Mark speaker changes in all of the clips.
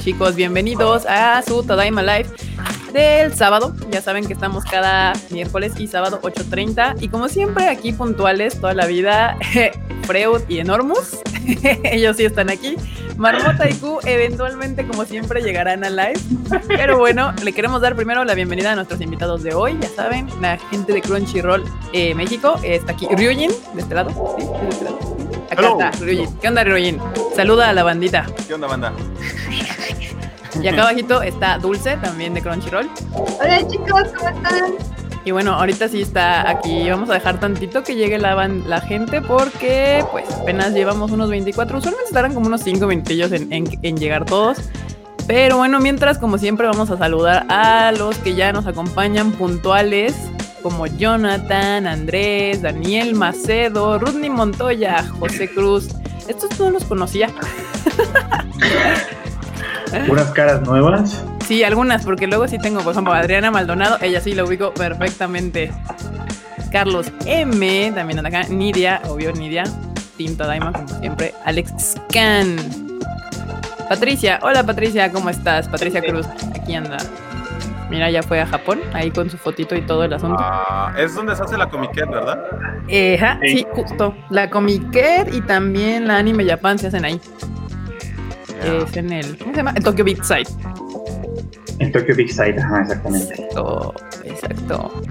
Speaker 1: Chicos, bienvenidos a su Tadaima Live del sábado. Ya saben que estamos cada miércoles y sábado 8.30. Y como siempre, aquí puntuales toda la vida, Freud y Enormous. Ellos sí están aquí. Marmota y Q eventualmente, como siempre, llegarán al live. Pero bueno, le queremos dar primero la bienvenida a nuestros invitados de hoy. Ya saben, la gente de Crunchyroll eh, México. Está aquí Ryujin, de este lado. ¿Sí? ¿De este lado? Acá está Ryujin. ¿Qué onda, Ryujin? Saluda a la bandita.
Speaker 2: ¿Qué onda, banda?
Speaker 1: Y acá abajito está Dulce, también de Crunchyroll.
Speaker 3: Hola chicos, ¿cómo están?
Speaker 1: Y bueno, ahorita sí está aquí. Vamos a dejar tantito que llegue la, la gente porque pues apenas llevamos unos 24. Usualmente estarán como unos 5 minutillos en, en, en llegar todos. Pero bueno, mientras como siempre vamos a saludar a los que ya nos acompañan puntuales. Como Jonathan, Andrés, Daniel Macedo, Rudney Montoya, José Cruz. Estos no los conocía.
Speaker 4: ¿Unas caras nuevas?
Speaker 1: Sí, algunas, porque luego sí tengo, por ejemplo, Adriana Maldonado, ella sí la ubico perfectamente. Carlos M, también anda acá. Nidia, obvio, Nidia. Tinto Daima, como siempre. Alex Scan. Patricia, hola Patricia, ¿cómo estás? Patricia Cruz, aquí anda. Mira, ya fue a Japón, ahí con su fotito y todo el asunto.
Speaker 2: Ah, es donde se hace la Comiquet, ¿verdad?
Speaker 1: Ja, sí. sí, justo. La Comiquet y también la Anime Japan se hacen ahí. Yeah. Es en el, ¿cómo se llama? El Tokyo Big Side.
Speaker 4: El Tokyo Big Side, ajá, exactamente.
Speaker 1: Exacto, exacto.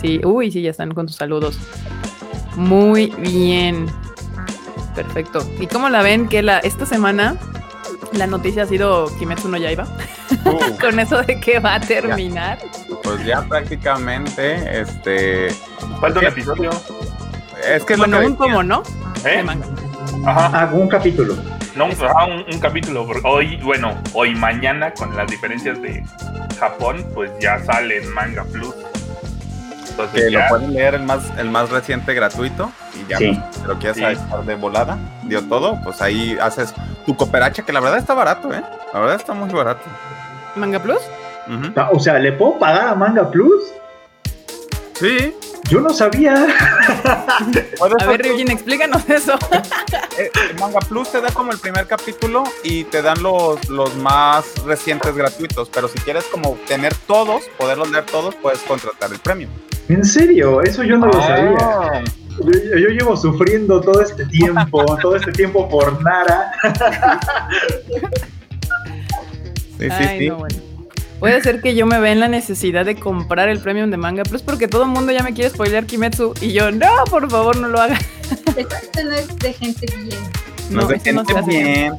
Speaker 1: Sí, uy, sí, ya están con tus saludos. Muy bien. Perfecto. ¿Y cómo la ven que la, esta semana la noticia ha sido Kimetsu no Yaiba? Uh, con eso de que va a terminar.
Speaker 2: Ya. Pues ya prácticamente, este...
Speaker 5: Falta un episodio.
Speaker 2: Es que
Speaker 1: bueno,
Speaker 2: lo que
Speaker 1: un como, ¿no?
Speaker 5: ¿Eh?
Speaker 4: Ajá. Ah, un capítulo.
Speaker 5: No, un, un, capítulo. Hoy, bueno, hoy mañana, con las diferencias de Japón, pues ya sale en Manga Plus.
Speaker 2: Entonces, que ya... lo pueden leer el más, el más reciente gratuito y ya
Speaker 4: Sí.
Speaker 2: pues, lo quieres sí. de volada, dio todo, pues ahí haces tu cooperacha, que la verdad está barato, ¿eh? La verdad está muy barato.
Speaker 1: ¿Manga Plus?
Speaker 2: Uh -huh.
Speaker 4: Ah, O sea, ¿le puedo pagar a Manga Plus?
Speaker 2: Sí.
Speaker 4: Yo no sabía.
Speaker 1: A ver, Ryujin, explícanos eso.
Speaker 2: Eh, Manga Plus te da como el primer capítulo y te dan los, los más recientes gratuitos, pero si quieres como tener todos, poderlos leer todos, puedes contratar el premio.
Speaker 4: ¿En serio? Eso yo no lo sabía. Yo, yo, llevo sufriendo todo este tiempo, todo este tiempo por Nara.
Speaker 2: sí, sí,
Speaker 1: Ay,
Speaker 2: sí.
Speaker 1: No, bueno. Puede ser que yo me vea en la necesidad de comprar el premium de Manga Plus porque todo el mundo ya me quiere spoilear Kimetsu y yo, no, por favor, no lo haga.
Speaker 3: Esto no es de gente bien.
Speaker 2: No, no es de gente
Speaker 1: no se hace.
Speaker 2: bien.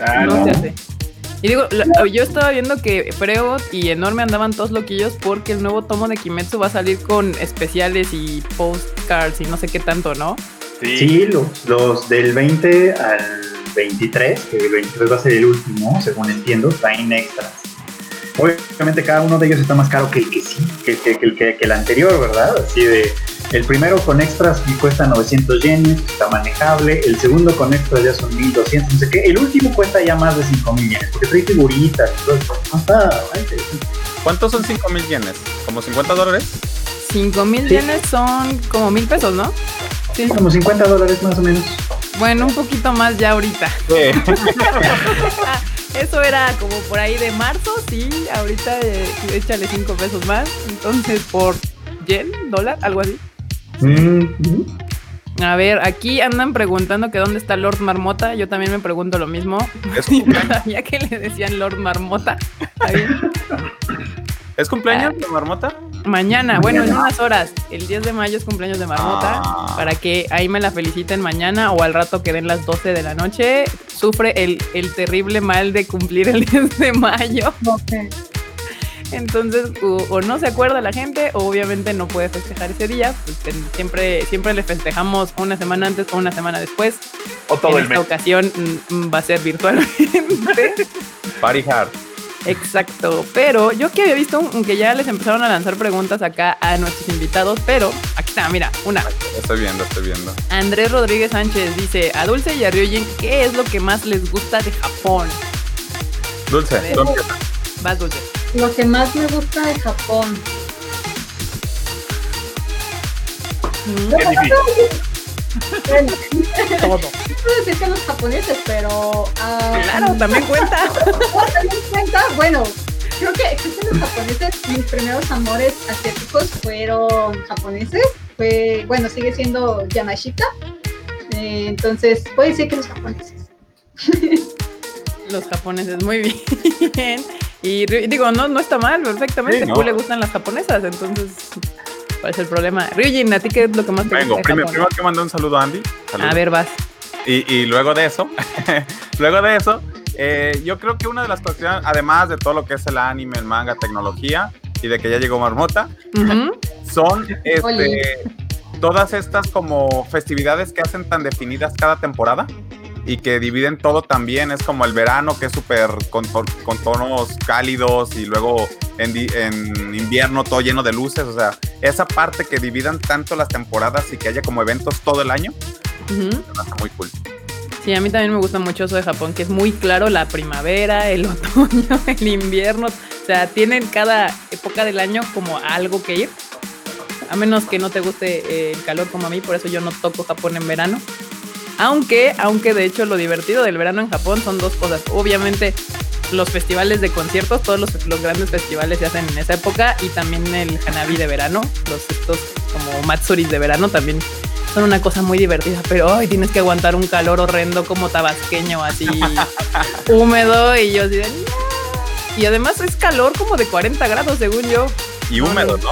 Speaker 1: Ah, no. se hace. Y digo, lo, yo estaba viendo que Freud y Enorme andaban todos loquillos porque el nuevo tomo de Kimetsu va a salir con especiales y postcards y no sé qué tanto, ¿no?
Speaker 4: Sí, sí los, los del 20 al 23, que el 23 va a ser el último, según entiendo, traen extras. Obviamente cada uno de ellos está más caro que el que sí, que, que, que, que, que el anterior, ¿verdad? Así de, el primero con extras cuesta 900 yenes, está manejable, el segundo con extras ya son 1200, no sé qué, el último cuesta ya más de 5000 yenes, porque trae figuritas. No está,
Speaker 2: ¿Cuántos son 5000 yenes? ¿Como 50 dólares?
Speaker 1: 5000 sí. yenes son como mil pesos, ¿no?
Speaker 4: Sí, como 50 dólares más o menos.
Speaker 1: Bueno, un poquito más ya ahorita.
Speaker 2: Sí.
Speaker 1: Eso era como por ahí de marzo, sí, ahorita eh, échale 5 pesos más, entonces por yen, dólar, algo así.
Speaker 4: Mm -hmm.
Speaker 1: A ver, aquí andan preguntando que dónde está Lord Marmota, yo también me pregunto lo mismo.
Speaker 2: ¿Es
Speaker 1: ya que le decían Lord Marmota.
Speaker 2: ¿Es cumpleaños de Marmota?
Speaker 1: Mañana, bueno, en unas horas. El 10 de mayo es cumpleaños de Marmota.
Speaker 2: Ah.
Speaker 1: Para que ahí me la feliciten mañana o al rato que den las 12 de la noche. Sufre el, el terrible mal de cumplir el 10 de mayo.
Speaker 3: Okay.
Speaker 1: Entonces, o, o, no se acuerda la gente, o obviamente no puede festejar ese día. Pues, siempre, siempre le festejamos una semana antes o una semana después.
Speaker 5: O todo
Speaker 1: en
Speaker 5: el
Speaker 1: esta
Speaker 5: mes.
Speaker 1: ocasión mm, va a ser virtualmente.
Speaker 2: Party hard.
Speaker 1: Exacto, pero yo que había visto que ya les empezaron a lanzar preguntas acá a nuestros invitados, pero aquí está, mira, una.
Speaker 2: Estoy viendo, estoy viendo.
Speaker 1: Andrés Rodríguez Sánchez dice, a Dulce y a Ryujin, ¿qué es lo que más les gusta de Japón?
Speaker 2: Dulce, ¿dónde
Speaker 1: Vas, Dulce.
Speaker 3: Lo que más me gusta de Japón.
Speaker 5: Qué difícil.
Speaker 3: Bueno,
Speaker 1: todo.
Speaker 3: puedo decir que los japoneses, pero. ah,
Speaker 1: Claro, también cuenta.
Speaker 3: también cuenta, bueno, creo que existen los japoneses. Mis primeros amores asiáticos fueron japoneses. Fue, bueno, sigue siendo Yamashita. Eh, entonces, puedo decir que los japoneses.
Speaker 1: Los japoneses, muy bien. Y digo, no, no está mal, perfectamente.
Speaker 2: Sí,
Speaker 1: A
Speaker 2: no.
Speaker 1: Le gustan las japonesas, entonces, ¿cuál es el problema? Ryujin, ¿a ti qué es lo que más te
Speaker 2: Vengo,
Speaker 1: gusta
Speaker 2: primero, primero que mandar un saludo a Andy. Saludos.
Speaker 1: A ver, vas.
Speaker 2: Y, y luego de eso, luego de eso, eh, yo creo que una de las cuestiones, además de todo lo que es el anime, el manga, tecnología y de que ya llegó Marmota,
Speaker 1: Ujú.
Speaker 2: son este,
Speaker 3: Oli.
Speaker 2: todas estas como festividades que hacen tan definidas cada temporada y que dividen todo también. Es como el verano que es súper con, con tonos cálidos y luego en, en invierno todo lleno de luces. O sea, esa parte que dividan tanto las temporadas y que haya como eventos todo el año,
Speaker 1: Ujú.
Speaker 2: me hace muy cool.
Speaker 1: Sí, a mí también me gusta mucho eso de Japón, que es muy claro la primavera, el otoño, el invierno. O sea, tienen cada época del año como algo que ir. A menos que no te guste el calor como a mí, por eso yo no toco Japón en verano. Aunque, aunque de hecho lo divertido del verano en Japón son dos cosas. Obviamente los festivales de conciertos, todos los, los grandes festivales se hacen en esa época y también el Hanabi de verano, los estos como Matsuris de verano también son una cosa muy divertida, pero ay, tienes que aguantar un calor horrendo como tabasqueño, así húmedo y yo así de, "No". Y además es calor como de 40 grados, según yo.
Speaker 2: Y húmedo, ¿no?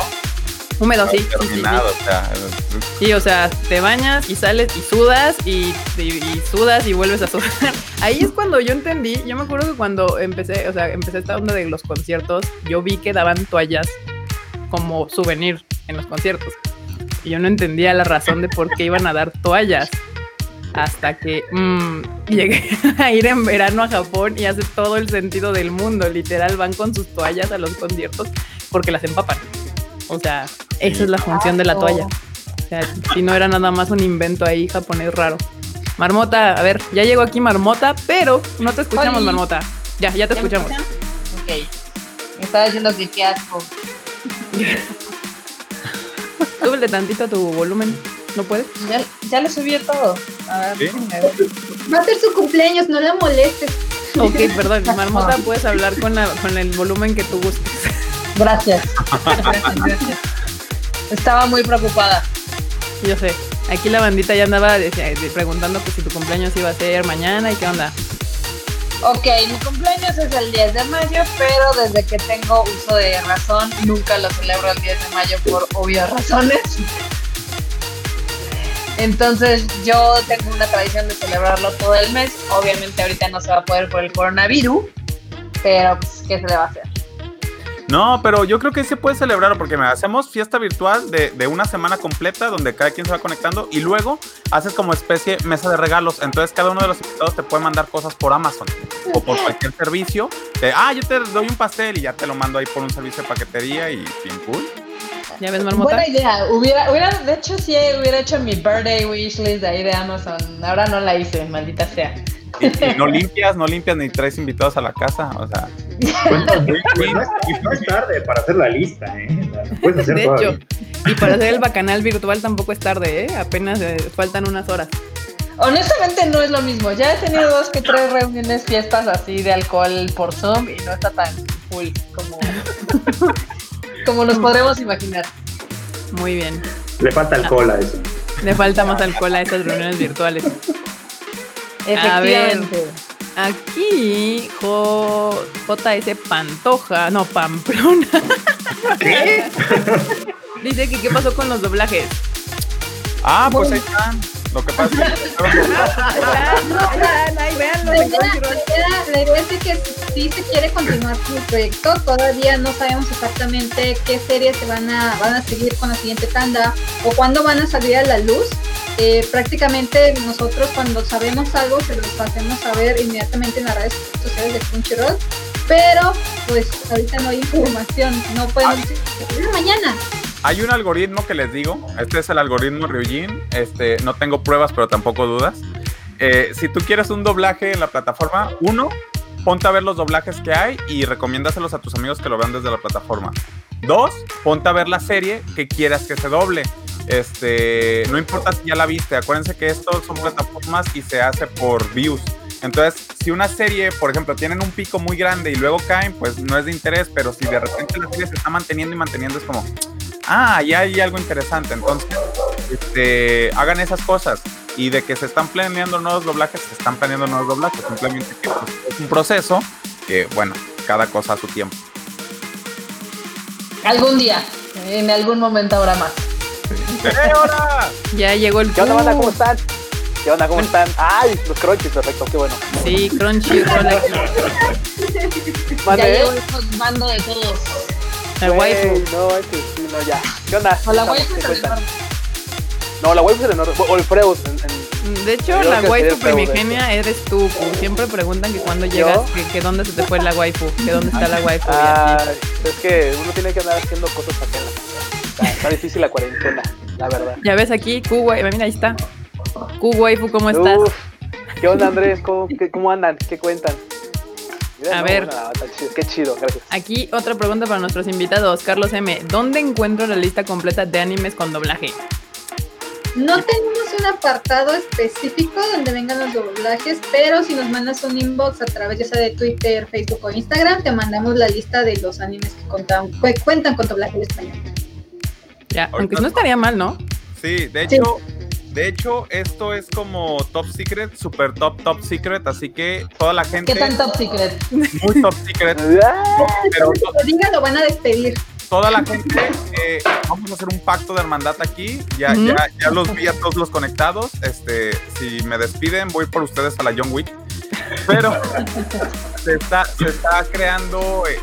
Speaker 1: Húmedo, sí. sí, sí, sí.
Speaker 2: Terminado, o sea,
Speaker 1: Sí, o sea, te bañas y sales y sudas y, y- y sudas y vuelves a sudar. Ahí es cuando yo entendí, yo me acuerdo que cuando empecé, o sea, empecé esta onda de los conciertos, yo vi que daban toallas como souvenir en los conciertos. Y yo no entendía la razón de por qué iban a dar toallas. Hasta que mm, llegué a ir en verano a Japón y hace todo el sentido del mundo. Literal, van con sus toallas a los conciertos porque las empapan. O sea, esa es la función de la toalla. O sea, si no era nada más un invento ahí japonés raro. Marmota, a ver, ya llegó aquí Marmota, pero no te escuchamos,
Speaker 6: Oli.
Speaker 1: Marmota. Ya, ya te
Speaker 6: ¿Ya me
Speaker 1: escuchamos.
Speaker 6: escuchan? Ok. Me estaba diciendo que qué asco.
Speaker 1: Súbele tantito a tu volumen. ¿No puedes?
Speaker 6: Ya, ya le subí todo. A ver,
Speaker 2: ¿Sí?
Speaker 6: déjenme ver.
Speaker 3: Va a ser su cumpleaños, no la molestes.
Speaker 1: Ok, perdón. Marmota, puedes hablar con, la, con el volumen que tú gustes.
Speaker 6: Gracias. Gracias, gracias. Estaba muy preocupada.
Speaker 1: Yo sé. Aquí la bandita ya andaba de- preguntando que si tu cumpleaños iba a ser mañana y qué onda.
Speaker 6: Ok, mi cumpleaños es el 10 de mayo, pero desde que tengo uso de razón, nunca lo celebro el 10 de mayo por obvias razones. Entonces yo tengo una tradición de celebrarlo todo el mes. Obviamente ahorita no se va a poder por el coronavirus, pero pues, ¿qué se le va a hacer?
Speaker 2: No, pero yo creo que sí puede celebrarlo porque mira, hacemos fiesta virtual de, de una semana completa donde cada quien se va conectando y luego haces como especie mesa de regalos. Entonces cada uno de los invitados te puede mandar cosas por Amazon o por cualquier servicio. De, ah, yo te doy un pastel y ya te lo mando ahí por un servicio de paquetería y cool.
Speaker 1: ¿Ya ves, Marmota?
Speaker 6: Buena idea. Hubiera, hubiera, de hecho, sí hubiera hecho mi birthday wishlist de ahí de Amazon. Ahora no la hice, maldita sea.
Speaker 2: Y, y no limpias, no limpias ni traes invitados a la casa. O sea,
Speaker 4: Pues no, pues no es, no es tarde para hacer la lista, ¿eh? Puedes hacer
Speaker 1: De
Speaker 4: todavía.
Speaker 1: hecho. Y para hacer el bacanal virtual tampoco es tarde, ¿eh? Apenas eh, faltan unas horas.
Speaker 6: Honestamente no es lo mismo. Ya he tenido dos que tres reuniones, fiestas así de alcohol por Zoom y no está tan full como, como nos podremos imaginar.
Speaker 1: Muy bien.
Speaker 4: Le falta alcohol a eso.
Speaker 1: Le falta más alcohol a estas reuniones virtuales. A ver.
Speaker 6: Efectivamente.
Speaker 1: Aquí, J- JS Pantoja, no, Pamplona.
Speaker 4: ¿Qué?
Speaker 1: Dice que qué pasó con los doblajes.
Speaker 2: ah, pues ahí están. Lo que pasa es que
Speaker 1: Ahí véanlo,
Speaker 3: La idea, es de que sí se quiere continuar con el proyecto. Todavía no sabemos exactamente qué series se van a, van a seguir con la siguiente tanda o cuándo van a salir a la luz. Eh, prácticamente nosotros cuando sabemos algo se los hacemos saber inmediatamente en las redes sociales de Crunchyroll. Pero pues ahorita no hay información, no podemos decir "Ah, mañana.
Speaker 2: Hay un algoritmo que les digo, este es el algoritmo Ryujin, este, no tengo pruebas pero tampoco dudas. Eh, si tú quieres un doblaje en la plataforma, uno, ponte a ver los doblajes que hay y recomiéndaselos a tus amigos que lo vean desde la plataforma. Dos, ponte a ver la serie que quieras que se doble. este, no importa si ya la viste, acuérdense que esto son plataformas y se hace por views. Entonces, si una serie, por ejemplo, tienen un pico muy grande y luego caen, pues no es de interés, pero si de repente la serie se está manteniendo y manteniendo, es como, ah, ya hay algo interesante. Entonces, este, hagan esas cosas. Y de que se están planeando nuevos doblajes, se están planeando nuevos doblajes. Simplemente que pues, es un proceso que, bueno, cada cosa a su tiempo.
Speaker 6: Algún día, en algún momento habrá más.
Speaker 2: ¡Eh, hola!
Speaker 1: Ya llegó el
Speaker 7: ¿Qué onda, banda? ¿Cómo están? ¿Qué onda? ¿Cómo están? ¡Ay! Los crunchies, perfecto, qué bueno.
Speaker 1: Sí, aquí.
Speaker 6: Ya llegó el mando de todos.
Speaker 7: Güey,
Speaker 1: waifu.
Speaker 7: No, este sí, no, ya. ¿Qué onda?
Speaker 6: O la
Speaker 7: ¿Cómo
Speaker 6: waifu es.
Speaker 7: No, la waifu es el enorme. O el Freud. En, en-
Speaker 1: De hecho, la
Speaker 7: que
Speaker 1: waifu primigenia eres tú. Siempre preguntan que cuando llegas, que, que dónde se te fue la waifu, que dónde está la waifu. y así.
Speaker 7: Ay, es que uno tiene que andar haciendo cosas la casa. Está, está difícil la cuarentena, la verdad.
Speaker 1: Ya ves aquí, Q waifu, mira ahí está. Q waifu, ¿cómo estás?
Speaker 7: Uf, ¿Qué onda, Andrés? ¿Cómo, qué- cómo andan? ¿Qué cuentan? Mira,
Speaker 1: A
Speaker 7: no,
Speaker 1: ver.
Speaker 7: Qué chido, gracias.
Speaker 1: Aquí otra pregunta para nuestros invitados. Carlos M. ¿Dónde encuentro la lista completa de animes con doblaje?
Speaker 3: No tenemos un apartado específico donde vengan los doblajes, pero si nos mandas un inbox a través ya sea de Twitter, Facebook o Instagram, te mandamos la lista de los animes que contan- que cuentan con doblaje en español.
Speaker 1: Ya, aunque no estaría mal, ¿no?
Speaker 2: Sí, de hecho, de hecho, esto es como top secret, super top, top secret, así que toda la gente
Speaker 6: ¿Qué tan top secret?
Speaker 2: muy top secret, pero
Speaker 3: lo diga, lo van a despedir.
Speaker 2: toda la gente, eh, vamos a hacer un pacto de hermandad aquí. Ya, ya, ya los vi a todos los conectados. Este, si me despiden, voy por ustedes a la John Wick. Pero se está, se está creando, eh,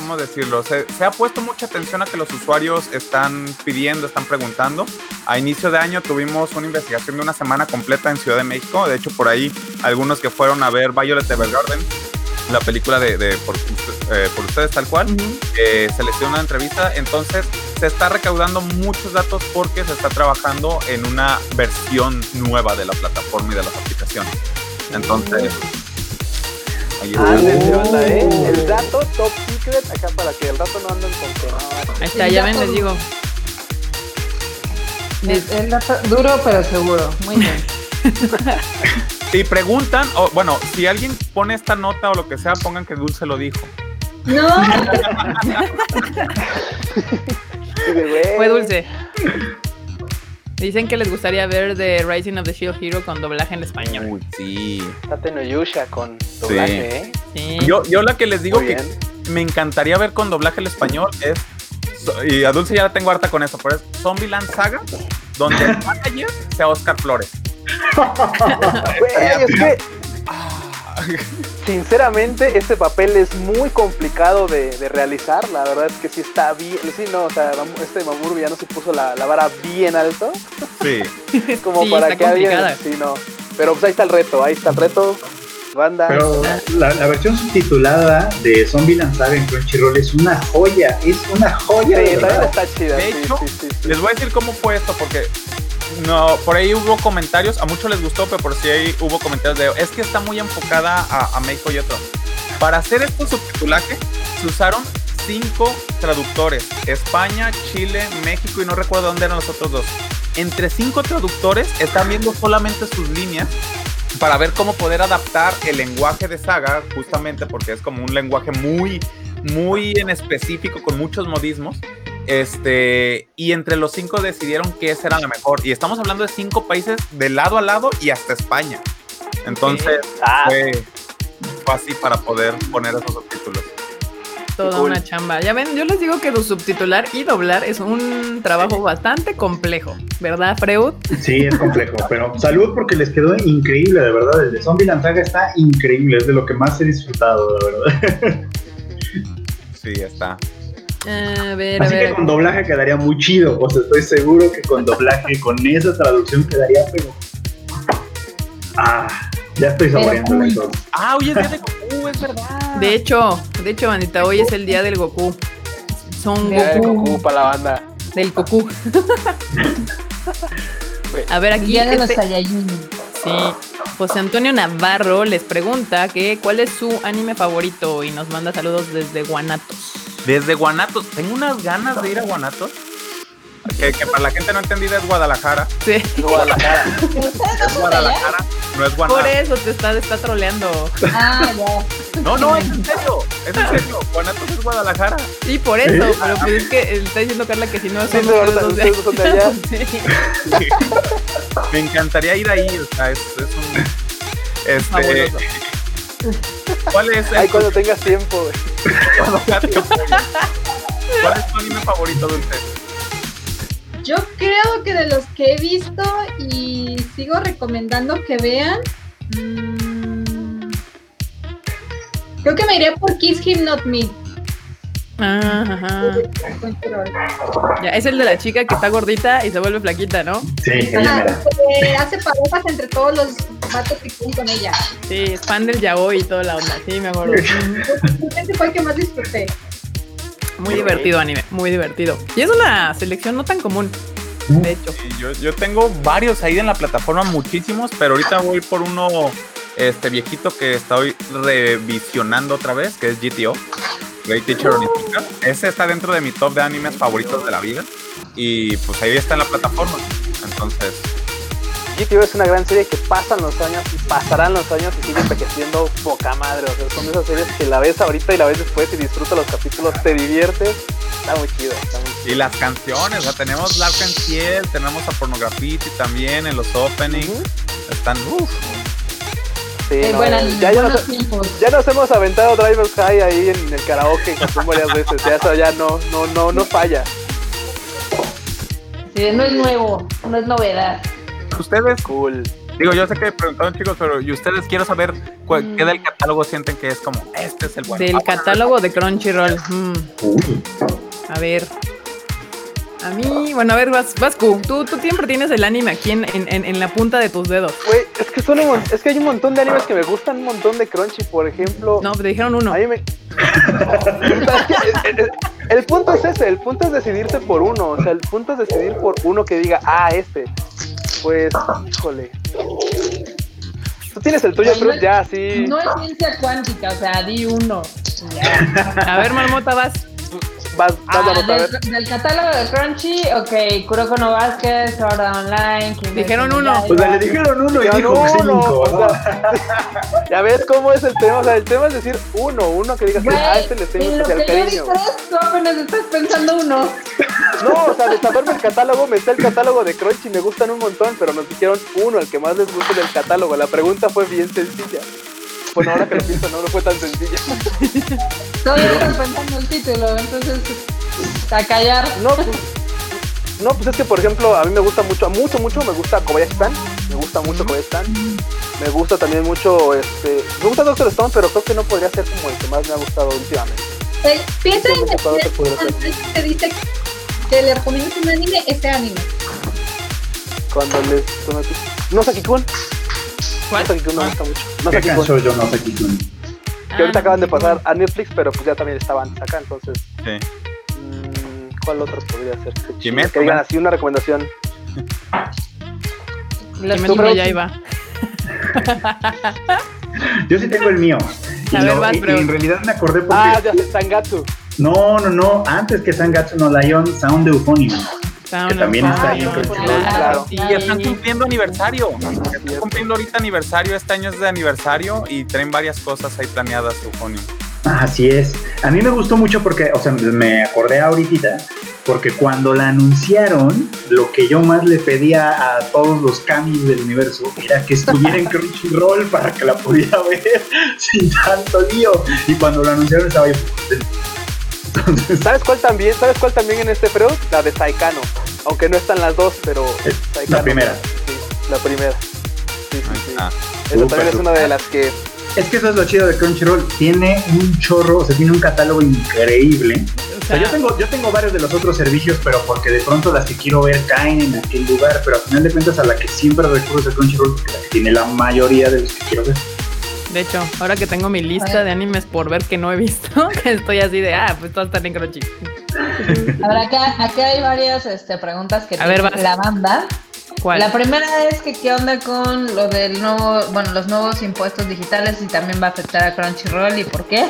Speaker 2: ¿cómo decirlo? Se, se ha puesto mucha atención a que los usuarios están pidiendo, están preguntando. A inicio de año tuvimos una investigación de una semana completa en Ciudad de México. De hecho, por ahí algunos que fueron a ver Violet Evergarden, la película de, de por, eh, por ustedes tal cual eh, se les dio una entrevista. Entonces, se está recaudando muchos datos porque se está trabajando en una versión nueva de la plataforma y de las aplicaciones. Entonces, está.
Speaker 7: ¿qué onda, eh? El dato top secret acá para que el rato no anden con que.
Speaker 1: Ahí está, ya ven, les digo.
Speaker 6: Es, es dato duro pero seguro. Muy bien.
Speaker 2: Si preguntan, o bueno, si alguien pone esta nota o lo que sea, pongan que Dulce lo dijo.
Speaker 3: No.
Speaker 1: Fue dulce. Dicen que les gustaría ver The Rising of the Shield Hero con doblaje en español.
Speaker 2: Uy, sí.
Speaker 7: Tate no Yusha con doblaje, ¿eh?
Speaker 1: Sí.
Speaker 2: Yo, yo la que les digo
Speaker 7: Muy
Speaker 2: que
Speaker 7: bien.
Speaker 2: me encantaría ver con doblaje al español es. Y a Dulce ya la tengo harta con eso, pero es Zombieland Saga, donde el manager sea Oscar Flores.
Speaker 7: Güey, es que, sinceramente, este papel es muy complicado de, de realizar. La verdad es que sí está bien. Sí, no, o sea, este Mamur ya no se puso la, la vara bien alto.
Speaker 2: Sí.
Speaker 7: Como
Speaker 1: Sí,
Speaker 7: para
Speaker 1: está
Speaker 7: que alguien. Sí, no. Pero pues ahí está el reto, ahí está el reto. Banda.
Speaker 4: Pero la, la versión subtitulada de Zombie Saga en Crunchyroll es una joya, es una joya
Speaker 7: sí,
Speaker 4: de
Speaker 7: también está chida.
Speaker 2: De
Speaker 7: sí,
Speaker 2: hecho,
Speaker 7: sí, sí, sí.
Speaker 2: Les voy a decir cómo fue esto, porque no, por ahí hubo comentarios, a muchos les gustó, pero por si ahí hubo comentarios de es que está muy enfocada a, a México y otro. Para hacer este subtitulaje se usaron cinco traductores: España, Chile, México y no recuerdo dónde eran los otros dos. Entre cinco traductores están viendo solamente sus líneas para ver cómo poder adaptar el lenguaje de Saga, justamente porque es como un lenguaje muy, muy en específico, con muchos modismos. Este, y entre los cinco decidieron que esa era la mejor. Y estamos hablando de cinco países de lado a lado y hasta España. Entonces,
Speaker 7: Ah,
Speaker 2: fue, fue así para poder poner esos subtítulos.
Speaker 1: Toda
Speaker 7: cool.
Speaker 1: una chamba. Ya ven, yo les digo que subtitular y doblar es un trabajo bastante complejo, ¿verdad, Freud?
Speaker 4: Sí, es complejo, pero salud porque les quedó increíble, de verdad. El de Zombie Saga está increíble, es de lo que más he disfrutado, de verdad.
Speaker 2: Sí, está.
Speaker 1: A ver, a
Speaker 4: Así que con doblaje quedaría muy chido, o sea, estoy seguro que con doblaje, con esa traducción quedaría, pero... Ah, ya estoy saboreando
Speaker 6: Pero,
Speaker 4: entonces.
Speaker 2: Ah, hoy es día de Goku, es verdad.
Speaker 1: De hecho, de hecho, bandita, hoy es el día del Goku. Son
Speaker 7: de
Speaker 1: Goku,
Speaker 7: Goku para la banda.
Speaker 1: del Goku. A ver, aquí
Speaker 6: Día de los
Speaker 1: este-
Speaker 6: Saiyajin.
Speaker 1: Sí. José Antonio Navarro les pregunta que cuál es su anime favorito y nos manda saludos desde Guanatos.
Speaker 2: Desde Guanatos. Tengo unas ganas de ir a Guanatos. que, que para la gente no entendida es Guadalajara.
Speaker 1: Sí.
Speaker 7: Guadalajara.
Speaker 6: ¿Ustedes no
Speaker 2: Es? Guadalajara, no es
Speaker 1: Por
Speaker 2: Guanajuato.
Speaker 1: eso te está, está troleando.
Speaker 6: Ah, ya.
Speaker 2: No, no, es en serio. Es en serio. Guanajuato es Guadalajara.
Speaker 1: Sí, por eso. Pero pues es que está diciendo Carla que si no
Speaker 7: Sí,
Speaker 1: son
Speaker 7: de allá.
Speaker 1: Sí.
Speaker 2: Me encantaría ir ahí. O sea, es, es un. Este.
Speaker 1: Fabuloso.
Speaker 2: ¿Cuál es
Speaker 7: Ay, cuando tengas tiempo, güey.
Speaker 2: ¿Cuál es tu anime favorito, Dulce?
Speaker 3: Yo creo que de los que he visto y sigo recomendando que vean, mm, creo que me iría por Kiss Him Not Me.
Speaker 1: Ah, ajá.
Speaker 3: Control.
Speaker 1: Ya, es el de la chica que está gordita y se vuelve flaquita, ¿no?
Speaker 4: Sí, ella
Speaker 3: que hace parejas entre todos los vatos que están con ella.
Speaker 1: Sí, es fan del yaoi y toda la onda. Sí, me acuerdo.
Speaker 3: Ese fue el que más disfruté.
Speaker 1: Muy divertido anime, muy divertido. Y es una selección no tan común, de hecho.
Speaker 2: Sí, yo, yo tengo varios ahí en la plataforma, muchísimos, pero ahorita voy por uno este viejito que estoy revisionando otra vez, que es GTO. Great Teacher Onizuka. Ese está dentro de mi top de animes favoritos de la vida. Y pues ahí está en la plataforma. Entonces,
Speaker 7: GTO es una gran serie que pasan los años y pasarán los años y sigue envejeciendo poca madre. O sea, son esas series que la ves ahorita y la ves después y disfrutas los capítulos, te diviertes. Está muy chido, está muy chido.
Speaker 2: y las canciones, o sea, tenemos Lark and Ciel, tenemos a Pornografity también en los openings. Están, uff.
Speaker 7: Sí,
Speaker 6: Eh,
Speaker 7: no,
Speaker 6: buenas-
Speaker 7: ya, nos,
Speaker 6: tiempos.
Speaker 7: ya nos hemos aventado Driver's High ahí en el karaoke varias veces. Ya eso ya no, no, no, no falla.
Speaker 6: Sí, no es nuevo, no es novedad.
Speaker 2: Ustedes,
Speaker 7: Cool.
Speaker 2: digo, yo sé que preguntaron chicos, pero ¿y ustedes quiero saber cuál- qué del catálogo sienten que es como, este es el bueno?
Speaker 1: Del
Speaker 2: Ah,
Speaker 1: catálogo de Crunchyroll. Mm, a ver. A mí, bueno, a ver, Vas, Vascu, tú, tú siempre tienes el anime aquí en, en- en- en la punta de tus dedos.
Speaker 7: Güey, es que, son un es que hay un montón de animes que me gustan, un montón de Crunchy, por ejemplo.
Speaker 1: No, te dijeron uno.
Speaker 7: A mí me... el, el- el punto es ese, el punto es decidirse por uno, o sea, el punto es decidir por uno que diga, ah, este. Pues, híjole. Tú tienes el tuyo, pero
Speaker 6: no-
Speaker 7: ya, sí.
Speaker 6: No es ciencia cuántica, o sea, di uno. Ya.
Speaker 1: A ver, Marmota, vas.
Speaker 7: Vas, vas
Speaker 6: Ah,
Speaker 7: a
Speaker 6: del, del catálogo de Crunchy, ok, Kuroko no Basket, Sword Online. Kimetsu
Speaker 1: Dijeron
Speaker 6: no
Speaker 1: uno.
Speaker 4: O sea, le dijeron uno y
Speaker 7: Ya
Speaker 4: dijo
Speaker 7: no,
Speaker 4: cinco.
Speaker 7: no, o
Speaker 4: ¿no?
Speaker 7: sea, ya ves cómo es el tema, o sea, el tema es decir uno, uno que digas, ah, este le tengo especial cariño.
Speaker 6: tres, tú apenas estás pensando uno.
Speaker 7: No, o sea, de saberme el catálogo, me está el catálogo de Crunchy, me gustan un montón, pero nos dijeron uno, el que más les guste del catálogo. La pregunta fue bien sencilla. Bueno, ahora que lo pienso, no, no fue tan sencilla.
Speaker 6: Todavía estás pensando el título, entonces a callar.
Speaker 7: No, pues, no, pues es que, por ejemplo, a mí me gusta mucho, mucho, mucho, me gusta Kobayashi-san, me gusta mucho Kobayashi-san, me gusta también mucho, este, me gusta Doctor Stone, pero creo que no podría ser como el que más me ha gustado últimamente.
Speaker 3: Eh, piensa en el que te dice que le recomiendas un anime, ese anime.
Speaker 7: Cuando cuando- No Saki-kun,
Speaker 1: ¿Cuál?
Speaker 7: no Saki-kun me gusta mucho, no
Speaker 4: ¿Qué
Speaker 7: Saki-kun.
Speaker 4: canción yo no sé quién?
Speaker 7: que ahorita
Speaker 1: Ah,
Speaker 7: acaban de pasar a Netflix, pero pues ya también estaban acá, entonces,
Speaker 2: Sí.
Speaker 7: mm, ¿cuál otro podría ser?
Speaker 2: Kimetsu,
Speaker 7: Que digan
Speaker 2: ¿no?
Speaker 7: así una recomendación.
Speaker 1: Kimetsu no
Speaker 7: Pero-
Speaker 1: Yaiba.
Speaker 4: Yo sí tengo el mío. Y,
Speaker 1: ver,
Speaker 4: lo-
Speaker 1: vas,
Speaker 4: y- en realidad me acordé porque.
Speaker 7: Ah, ya sé, Sangatsu.
Speaker 4: No, no, no. Antes que Sangatsu no Lion, Sound de
Speaker 1: Sound
Speaker 4: también está ahí en.
Speaker 7: Claro.
Speaker 2: Y están cumpliendo aniversario. Están cumpliendo ahorita aniversario. Este año es de aniversario y traen varias cosas ahí planeadas, Eufonio.
Speaker 4: Así es. A mí me gustó mucho porque, o sea, me acordé ahorita, porque cuando la anunciaron, lo que yo más le pedía a todos los camis del universo era que estuviera en Crunchyroll para que la pudiera ver sin tanto lío. Y cuando lo anunciaron estaba yo. Entonces,
Speaker 7: ¿Sabes cuál también? ¿Sabes cuál también en este Freud? La de Saikano. Aunque no están las dos, pero
Speaker 4: Es
Speaker 7: Saikano.
Speaker 4: la primera.
Speaker 7: Sí, la primera. Sí, sí, sí.
Speaker 2: Ah,
Speaker 7: Esa
Speaker 4: Súper,
Speaker 7: también es una de las que.
Speaker 4: es que eso es lo chido de Crunchyroll. Tiene un chorro, o sea, tiene un catálogo increíble.
Speaker 1: O
Speaker 4: O sea,
Speaker 1: sea,
Speaker 4: yo tengo, yo tengo varios de los otros servicios, pero porque de pronto las que quiero ver caen en aquel lugar, pero al final de cuentas a la que siempre recurro es Crunchyroll, porque la que tiene la mayoría de los que quiero ver.
Speaker 1: De hecho, ahora que tengo mi lista de animes por ver que no he visto, estoy así de, ah, pues todas están en Crunchy.
Speaker 6: A ver, acá, acá hay varias este, preguntas que
Speaker 1: A
Speaker 6: tiene la banda.
Speaker 1: ¿Cuál?
Speaker 6: La primera es que qué onda con lo del nuevo, bueno, los nuevos impuestos digitales y también va a afectar a Crunchyroll y por qué.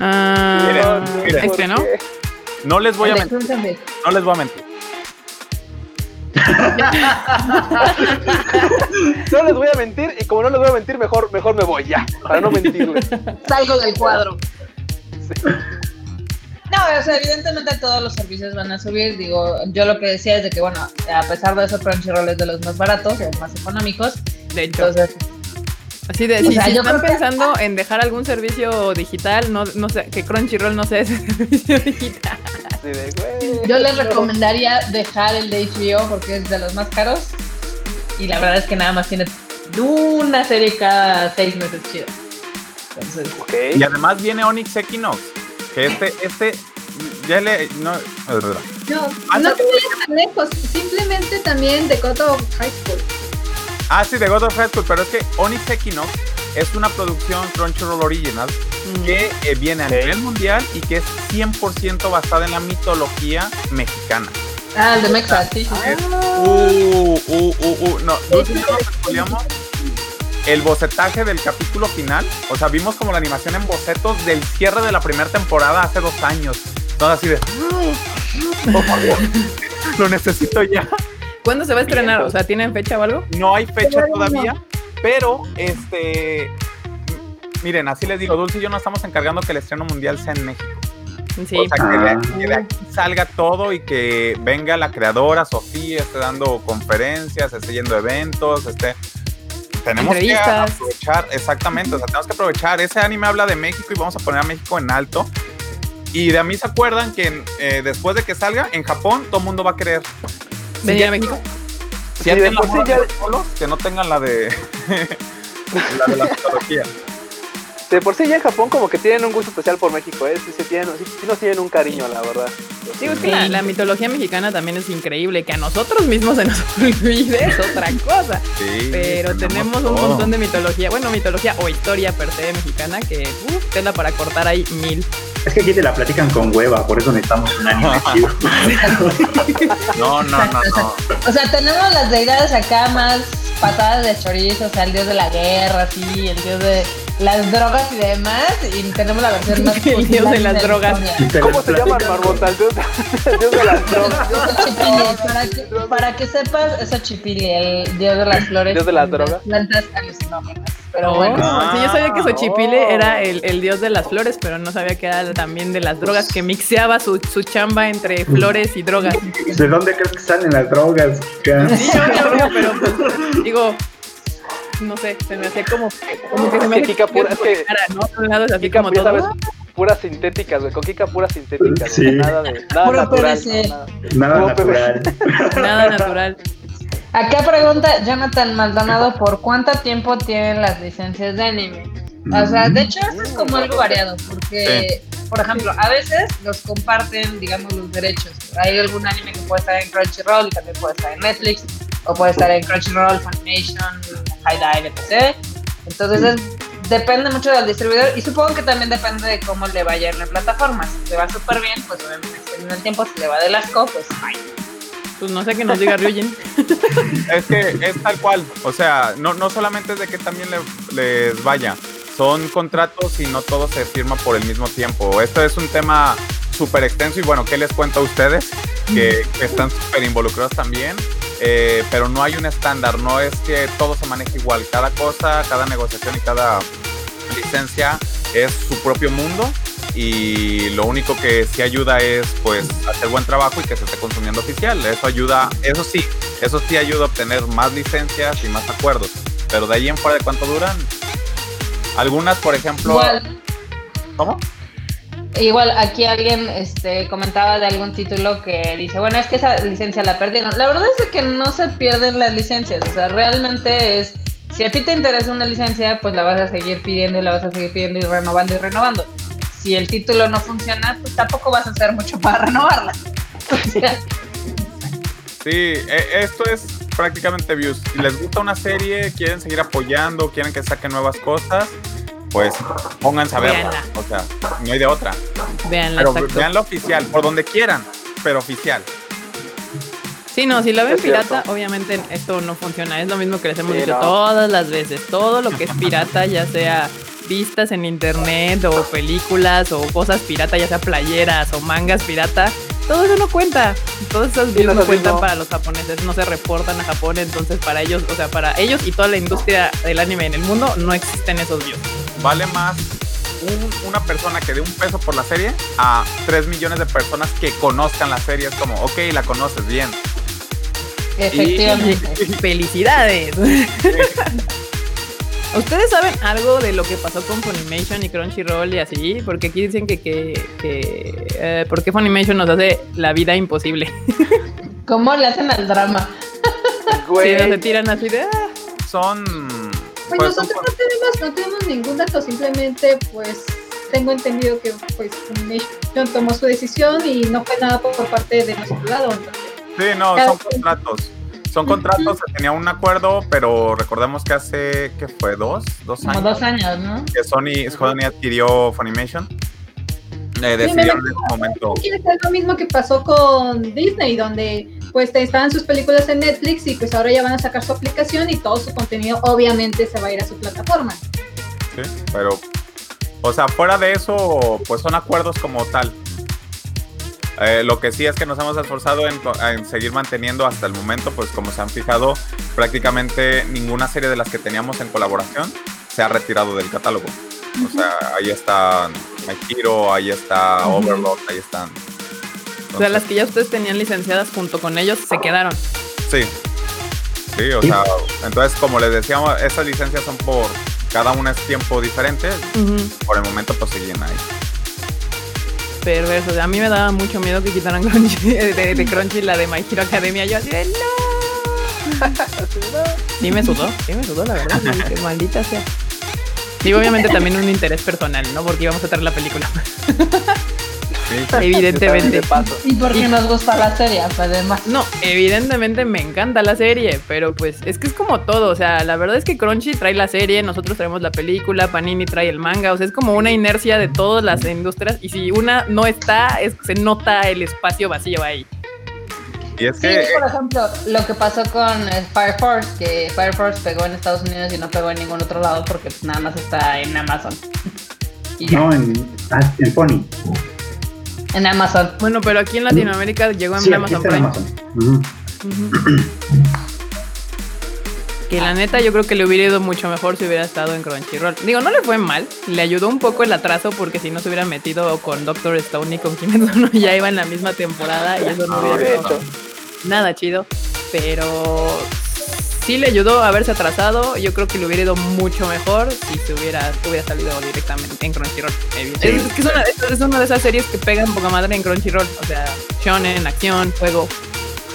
Speaker 1: Ah,
Speaker 2: Mira, mira.
Speaker 1: este, ¿no?
Speaker 2: No les voy a mentir. No les voy a mentir.
Speaker 7: No les voy a mentir y como no les voy a mentir, mejor, mejor me voy ya, para no mentirles.
Speaker 6: Salgo del cuadro.
Speaker 7: Sí.
Speaker 6: No, o sea, evidentemente todos los servicios van a subir. Digo, yo lo que decía es de que, bueno, a pesar de eso, Crunchyroll es de los más baratos o más económicos.
Speaker 1: De hecho,
Speaker 6: Entonces,
Speaker 1: así de,
Speaker 6: o
Speaker 1: si,
Speaker 6: sea,
Speaker 1: si
Speaker 6: yo
Speaker 1: están
Speaker 6: que-
Speaker 1: pensando en dejar algún servicio digital, no, no sé, que Crunchyroll no sea ese servicio digital.
Speaker 7: Así de, güey,
Speaker 6: yo les recomendaría dejar el de HBO porque es de los más caros. Y la verdad es que nada más tiene una serie cada seis meses chida. Entonces,
Speaker 7: Ok.
Speaker 2: Y además viene Onyx Equinox. Que este, este, ya le. No,
Speaker 3: No,
Speaker 2: Ah,
Speaker 3: no
Speaker 2: no.
Speaker 3: te vayas tan lejos, simplemente también de Koto High School.
Speaker 2: ah, sí, de God of High School, pero es que Onyx Equinox es una producción Crunchyroll Original que eh, viene a nivel mundial y que es 100% basada en la mitología mexicana.
Speaker 6: ah, el de Mexa, sí, sí.
Speaker 2: Uh, uh, uh, uh, no, nos el bocetaje del capítulo final. O sea, vimos como la animación en bocetos del cierre de la primera temporada hace dos años. Todo así de. "Oh, por Dios, Lo necesito ya.
Speaker 1: ¿Cuándo se va a estrenar? O sea, ¿tienen fecha o algo?
Speaker 2: No hay fecha todavía, pero este. Miren, así les digo, Dulce y yo nos estamos encargando que el estreno mundial sea en México.
Speaker 1: Sí.
Speaker 2: O sea, que de,
Speaker 4: Ah.
Speaker 2: que de aquí salga todo y que venga la creadora, Sofía, esté dando conferencias, esté yendo a eventos, esté... Tenemos que aprovechar, exactamente, o sea, tenemos que aprovechar. Ese anime habla de México y vamos a poner a México en alto. Y de a mí se acuerdan que eh, después de que salga, en Japón, todo el mundo va a querer.
Speaker 1: ¿Venir a México?
Speaker 2: Si
Speaker 7: Sí, de por sí ya-
Speaker 2: solos, que no tengan la de... la de la mitología.
Speaker 7: De por sí ya en Japón como que tienen un gusto especial por México, ¿eh? Sí, se tienen, sí, sí nos tienen un cariño, la verdad.
Speaker 1: Digo, es que la, la mitología mexicana también es increíble. Que a nosotros mismos se nos olvide es otra cosa.
Speaker 2: Sí,
Speaker 1: Pero tenemos un montón de mitología, bueno, mitología o historia per se mexicana que uf, tela para cortar ahí mil.
Speaker 4: Es que aquí te la platican con hueva, por eso necesitamos un anime chido.
Speaker 2: No, no, no, no.
Speaker 6: O sea, tenemos las deidades acá más patadas de chorizo, o sea, el dios de la guerra, sí, el dios de las drogas y demás, y tenemos la versión más
Speaker 1: El dios de las drogas.
Speaker 7: ¿Cómo se llama,
Speaker 4: platican
Speaker 7: Marmota? El dios, el dios de las drogas.
Speaker 6: Para que, sepas, eso Chipili, el dios de las flores.
Speaker 7: Dios de las drogas.
Speaker 6: plantas alucinógenas. Pero
Speaker 1: Oh,
Speaker 6: bueno,
Speaker 1: sí, yo sabía que Xochipile
Speaker 7: oh.
Speaker 1: era el, el dios de las flores, pero no sabía que era también de las drogas, que mixeaba su, su chamba entre flores y drogas.
Speaker 4: ¿De dónde crees que salen las drogas?
Speaker 1: Sí, obvio, pero pues, digo, no sé, se me hacía como, como que se me
Speaker 7: Kika pura- es que-
Speaker 1: cara, ¿no? Por un lado es así
Speaker 7: Kika,
Speaker 1: como todo.
Speaker 7: sabes, puras sintéticas, güey. Con Kika puras sintéticas,
Speaker 4: Sí.
Speaker 7: güey. Nada de nada
Speaker 6: Puro
Speaker 7: natural.
Speaker 6: PVC.
Speaker 7: no, nada.
Speaker 4: Nada natural.
Speaker 1: Nada natural.
Speaker 6: acá pregunta Jonathan Maldonado por cuánto tiempo tienen las licencias de anime. O sea, de hecho, esto es como algo variado, porque, por ejemplo, a veces los comparten, digamos, los derechos. Hay algún anime que puede estar en Crunchyroll y también puede estar en Netflix, o puede estar en Crunchyroll, Funimation, High Dive, etc. Entonces, es- depende mucho del distribuidor y supongo que también depende de cómo le vaya en la plataforma. Si le va súper bien, pues en el tiempo, si le va del asco, pues ay.
Speaker 1: Pues no sé qué nos diga Ryujin.
Speaker 2: Es que es tal cual. O sea, no, no solamente es de que también le- les vaya. Son contratos y no todo se firma por el mismo tiempo. Esto es un tema súper extenso y bueno, ¿qué les cuento a ustedes? Que, que están súper involucrados también. Eh, pero no hay un estándar, no es que todo se maneje igual. Cada cosa, cada negociación y cada licencia es su propio mundo y lo único que sí ayuda es pues hacer buen trabajo y que se esté consumiendo oficial. Eso ayuda, eso sí, eso sí ayuda a obtener más licencias y más acuerdos. Pero de ahí en fuera de cuánto duran. Algunas, por ejemplo. ¿Cómo?
Speaker 6: Igual aquí alguien este, comentaba de algún título que dice, bueno, es que esa licencia la perdieron. La verdad es que no se pierden las licencias, o sea, realmente es, si a ti te interesa una licencia, pues la vas a seguir pidiendo y la vas a seguir pidiendo y renovando y renovando. Si el título no funciona, pues tampoco vas a hacer mucho para renovarla.
Speaker 2: Sí, e- esto es prácticamente views. Si les gusta una serie, quieren seguir apoyando, quieren que saquen nuevas cosas, pues pónganse a verla.
Speaker 1: Véanla.
Speaker 2: O sea, no hay de otra.
Speaker 1: Veanla,
Speaker 2: Pero
Speaker 1: exacto.
Speaker 2: vean la oficial, por donde quieran, pero oficial.
Speaker 1: Sí, no, si la ven
Speaker 7: Es cierto.
Speaker 1: pirata, obviamente esto no funciona. Es lo mismo que les hemos
Speaker 7: Sí,
Speaker 1: dicho
Speaker 7: no.
Speaker 1: todas las veces. Todo lo que es pirata, ya sea vistas en internet o películas o cosas pirata, ya sea playeras o mangas pirata, todo eso no cuenta. Todos esos
Speaker 7: Sí,
Speaker 1: views
Speaker 7: no
Speaker 1: no cuentan
Speaker 7: mismo.
Speaker 1: para los japoneses, no se reportan a Japón, entonces para ellos, o sea, para ellos y toda la industria del anime en el mundo no existen esos views.
Speaker 2: Vale más un- una persona que dé un peso por la serie a 3 millones de personas que conozcan la serie. Es como, ok, la conoces bien.
Speaker 6: Efectivamente.
Speaker 1: ¡Felicidades! ¿Ustedes saben algo de lo que pasó con Funimation y Crunchyroll y así? Porque aquí dicen que, que, que eh, ¿por qué Funimation nos hace la vida imposible?
Speaker 6: ¿Cómo le hacen al drama?
Speaker 7: Güey,
Speaker 1: no se tiran así de... "Ah".
Speaker 2: Son.
Speaker 3: Pues
Speaker 2: pues, son
Speaker 3: nosotros no tenemos, no tenemos ningún dato, simplemente pues tengo entendido que pues Funimation tomó su decisión y no fue nada por, por parte de nuestro lado. entonces,
Speaker 2: Sí, no,
Speaker 3: Cada
Speaker 2: son
Speaker 3: quien.
Speaker 2: Son contratos, se tenía un acuerdo, pero recordemos que hace, ¿qué fue? ¿Dos? ¿Dos
Speaker 6: Como
Speaker 2: años?
Speaker 6: dos años, ¿no?
Speaker 2: Que Sony, Sony adquirió Funimation. Eh, decidieron en ese momento.
Speaker 3: Ser lo mismo que pasó con Disney, donde pues estaban sus películas en Netflix y pues ahora ya van a sacar su aplicación y todo su contenido obviamente se va a ir a su plataforma.
Speaker 2: Sí, pero, o sea, fuera de eso, pues son acuerdos como tal. Eh, lo que sí es que nos hemos esforzado en, en seguir manteniendo hasta el momento, pues como se han fijado, prácticamente ninguna serie de las que teníamos en colaboración se ha retirado del catálogo. O sea, ahí está My Hero, ahí está
Speaker 1: Ujú.
Speaker 2: Overlord, ahí están.
Speaker 1: O sea, las que ya ustedes tenían licenciadas junto con ellos se quedaron.
Speaker 2: Sí. Sí, o
Speaker 4: Sí.
Speaker 2: sea, entonces como les decíamos, esas licencias son por cada una es tiempo diferente. Por el momento pues seguían ahí.
Speaker 1: Perversos. A mí me daba mucho miedo que quitaran Crunchy, de, de Crunchy la de My Hero Academia. Yo así de no. Sí me sudó, sí me sudó la verdad. dije, maldita sea. Digo, obviamente también un interés personal, ¿no? Porque íbamos a traer la película.
Speaker 2: Sí.
Speaker 1: Evidentemente.
Speaker 6: Y porque nos gusta la serie, además.
Speaker 1: No, evidentemente me encanta la serie, pero pues es que es como todo, o sea, la verdad es que Crunchy trae la serie, nosotros traemos la película, Panini trae el manga, o sea, es como una inercia de todas las industrias y si una no está, es, se nota el espacio vacío ahí.
Speaker 2: Y es
Speaker 6: Sí,
Speaker 2: que
Speaker 6: por ejemplo, lo que pasó con eh, Fire Force, que Fire Force pegó en Estados Unidos y no pegó en ningún otro lado porque pues, nada más está en Amazon. Y
Speaker 4: No, en, en Pony.
Speaker 6: En Amazon.
Speaker 1: Bueno, pero aquí en Latinoamérica llegó en
Speaker 4: Sí, aquí
Speaker 1: Amazon Prime. Que la neta yo creo que le hubiera ido mucho mejor si hubiera estado en Crunchyroll. Digo, no le fue mal, le ayudó un poco el atraso porque si no se hubiera metido con Doctor Stone y con Kimetsu no ya iba en la misma temporada y eso no hubiera estado
Speaker 7: hecho,
Speaker 1: nada chido, pero sí le ayudó a haberse atrasado. Yo creo que le hubiera ido mucho mejor si se hubiera, hubiera salido directamente en Crunchyroll. evidentemente. Es, que es una, es- es una de esas series que pegan poca madre en Crunchyroll. O sea, shonen, acción, juego.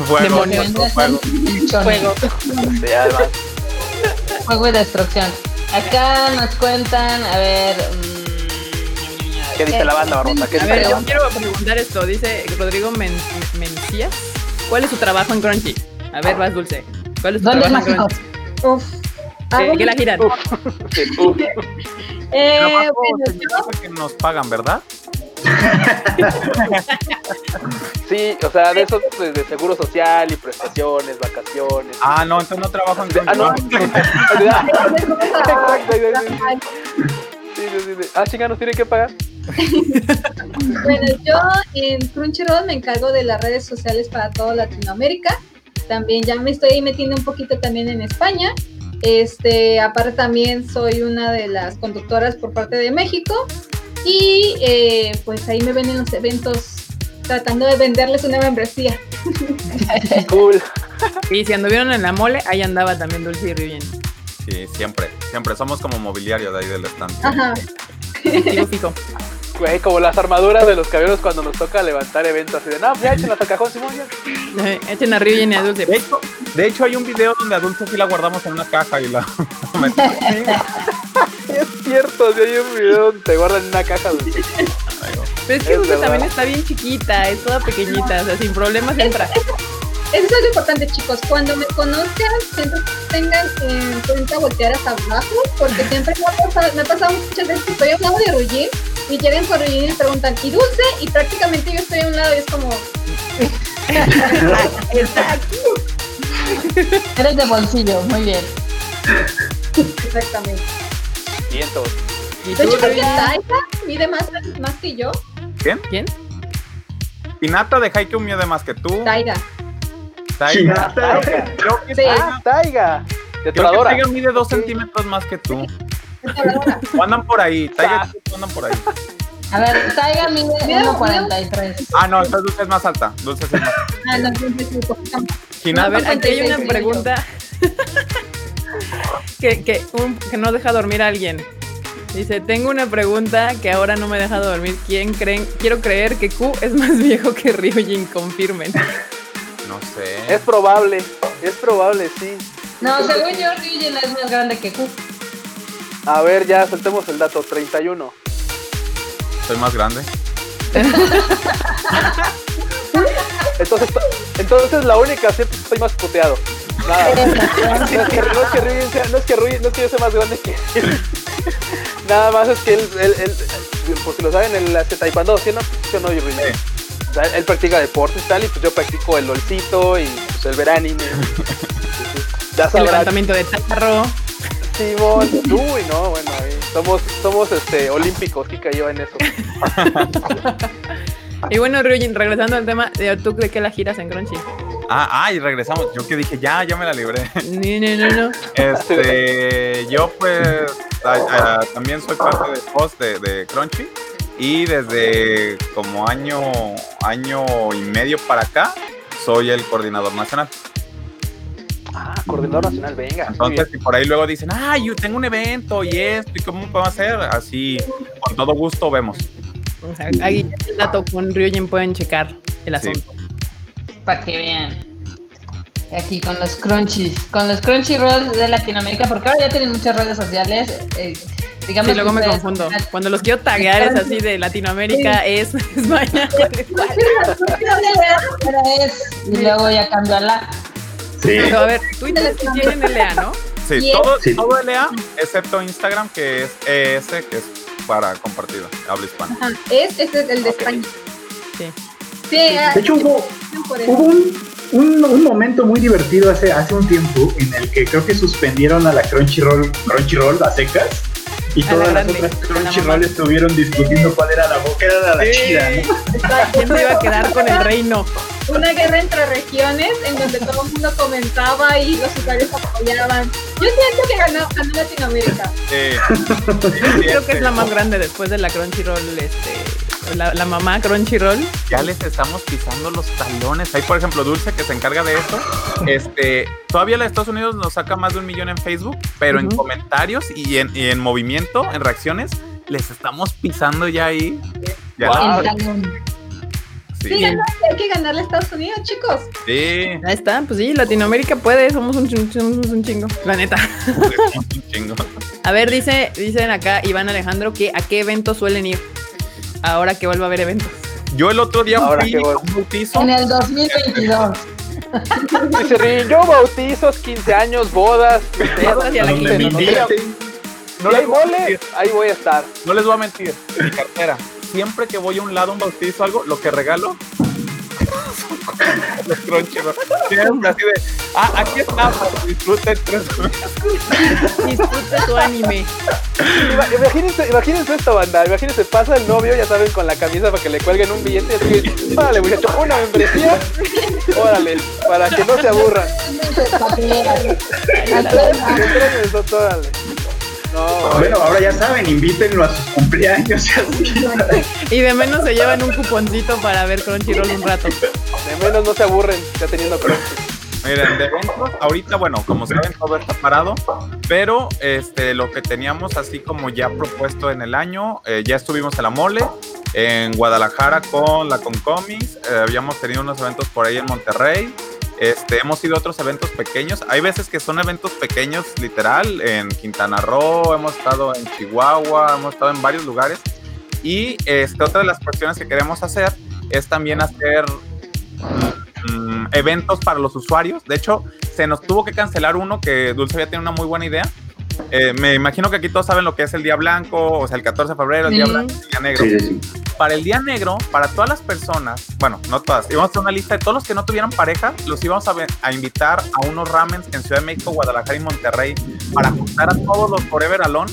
Speaker 2: fuego,
Speaker 1: demonios.
Speaker 2: fuego, fuego.
Speaker 7: Sí, además.
Speaker 6: Fuego y destrucción. Acá nos cuentan, a ver. mm,
Speaker 7: ¿Qué dice la banda, Barbosa? ¿Qué
Speaker 1: A
Speaker 7: dice
Speaker 1: ver,
Speaker 7: la
Speaker 1: yo
Speaker 7: banda?
Speaker 1: quiero preguntar esto. Dice Rodrigo Men Mencías. ¿Cuál es su trabajo en Crunchy? A ver, vas dulce. ¿Cuál es su
Speaker 6: ¿Dónde
Speaker 1: trabajo? Crunchy?
Speaker 3: Uf. Hago
Speaker 1: ¿Qué, qué la giran?
Speaker 7: Uf.
Speaker 3: eh,
Speaker 2: Trabajo
Speaker 3: bueno, yo-
Speaker 2: que nos pagan, ¿verdad?
Speaker 7: Sí, o sea, de esos pues, de seguro social y prestaciones, vacaciones.
Speaker 2: Ah, no, entonces no trabajo en
Speaker 7: Ah, no. Sí, sí, sí. Ah, chinga, nos tienen que pagar.
Speaker 3: Bueno, yo en Crunchyroll me encargo de las redes sociales para toda Latinoamérica. También ya me estoy metiendo un poquito también en España. Este, aparte también soy una de las conductoras por parte de México. Y eh, pues ahí me ven en los eventos tratando de venderles una membresía.
Speaker 7: Cool.
Speaker 1: Y si anduvieron en la mole, ahí andaba también Dulce y Rivian.
Speaker 2: Sí, siempre, siempre. Somos como mobiliario de ahí del stand.
Speaker 3: Ajá.
Speaker 7: Güey, como las armaduras de los caballeros cuando nos toca levantar eventos así de, no, pues ya échenlas al cajón, Simón, ya.
Speaker 1: Echen a Rivian y a Dulce.
Speaker 2: De hecho, de hecho, hay un video donde a Dulce sí la guardamos en una caja y la
Speaker 7: Es cierto, si hay un video donde te guardan en una caja dulce.
Speaker 1: Pero es que
Speaker 7: Es
Speaker 1: Dulce también está bien chiquita, es toda pequeñita, o sea, sin problemas entra.
Speaker 3: Eso es lo importante, chicos. Cuando me conozcan, siempre tengan en cuenta voltear hacia abajo, porque siempre me ha pasado, me ha pasado muchas veces que estoy a lado de Rugin y llegan con Rugin y me preguntan, ¿y dulce? Y prácticamente yo estoy a un lado y es como,
Speaker 1: Está aquí.
Speaker 6: Eres de bolsillo, muy bien.
Speaker 3: exactamente.
Speaker 7: Vientos.
Speaker 1: ¿Y
Speaker 3: De
Speaker 1: tú,
Speaker 3: hecho, creo que? Taika mide más, más que yo.
Speaker 1: ¿Quién?
Speaker 2: Hinata de Haikyuu mide más que tú.
Speaker 3: Taiga.
Speaker 2: Creo que
Speaker 3: Sí.
Speaker 2: Taiga-
Speaker 7: Ah, Taiga.
Speaker 2: creo que. Taiga mide dos
Speaker 7: Sí.
Speaker 2: centímetros más que tú. O andan por ahí. Taiga
Speaker 7: Ah.
Speaker 2: andan por ahí.
Speaker 6: A ver, Taiga mide
Speaker 3: Mira,
Speaker 6: 1.43.
Speaker 2: Ah, no, entonces Dulce es más alta. Dulce es más alta.
Speaker 3: Ah, no, poquito más.
Speaker 1: A ver, aquí hay una
Speaker 3: 56
Speaker 1: pregunta que, que, un- que no deja dormir a alguien. Dice, tengo una pregunta que ahora no me deja dormir. ¿Quién creen? Quiero creer que Q es más viejo que Ryujin, confirmen.
Speaker 2: No sé.
Speaker 7: Es probable, es probable, sí.
Speaker 6: No, según yo, Ryujin es más grande que Q.
Speaker 7: A ver, ya soltemos el dato, 31.
Speaker 2: Soy más grande.
Speaker 7: Entonces, entonces la única, siempre estoy más puteado. Nada. No es que, no es que Ryujin sea- no es que Ryujin- no es que yo sea más grande que él. Nada más es que él, él, él- por si lo saben, él hace taekwondo, ¿sí no? Yo no, yo Ryujin. Sea, él practica deportes y tal, y pues yo practico el lolcito y pues el ver anime. Ya
Speaker 1: El levantamiento de tarro.
Speaker 7: Simón, uy, no, bueno, ahí somos, somos este, olímpicos, y yo en eso.
Speaker 1: Y bueno, Ryujin, regresando al tema, de ¿tú de qué la giras en Crunchy?
Speaker 2: Ah, ah, y regresamos. Yo que dije, ya, ya me la libré.
Speaker 1: No, no, no, no.
Speaker 2: Este, yo pues a- a- también soy parte del host de, de Crunchy y desde como año, año y medio para acá soy el coordinador nacional.
Speaker 7: Ah, coordinador nacional, venga.
Speaker 2: Entonces, si por ahí luego dicen, ah, yo tengo un evento y esto, ¿y cómo podemos hacer? Así, con todo gusto vemos.
Speaker 1: O sea, ahí el dato con Ryujin pueden checar el
Speaker 2: Sí.
Speaker 1: asunto.
Speaker 6: Para que vean. Aquí con los crunchies, con los crunchyroll de Latinoamérica, porque ahora ya tienen muchas redes sociales. eh, digamos
Speaker 1: Sí, luego
Speaker 6: que
Speaker 1: me confundo. Cuando los quiero taguear es así de Latinoamérica, es España.
Speaker 6: Pero es, y luego ya cambió a la.
Speaker 4: Sí.
Speaker 1: Pero a ver, Twitter sí tienen LA, ¿no?
Speaker 2: Sí, todo,
Speaker 4: Sí.
Speaker 2: todo LA, excepto Instagram, que es ES, que es para compartido, habla hispana.
Speaker 3: Ajá, es, ese es el de España.
Speaker 1: Sí.
Speaker 3: Sí, ah,
Speaker 4: De hecho, hubo,
Speaker 3: por eso.
Speaker 4: hubo un, un, un momento muy divertido hace, hace un tiempo en el que creo que suspendieron a la Crunchyroll, Crunchyroll a secas y
Speaker 1: A la
Speaker 4: todas las otras
Speaker 1: la
Speaker 4: Crunchyroll
Speaker 1: mamá.
Speaker 4: estuvieron discutiendo cuál era la boca, era la chida, ¿no?
Speaker 1: ¿Quién se iba a quedar con el reino?
Speaker 3: una guerra entre regiones en donde todo el mundo comentaba y los usuarios apoyaban. Yo siento que ganó, ganó Latinoamérica.
Speaker 1: Creo que es la más grande después de la Crunchyroll, este, la, la mamá Crunchyroll.
Speaker 2: ya les estamos pisando los talones. Hay, por ejemplo, Dulce que se encarga de esto. Este, todavía la de Estados Unidos nos saca más de un millón en Facebook, pero en comentarios y en, y en movimiento, en reacciones, les estamos pisando ya ahí. Ya
Speaker 7: Wow.
Speaker 2: Sí,
Speaker 3: Sí, hay que ganarle a Estados Unidos, chicos.
Speaker 2: sí,
Speaker 1: Ahí está, pues sí, Latinoamérica puede, somos un, somos un chingo, la neta.
Speaker 2: un chingo.
Speaker 1: A ver, dice, dicen acá Iván Alejandro que a qué eventos suelen ir. Ahora que vuelva a haber eventos.
Speaker 2: Yo el otro día
Speaker 7: Ahora
Speaker 2: fui
Speaker 7: que voy.
Speaker 2: a un bautizo.
Speaker 6: En el 2022.
Speaker 7: Dice Rin, yo bautizos, 15 años, bodas,
Speaker 1: Bodas y a la
Speaker 4: Donde
Speaker 1: quince,
Speaker 4: me
Speaker 1: ¿no?
Speaker 7: hay
Speaker 2: les voy a
Speaker 7: mole,
Speaker 2: mentir,
Speaker 7: ahí voy a estar.
Speaker 2: no les voy a mentir, mi cartera. Siempre que voy a un lado, un bautizo, algo, lo que regalo son los Crunchyroll. Así de, ah, aquí estamos, disfruten tres
Speaker 1: Disfruta tu anime.
Speaker 7: Ima- Imagínense, imagínense esto, banda. Imagínense, pasa el novio, ya saben, con la camisa para que le cuelguen un billete y así, órale, muchacho, una membresía. Órale, para que no se aburran. Órale. No,
Speaker 4: Bueno, ahora ya saben, invítenlo a sus cumpleaños. y
Speaker 1: de menos se llevan un cuponcito para ver Crunchyroll un rato.
Speaker 7: de menos no se aburren ya teniendo crunchy.
Speaker 2: Miren, de eventos, ahorita, bueno, como saben, todo está parado, pero este, lo que teníamos así como ya propuesto en el año, eh, ya estuvimos en la Mole, en Guadalajara con la Concomis, eh, habíamos tenido unos eventos por ahí en Monterrey, este, hemos ido a otros eventos pequeños, hay veces que son eventos pequeños, literal, en Quintana Roo, hemos estado en Chihuahua, hemos estado en varios lugares, y este, otra de las cuestiones que queremos hacer es también hacer mm, eventos para los usuarios. De hecho, se nos tuvo que cancelar uno que Dulce había tenido una muy buena idea. Eh, me imagino que aquí todos saben lo que es el Día Blanco, o sea, el 14 de febrero, el Día. Blanco, el Día Negro.
Speaker 4: Sí, sí, sí.
Speaker 2: Para el Día Negro, para todas las personas, bueno, no todas, íbamos a hacer una lista de todos los que no tuvieran pareja, los íbamos a, invitar a unos ramens en Ciudad de México, Guadalajara y Monterrey para juntar a todos los Forever Alone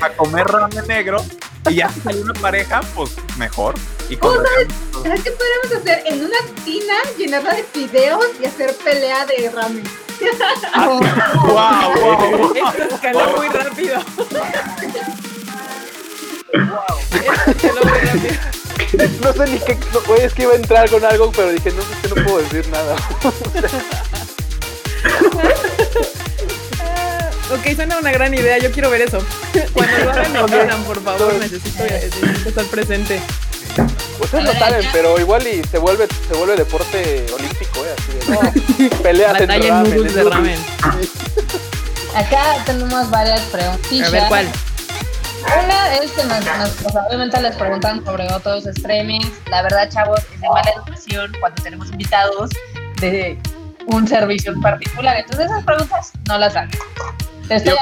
Speaker 2: a comer ramen negro y ya si sale una pareja, pues mejor. Y
Speaker 3: Oh, ¿Sabes qué podríamos hacer? En una tina llenarla de fideos y hacer pelea de ramen.
Speaker 2: ¡Wow! wow.
Speaker 1: Esto escaló muy rápido.
Speaker 7: No sé ni qué. No, güey, es que iba a entrar con algo, pero dije, no sé que no puedo decir nada.
Speaker 1: Ok, suena una gran idea, yo quiero ver eso. Cuando lo hagan me avisan, por favor, necesito, necesito estar presente.
Speaker 7: Ustedes no saben, pero igual y se vuelve, se vuelve deporte olímpico, ¿eh? Así de, no, peleas entre ramen.
Speaker 1: de
Speaker 7: es-
Speaker 1: ramen.
Speaker 6: Acá tenemos varias preguntillas.
Speaker 1: A ver, ¿cuál?
Speaker 6: Una es que nos, nos- o sea, obviamente les preguntan sobre otros streamings. La verdad, chavos, es de mala educación cuando tenemos invitados de un servicio en particular. Entonces esas preguntas no las hagan. Te estoy
Speaker 2: Yo-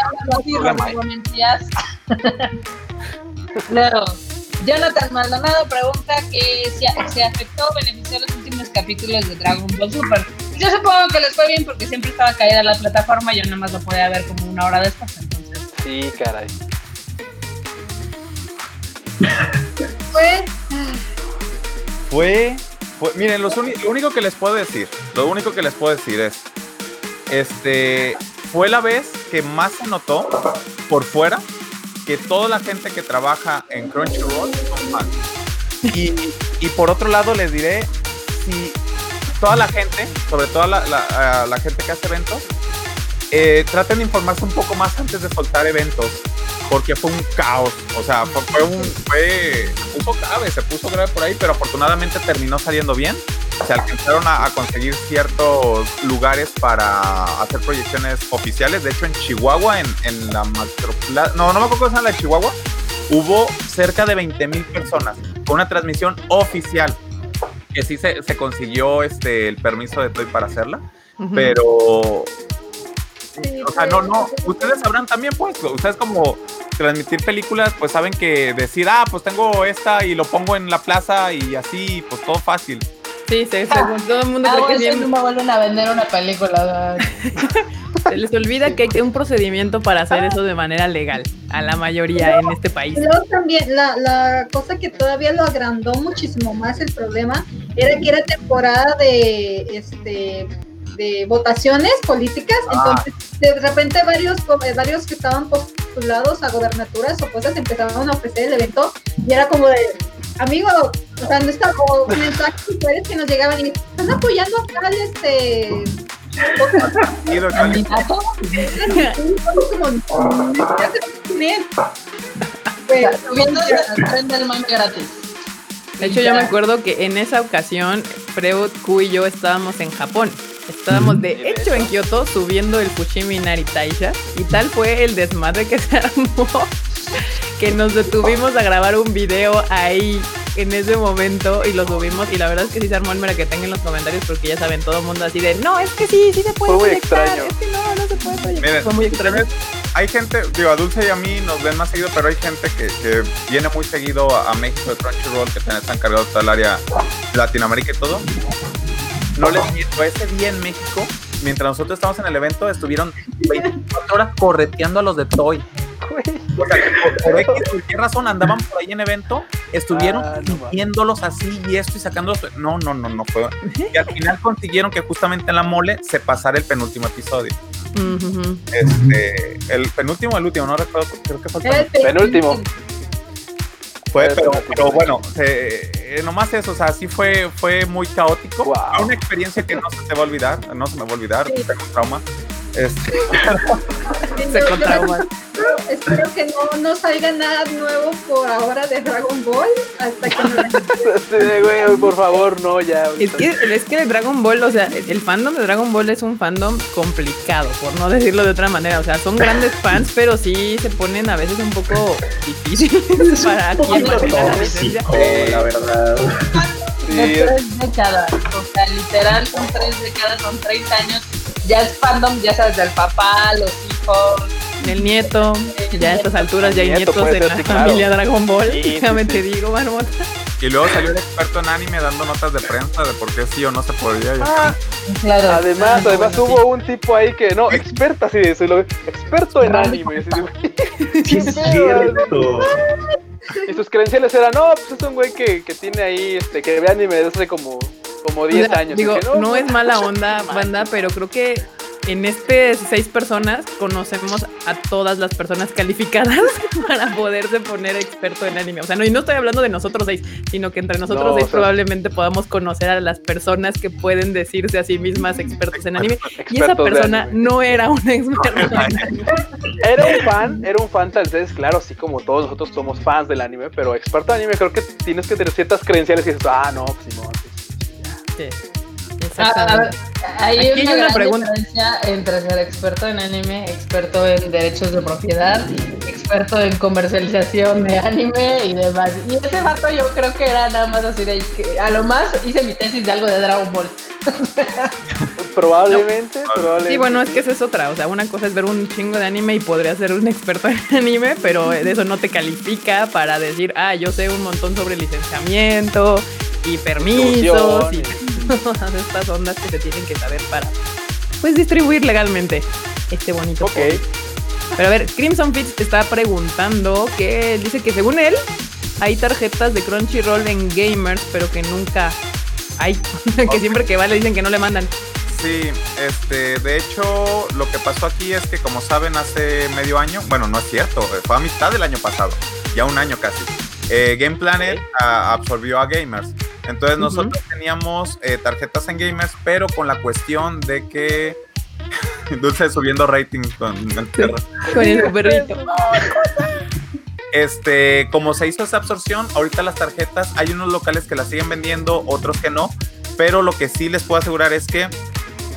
Speaker 6: hablando así, Mentías. Luego, Jonathan Maldonado pregunta que si se afectó o benefició los últimos capítulos de Dragon Ball Super. Yo supongo que les fue bien porque siempre estaba caída la plataforma y yo nada más lo podía ver como una hora después. Entonces,
Speaker 7: Sí, caray.
Speaker 2: Fue, fue- miren, lo único que les puedo decir, lo único que les puedo decir es, este, fue la vez que más se notó por fuera que toda la gente que trabaja en Crunchyroll son fans. Y, por otro lado les diré, si toda la gente, sobre todo la, la gente que hace eventos, eh, traten de informarse un poco más antes de soltar eventos, porque fue un caos, o sea, fue, fue un, fue, se puso grave, se puso grave por ahí, pero afortunadamente terminó saliendo bien. Se alcanzaron a, a conseguir ciertos lugares para hacer proyecciones oficiales. De hecho, en Chihuahua, en, en la Macropla- no, no me acuerdo cuál es la de Chihuahua, hubo cerca de 20 mil personas con una transmisión oficial. Que sí se, se consiguió este, el permiso de Toy para hacerla,
Speaker 1: Ujú.
Speaker 2: pero
Speaker 3: sí,
Speaker 2: o sea, no, no, ustedes sabrán también, pues, ustedes como transmitir películas, pues saben que decir, ah, pues tengo esta y lo pongo en la plaza y así, pues todo fácil.
Speaker 1: Sí, se- todo el mundo
Speaker 6: Ah,
Speaker 1: cree que es bien.
Speaker 6: no me vuelven a vender una película.
Speaker 1: Se les olvida que hay un procedimiento para hacer eso de manera legal a la mayoría en este país.
Speaker 3: Luego también la, la cosa que todavía lo agrandó muchísimo más el problema era que era temporada de este de votaciones políticas,
Speaker 2: Ah.
Speaker 3: entonces de repente varios eh, varios que estaban postulados a gobernaturas o cosas empezaron a ofrecer el evento y era como de amigo, o sea, no está o mensajes que nos llegaban y están apoyando a tal este
Speaker 2: de-
Speaker 6: ¿Candidato?
Speaker 3: como. Pues,
Speaker 6: Subiendo tren del manga gratis.
Speaker 1: De hecho, yo me acuerdo que en esa ocasión, Freud, Q y yo estábamos en Japón. Estábamos de hecho en Kioto subiendo el Fushimi Inari Taisha y tal fue el desmadre que se armó que nos detuvimos a grabar un video ahí en ese momento y lo subimos y la verdad es que sí se armó el que tenga en los comentarios porque ya saben todo el mundo así de no, es que sí, sí se puede
Speaker 7: Fue muy extraño.
Speaker 1: es que no, no se puede proyectar.
Speaker 2: Miren,
Speaker 1: fue muy extraño.
Speaker 2: hay gente, digo, a Dulce y a mí nos ven más seguido, pero hay gente que, que viene muy seguido a, a México de Crunchyroll, que están encargados de todo el área Latinoamérica y todo. No les miento, ese día en México, mientras nosotros estábamos en el evento, estuvieron 24 horas correteando a los de Toy. O sea, por, por X, por qué razón andaban por ahí en evento, estuvieron
Speaker 7: Ah, no
Speaker 2: así y esto y sacándolos. No, no, no, no fue. Y al final consiguieron que justamente en la mole se pasara el penúltimo episodio. Este, el penúltimo o el último, no recuerdo, creo que fue el
Speaker 3: era el
Speaker 2: penúltimo.
Speaker 7: Penúltimo.
Speaker 2: Fue, pero, pero bueno, se- eh, nomás eso, o sea, sí fue, fue muy caótico.
Speaker 7: Wow.
Speaker 2: Fue Una experiencia que no se te va a olvidar, no se me va a olvidar,
Speaker 3: Sí.
Speaker 2: tengo un trauma. Este,
Speaker 1: Se contrauma.
Speaker 3: Espero que no, no salga nada nuevo por ahora de Dragon Ball hasta que nos
Speaker 7: Sí, güey, por favor, no, ya.
Speaker 1: Es que, es que Dragon Ball, o sea, el el fandom de Dragon Ball es un fandom complicado, por no decirlo de otra manera. O sea, son grandes fans, pero sí se ponen a veces un poco difíciles para quien la licencia.
Speaker 4: tóxico, la verdad.
Speaker 7: Sí,
Speaker 6: De tres décadas. O sea, literal son tres décadas, son 30 años. Ya es fandom, ya sabes, del papá, los hijos.
Speaker 1: El nieto, ya a estas alturas ya hay
Speaker 7: nieto
Speaker 1: nietos en la
Speaker 7: sí, claro.
Speaker 1: familia Dragon Ball.
Speaker 7: Sí,
Speaker 1: Déjame
Speaker 7: sí.
Speaker 1: te digo, Marmota.
Speaker 2: y luego salió el experto en anime dando notas de prensa de por qué sí o no se podía.
Speaker 7: Ah,
Speaker 6: Claro.
Speaker 7: además,
Speaker 1: Ah,
Speaker 7: además
Speaker 1: bueno,
Speaker 7: hubo un tipo ahí que, no, experta, sí, sí, lo- experto en anime. sí,
Speaker 4: es cierto.
Speaker 7: Y sus credenciales eran, no, pues es un güey que, que tiene ahí, este, que ve anime desde hace como, como 10
Speaker 1: O sea,
Speaker 7: años.
Speaker 1: Digo, no, es mala onda, banda, pero creo que en este seis personas conocemos a todas las personas calificadas para poderse poner experto en anime. O sea, no, y no estoy hablando de nosotros seis, sino que entre nosotros
Speaker 7: No,
Speaker 1: seis
Speaker 7: o sea-
Speaker 1: probablemente podamos conocer a las personas que pueden decirse a sí mismas expertos en anime. Y esa persona no era un experto en anime.
Speaker 7: Era un fan, era un fan tal vez, claro, así como todos nosotros somos fans del anime, pero experto en anime creo que tienes que tener ciertas credenciales y dices, ah, no, pues Simón, pues,
Speaker 1: Sí,
Speaker 6: Ah,
Speaker 1: exactamente.
Speaker 6: hay
Speaker 1: Aquí hay
Speaker 6: una, gran
Speaker 1: pregunta.
Speaker 6: diferencia entre ser experto en anime, experto en derechos de propiedad, experto en comercialización de anime y demás. Y ese vato yo creo que era nada más así de que a lo más hice mi tesis de algo de Dragon Ball.
Speaker 7: Probablemente, probablemente.
Speaker 1: Sí, bueno, es que esa es otra. O sea, una cosa es ver un chingo de anime y podría ser un experto en anime, pero de eso no te califica para decir, ah, yo sé un montón sobre licenciamiento y permisos y todas estas ondas que se tienen que saber para, pues, distribuir legalmente este bonito.
Speaker 7: Ok.
Speaker 1: Pero a ver, Crimson Fitz está preguntando que dice que según él hay tarjetas de Crunchyroll en gamers, pero que nunca hay. que siempre que va le dicen que no le mandan.
Speaker 2: Sí, este, de hecho, lo que pasó aquí es que, como saben, hace medio año, bueno, no es cierto, fue a mitad del año pasado, ya un año casi, eh, Game Planet ah, absorbió a Gamers. Entonces, nosotros teníamos eh, tarjetas en Gamers, pero con la cuestión de que. Dulce subiendo ratings con el perro.
Speaker 1: Con el perrito.
Speaker 2: Este, como se hizo esa absorción, ahorita las tarjetas, hay unos locales que las siguen vendiendo, otros que no, pero lo que sí les puedo asegurar es que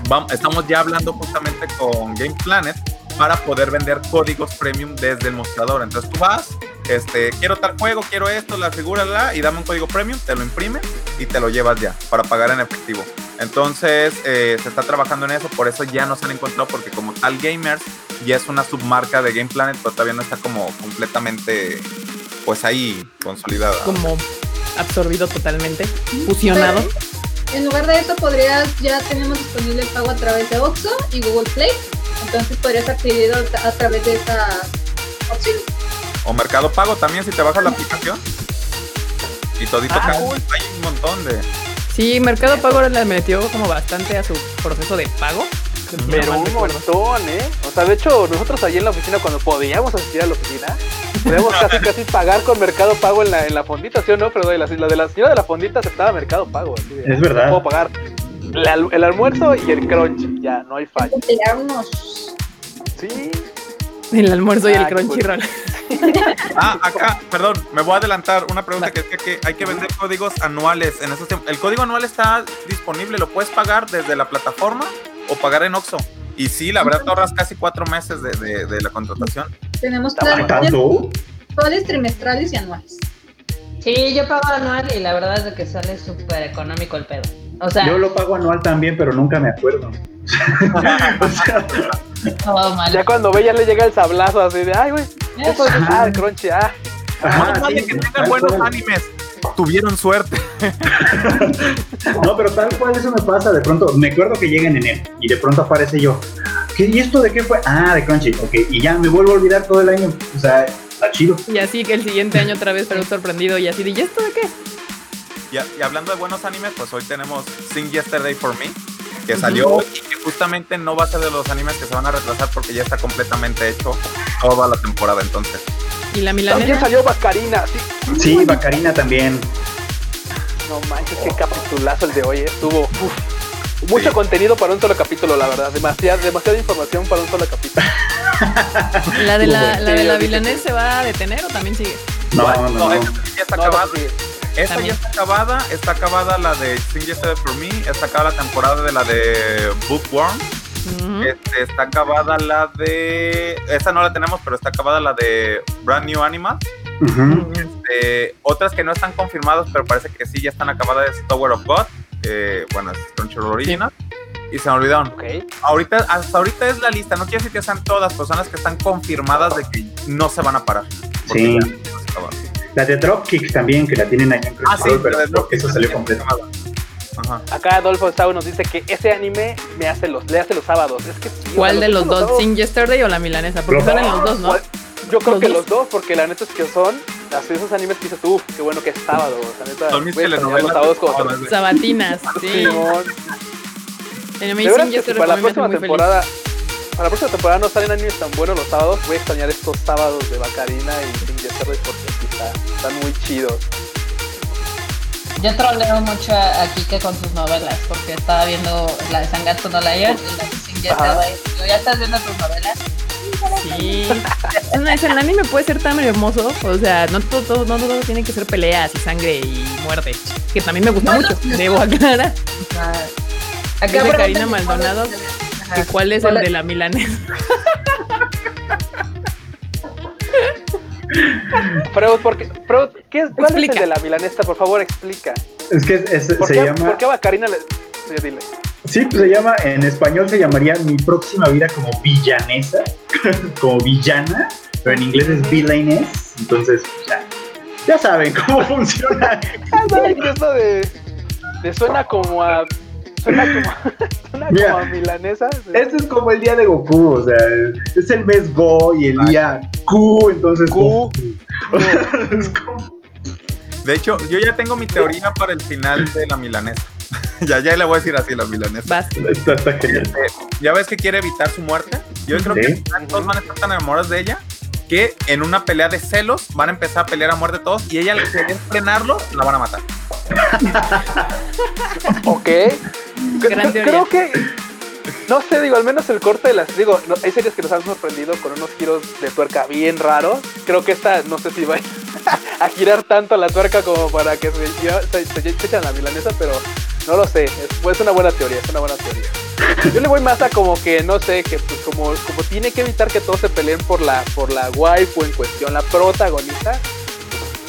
Speaker 2: vam- estamos ya hablando justamente con Game Planet para poder vender códigos premium desde el mostrador. Entonces tú vas, este, quiero tal juego, quiero esto, la figura, la, y dame un código premium, te lo imprime y te lo llevas ya para pagar en efectivo. Entonces eh, se está trabajando en eso, por eso ya no se han encontrado, porque como tal Gamers ya es una submarca de Game Planet, pero todavía no está como completamente, pues ahí consolidada.
Speaker 1: como absorbido totalmente, fusionado.
Speaker 3: En lugar de eso, podrías, ya tenemos disponible el pago a través de Oxxo y Google Play. Entonces podrías adquirirlo a a través de esa opción.
Speaker 2: O Mercado Pago también, si te bajas la aplicación. Y todito
Speaker 7: Ah,
Speaker 2: hay un montón de.
Speaker 1: Sí, Mercado Pago ahora le metió como bastante a su proceso de pago.
Speaker 7: Pero un montón, ¿eh? O sea, de hecho, nosotros allí en la oficina, cuando podíamos asistir a la oficina, podíamos casi casi pagar con Mercado Pago en la, en la fondita, ¿sí o no? Pero de la, la de la señora de la fondita aceptaba Mercado Pago. así de,
Speaker 4: Es verdad.
Speaker 7: Puedo pagar la- el almuerzo y el crunch, ya, no hay fallo.
Speaker 3: Emplearnos.
Speaker 7: Sí,
Speaker 1: El almuerzo y el
Speaker 7: Ah,
Speaker 1: Crunchyroll.
Speaker 2: Ah, acá, perdón, me voy a adelantar. Una pregunta que es que, que hay que vender códigos anuales. En esos tiempos. El código anual está disponible, lo puedes pagar desde la plataforma o pagar en Oxxo. Y sí, la verdad te ahorras casi cuatro meses de, de- de la contratación.
Speaker 3: Tenemos
Speaker 4: ¿Hay
Speaker 3: planes mensuales, trimestrales y anuales.
Speaker 6: Sí, yo pago anual y la verdad es que sale súper económico el pedo. O sea,
Speaker 4: Yo lo pago anual también, pero nunca me acuerdo. O sea,
Speaker 6: mal.
Speaker 7: ya cuando ve ya le llega el sablazo así de, ay, güey, eso es, ah, el crunch, ah.
Speaker 4: ajá,
Speaker 2: Más vale
Speaker 4: sí,
Speaker 2: que tengan buenos
Speaker 4: cual.
Speaker 2: animes. Tuvieron suerte.
Speaker 4: No, pero tal cual eso me pasa. De pronto, me acuerdo que llega en enero y de pronto aparece yo. ¿Qué, ¿Y esto de qué fue? Ah, de Crunchy. Ok, y ya me vuelvo a olvidar todo el año. O sea, está chido.
Speaker 1: Y así que el siguiente año otra vez pero sorprendido y así de, ¿y esto de qué?
Speaker 2: Y, hablando de buenos animes, pues hoy tenemos Sing Yesterday for Me, que salió hoy y que justamente no va a ser de los animes que se van a retrasar porque ya está completamente hecho toda la temporada. Entonces,
Speaker 1: Y la
Speaker 7: También
Speaker 1: milanesa.
Speaker 7: salió Bacarina, sí.
Speaker 4: Sí, Bacarina también.
Speaker 7: No manches, qué capitulazo el de hoy, ¿eh? Estuvo uf, mucho
Speaker 2: Sí.
Speaker 7: contenido para un solo capítulo, la verdad. Demasiada, demasiada información para un solo capítulo.
Speaker 1: La de la, la, de la vilanés se va a detener o también sigue.
Speaker 4: No,
Speaker 2: ¿cuál?
Speaker 4: no, no.
Speaker 2: esa ya está
Speaker 7: No,
Speaker 2: acabada.
Speaker 7: sí.
Speaker 2: Esta
Speaker 1: También.
Speaker 2: ya está acabada, está acabada la de Sing Yesterday for Me, está acabada la temporada de la de Bookworm, este, está acabada la de... Esa no la tenemos, pero está acabada la de Brand New Animal. Este, otras que no están confirmadas, pero parece que sí ya están acabadas es Tower of God, bueno, es Crunchyroll Original. Y se me olvidaron. Ahorita, hasta ahorita es la lista, no quiere decir que sean todas personas que están confirmadas de que no se van a parar. porque
Speaker 4: Sí.
Speaker 2: ya.
Speaker 4: La de Dropkicks también, que la tienen ahí en
Speaker 2: Ah, sí,
Speaker 4: Crunchyroll, pero
Speaker 2: la de Dropkick
Speaker 4: eso salió completo.
Speaker 2: Ajá.
Speaker 7: Acá Adolfo Sau nos dice que ese anime me hace los, le hace los sábados. Es que sí, o
Speaker 1: ¿Cuál de los dos? ¿Sing Yesterday o la milanesa? Porque salen los dos, ¿no?
Speaker 7: ¿Cuál? Yo creo
Speaker 1: ¿Los
Speaker 7: que
Speaker 1: dos?
Speaker 7: los dos, porque la neta es que son así esos animes que dices, uff, qué bueno que es sábado. Sea, neta,
Speaker 2: Son mis telenovelas.
Speaker 7: sábados como.
Speaker 1: Sabatinas, sí.
Speaker 7: Simón.
Speaker 1: En
Speaker 7: De veras
Speaker 1: Amazing
Speaker 7: que
Speaker 1: yo
Speaker 7: si
Speaker 1: te
Speaker 7: para la próxima
Speaker 1: muy feliz.
Speaker 7: Para la próxima temporada no salen animes tan buenos los sábados, voy a extrañar estos sábados de Bacarina y Sin Yesterday porque está- están muy chidos.
Speaker 6: Yo troleo mucho a, a Kike con sus novelas, porque estaba viendo la de Sangatsu no Lion y la de Yesterday. Digo, ¿Ya estás viendo tus novelas?
Speaker 1: Sí. Es una- es- el anime puede ser tan hermoso. O sea, no todo, todo, no todo tiene que ser peleas y sangre y muerte. Que también me gusta
Speaker 6: No,
Speaker 1: mucho.
Speaker 6: no, no.
Speaker 1: Debo aclarar.
Speaker 6: Ah,
Speaker 1: Dice
Speaker 6: preguntan
Speaker 1: Karina
Speaker 6: que cuál es- Ajá.
Speaker 1: que ¿Cuál es el de la milanesa?
Speaker 7: Freud, ¿por qué, Freud, ¿qué es, ¿cuál es
Speaker 1: Explica.
Speaker 7: el de la milanesa? Por favor, explica.
Speaker 4: Es que es- es-
Speaker 7: ¿Por,
Speaker 4: se
Speaker 7: qué,
Speaker 4: llama.
Speaker 7: ¿Por qué a Bacarina le.? Sí, dile.
Speaker 4: Sí, pues se llama, en español se llamaría Mi próxima vida como villanesa, como villana, pero en inglés es villainess, entonces ya, ya saben cómo funciona.
Speaker 7: Ah, ¿saben que eso de, de suena como a. Suena como, suena
Speaker 4: Mira.
Speaker 7: como a milanesa? Sí.
Speaker 4: Este es como el día de Goku, o sea, es el mes Go y el día Q, entonces
Speaker 7: Q.
Speaker 4: Es como-
Speaker 2: De hecho, yo ya tengo mi teoría para el final de la milanesa. ya, ya le voy a decir así la milanesa.
Speaker 4: Está, está genial.
Speaker 2: Ya ves que quiere evitar su muerte. Yo creo que
Speaker 4: Sí.
Speaker 2: final todos van a estar tan enamorados de ella que en una pelea de celos van a empezar a pelear a muerte todos y ella al querer frenarlo la van a matar.
Speaker 7: Ok.
Speaker 1: Gran.
Speaker 7: Creo que. No sé, digo, al menos el corte de las. Digo, no- hay series que nos han sorprendido con unos giros de tuerca bien raros. Creo que esta, no sé si va a girar tanto la tuerca como para que se, se, se- se echan la milanesa, pero no lo sé. Es, pues, es una buena teoría, es una buena teoría. Yo le voy más a como que, no sé, que pues como, como tiene que evitar que todos se peleen por la, por la waifu en cuestión, la protagonista,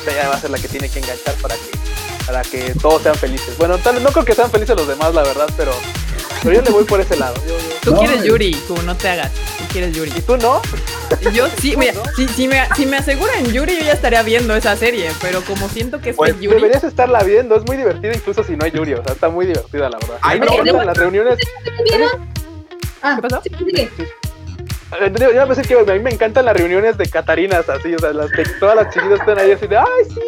Speaker 7: pues, ella va a ser la que tiene que enganchar para que para que todos sean felices. Bueno, tal, no creo que sean felices los demás, la verdad, pero, pero yo le voy por ese lado. Yo- yo-
Speaker 1: Tú
Speaker 4: No,
Speaker 1: quieres. Yuri, tú no te hagas. Tú quieres Yuri.
Speaker 7: ¿Y tú no?
Speaker 1: Yo sí, mira, si, si me, si me aseguran Yuri, yo ya estaría viendo esa serie. Pero como siento que es
Speaker 2: Pues,
Speaker 1: Yuri,
Speaker 7: Deberías estarla viendo, es muy divertida incluso si no hay Yuri, o sea, está muy divertida la verdad.
Speaker 2: Ay,
Speaker 7: me
Speaker 2: no,
Speaker 7: encantan
Speaker 3: no.
Speaker 7: las reuniones.
Speaker 3: Ah,
Speaker 1: ¿Qué pasó?
Speaker 3: sí, sigue.
Speaker 7: eh, Yo iba a decir que a mí me encantan las reuniones de Catarinas así, o sea, las que todas las chiquitas están ahí así de, ay, sí.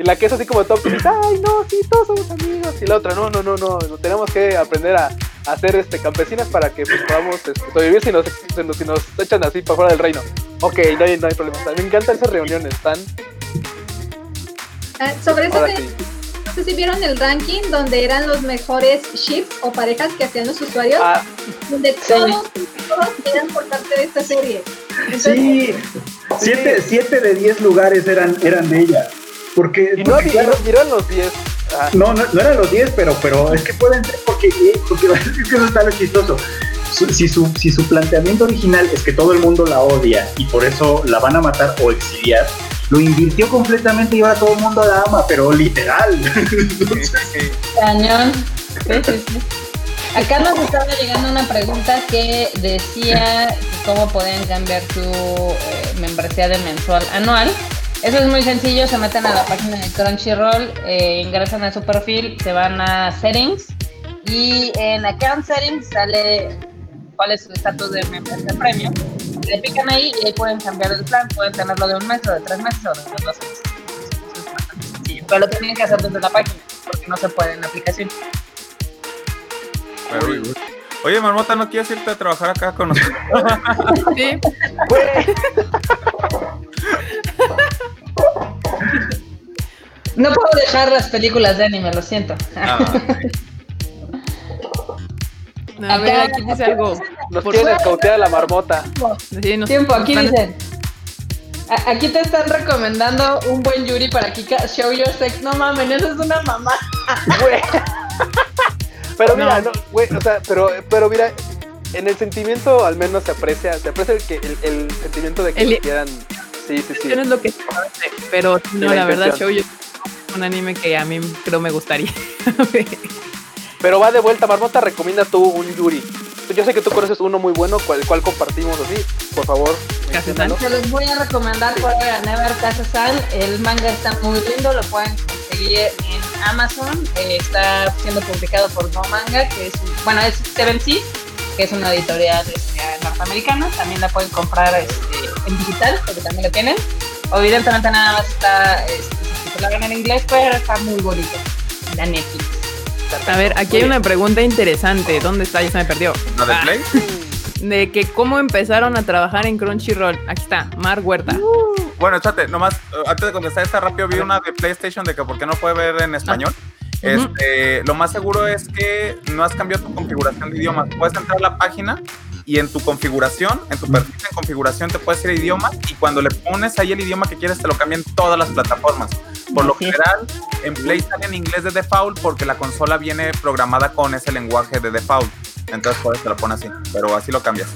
Speaker 7: Y la que es así como top, que dice, ay, no, sí, todos somos amigos. Y la otra, no, no, no, no, no, tenemos que aprender a, a ser este, campesinas para que pues, podamos este, sobrevivir si nos, si, nos, si nos echan así para fuera del reino. Ok, no hay, no hay problema. O sea, me encantan esas reuniones, están,
Speaker 3: Ah, sobre eso,
Speaker 7: sí.
Speaker 3: no sé si vieron el ranking donde eran los mejores ships o parejas que hacían los usuarios,
Speaker 7: Ah,
Speaker 3: donde todos, todos eran por parte de esta serie. Entonces,
Speaker 4: Sí, siete, siete de diez lugares eran, eran de ella. Porque,
Speaker 7: y no,
Speaker 4: porque,
Speaker 7: y
Speaker 4: claro,
Speaker 7: no vieron los 10. Ah,
Speaker 4: no, no, no eran los 10, pero, pero es que pueden ser porque, eh, porque es que eso está lo chistoso. Si, su, si su planteamiento original es que todo el mundo la odia y por eso la van a matar o exiliar, lo invirtió completamente y ahora todo el mundo la ama, pero literal.
Speaker 6: Cañón. Sí, sí, sí. Acá nos estaba llegando una pregunta que decía cómo podían cambiar su eh, membresía de mensual anual. Eso es muy sencillo, se meten a la página de Crunchyroll, eh, ingresan a su perfil, se van a settings y en account settings sale cuál es su estatus de membresía premium. Le pican ahí y ahí pueden cambiar el plan, pueden tenerlo de un mes o de tres meses o de dos meses. Pero lo tienen que hacer desde la página porque no se puede en la aplicación.
Speaker 2: Very good. Oye, Marmota, ¿no quieres irte a trabajar acá con nosotros?
Speaker 1: sí.
Speaker 6: No puedo dejar las películas de anime, lo siento.
Speaker 2: Ah,
Speaker 1: A ver, aquí dice algo.
Speaker 7: nos
Speaker 1: Por-
Speaker 7: quieren escautear a la marmota.
Speaker 1: Sí, nos-
Speaker 6: Tiempo, aquí
Speaker 1: nos
Speaker 6: dicen. A- Aquí te están recomendando un buen Yuri para Kika. Show your sex. No mames, eso es una mamá.
Speaker 7: Pero mira,
Speaker 1: No.
Speaker 7: güey, o sea, pero, pero mira, en el sentimiento al menos se aprecia, se aprecia el, que, el, el sentimiento de que
Speaker 1: El-
Speaker 7: se quieran. Sí, sí, sí.
Speaker 1: no es lo que pero no,
Speaker 7: la
Speaker 1: la verdad, es un anime que a mí creo me gustaría.
Speaker 7: Pero va de vuelta, Marmota, recomienda tú un Yuri. Yo sé que tú conoces uno muy bueno, cual, cual compartimos así. Por favor.
Speaker 6: Se los voy a recomendar por ahora Never. El manga está muy lindo, lo pueden conseguir en Amazon. Eh, está siendo publicado por No Manga, que es, un- bueno, es Seven Seas, que es una editorial este, norteamericana. También la pueden comprar este, en digital, porque también lo tienen. evidentemente nada más está este, subtitulado en inglés, pero está muy bonito. La Netflix.
Speaker 1: A ver, aquí hay una pregunta interesante. ¿Dónde está? Ya se me perdió.
Speaker 2: ¿La de
Speaker 1: Ah,
Speaker 2: Play?
Speaker 1: de que cómo empezaron a trabajar en Crunchyroll. Aquí está, Mar Huerta.
Speaker 2: Bueno, échate, nomás, eh, antes de contestar esta rápido, vi una de PlayStation de que por qué no puede ver en español. Este, lo más seguro es que no has cambiado tu configuración de idiomas. Puedes entrar a la página y en tu configuración, en tu perfil en configuración, te puedes ir a idiomas y cuando le pones ahí el idioma que quieres, te lo cambian todas las plataformas. Por lo general, en Play sale en inglés de default porque la consola viene programada con ese lenguaje de default. Entonces, por eso te lo pone así, pero así lo cambias.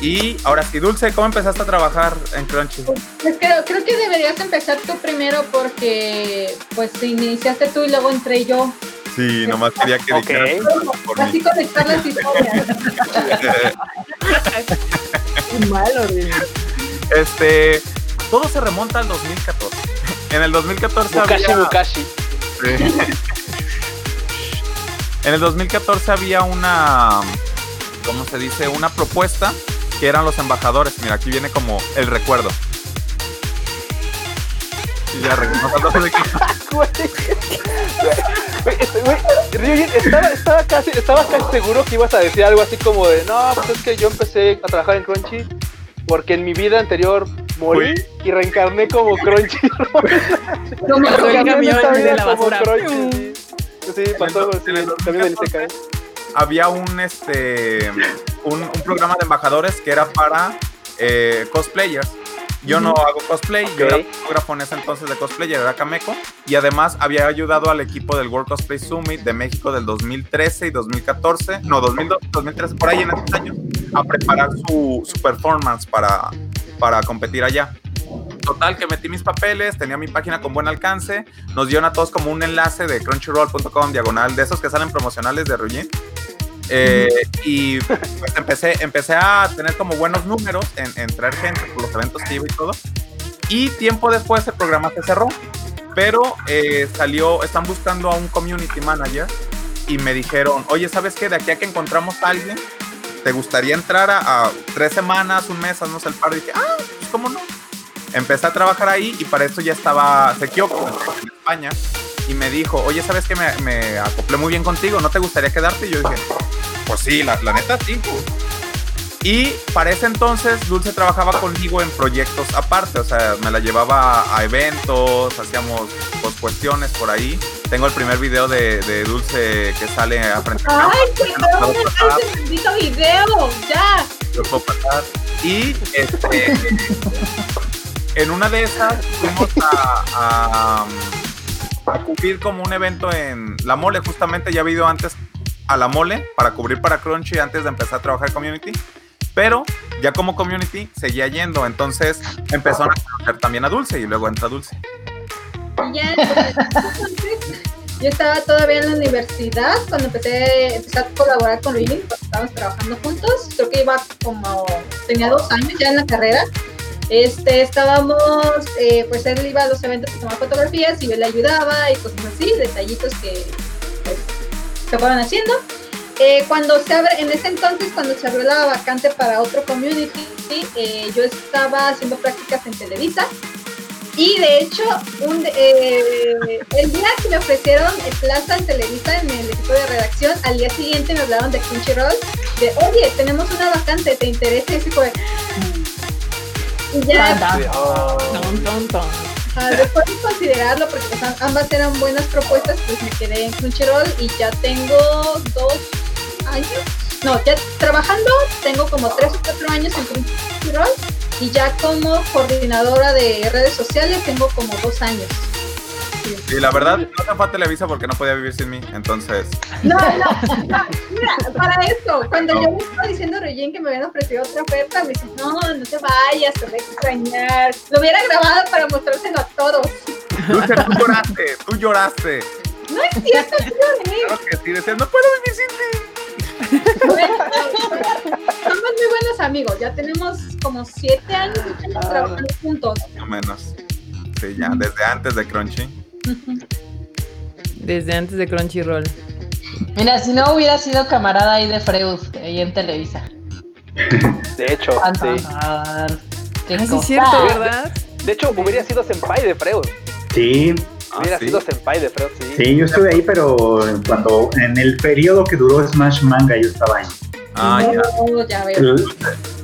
Speaker 2: Y ahora sí, Dulce, ¿cómo empezaste a trabajar en Crunchy?
Speaker 3: Pues creo, creo que deberías empezar tú primero porque pues iniciaste tú y luego entré yo.
Speaker 2: Sí, nomás quería que dijeras por
Speaker 3: Así conectar las historias.
Speaker 1: malo,
Speaker 2: Este, todo se remonta al 2014. En el 2014
Speaker 7: Mukashi
Speaker 2: había,
Speaker 7: Mukashi.
Speaker 2: Sí. En el 2014 había una, ¿cómo se dice? Una propuesta que eran los embajadores. Mira, aquí viene como el recuerdo. Y ya de que-
Speaker 7: este, Ryujin, estaba, estaba, casi, estaba casi seguro que ibas a decir algo así como de, no, pues es que yo empecé a trabajar en Crunchy porque en mi vida anterior morí y reencarné como Crunchy.
Speaker 3: Como
Speaker 1: Pasó el camión de la basura.
Speaker 7: Sí, sí, pasó sí, del Isekai.
Speaker 2: había un este un, un programa de embajadores que era para eh, cosplayers. Yo no hago cosplay, yo era fotógrafo en ese entonces de cosplayer, era Cameco, y además había ayudado al equipo del World Cosplay Summit de México del 2013 y 2014, no, 2002, 2013, por ahí en esos años, a preparar su, su performance para, para competir allá. Total, que metí mis papeles, tenía mi página con buen alcance, nos dieron a todos como un enlace de crunchyroll.com diagonal, de esos que salen promocionales de Ryujin. Eh, y pues empecé, empecé a tener como buenos números en, en traer gente por los eventos que iba y todo. Y tiempo después el programa se cerró, pero eh, salió, están buscando a un community manager y me dijeron, oye, ¿sabes qué? De aquí a que encontramos a alguien, ¿te gustaría entrar a, a tres semanas, un mes, haznos el paro? Y dije, ah, pues cómo no. Empecé a trabajar ahí y para eso ya estaba Sekioko en España y me dijo, oye, ¿sabes qué? Me, me acoplé muy bien contigo, ¿no te gustaría quedarte? Y yo dije, pues sí, la, la neta sí. Y para ese entonces Dulce trabajaba conmigo en proyectos aparte, o sea, me la llevaba a eventos, hacíamos pues, cuestiones por ahí. Tengo el primer video de, de Dulce que sale a frente
Speaker 3: ¡Ay, que no maldito video! ¡Ya!
Speaker 2: lo puedo pasar. Y este, en una de esas fuimos a, a, cubrir como un evento en La Mole, justamente ya había ido antes a La Mole para cubrir para Crunchy antes de empezar a trabajar community. Pero ya como community seguía yendo, entonces empezaron a conocer también a Dulce y luego entra Dulce.
Speaker 3: Ya, yo estaba todavía en la universidad cuando empecé, empecé a colaborar con Luigi, porque estábamos trabajando juntos. Creo que iba como, tenía dos años ya en la carrera. Este, estábamos, eh, pues él iba a los eventos a tomar fotografías y yo le ayudaba y cosas así, detallitos que pues, se fueron haciendo. Eh, cuando se abre, en ese entonces, cuando se abrió la vacante para otro community, eh, yo estaba haciendo prácticas en Televisa y de hecho, un, eh, el día que me ofrecieron plaza en Televisa en el equipo de redacción, al día siguiente me hablaron de Crunchyroll, de oye, tenemos una vacante, ¿te interesa? Y así fue. Y ya,
Speaker 7: Sí.
Speaker 1: Ton, ton, ton.
Speaker 3: ah, después de considerarlo, porque pues, am- ambas eran buenas propuestas, pues me quedé en Crunchyroll y ya tengo dos años. No, ya trabajando tengo como tres o cuatro años en Crunchyroll y ya como coordinadora de redes sociales tengo como dos años.
Speaker 2: Y la verdad, no se fue a Televisa porque no podía vivir sin mí, entonces
Speaker 3: No, no, no, mira, para esto, cuando yo me estaba diciendo a Regine que me habían ofrecido otra oferta, me dice, no, no te vayas, te voy a extrañar. Lo hubiera grabado para mostrárselo a todos.
Speaker 2: Dulce, tú lloraste, tú lloraste.
Speaker 3: No es cierto, yo lloré.
Speaker 2: Claro que sí, decías, no puedo vivir sin ti.
Speaker 3: Bueno, somos muy buenos amigos, ya tenemos como siete años trabajando juntos.
Speaker 2: Más o menos. Sí, ya, desde antes de Crunchy.
Speaker 1: Desde antes de Crunchyroll.
Speaker 6: Mira, si no hubiera sido camarada ahí de Freud, ahí en Televisa.
Speaker 7: De hecho, sí.
Speaker 6: Qué
Speaker 1: Ah, es cierto, ¿verdad?
Speaker 7: De hecho, hubiera sido senpai de Freud.
Speaker 4: Sí,
Speaker 2: Ah,
Speaker 7: Hubiera
Speaker 2: sí.
Speaker 7: sido senpai de Freud, sí.
Speaker 4: sí, yo estuve ahí, pero cuando en el periodo que duró Smash Manga yo estaba ahí.
Speaker 2: Ah, ya.
Speaker 3: No, ya veo.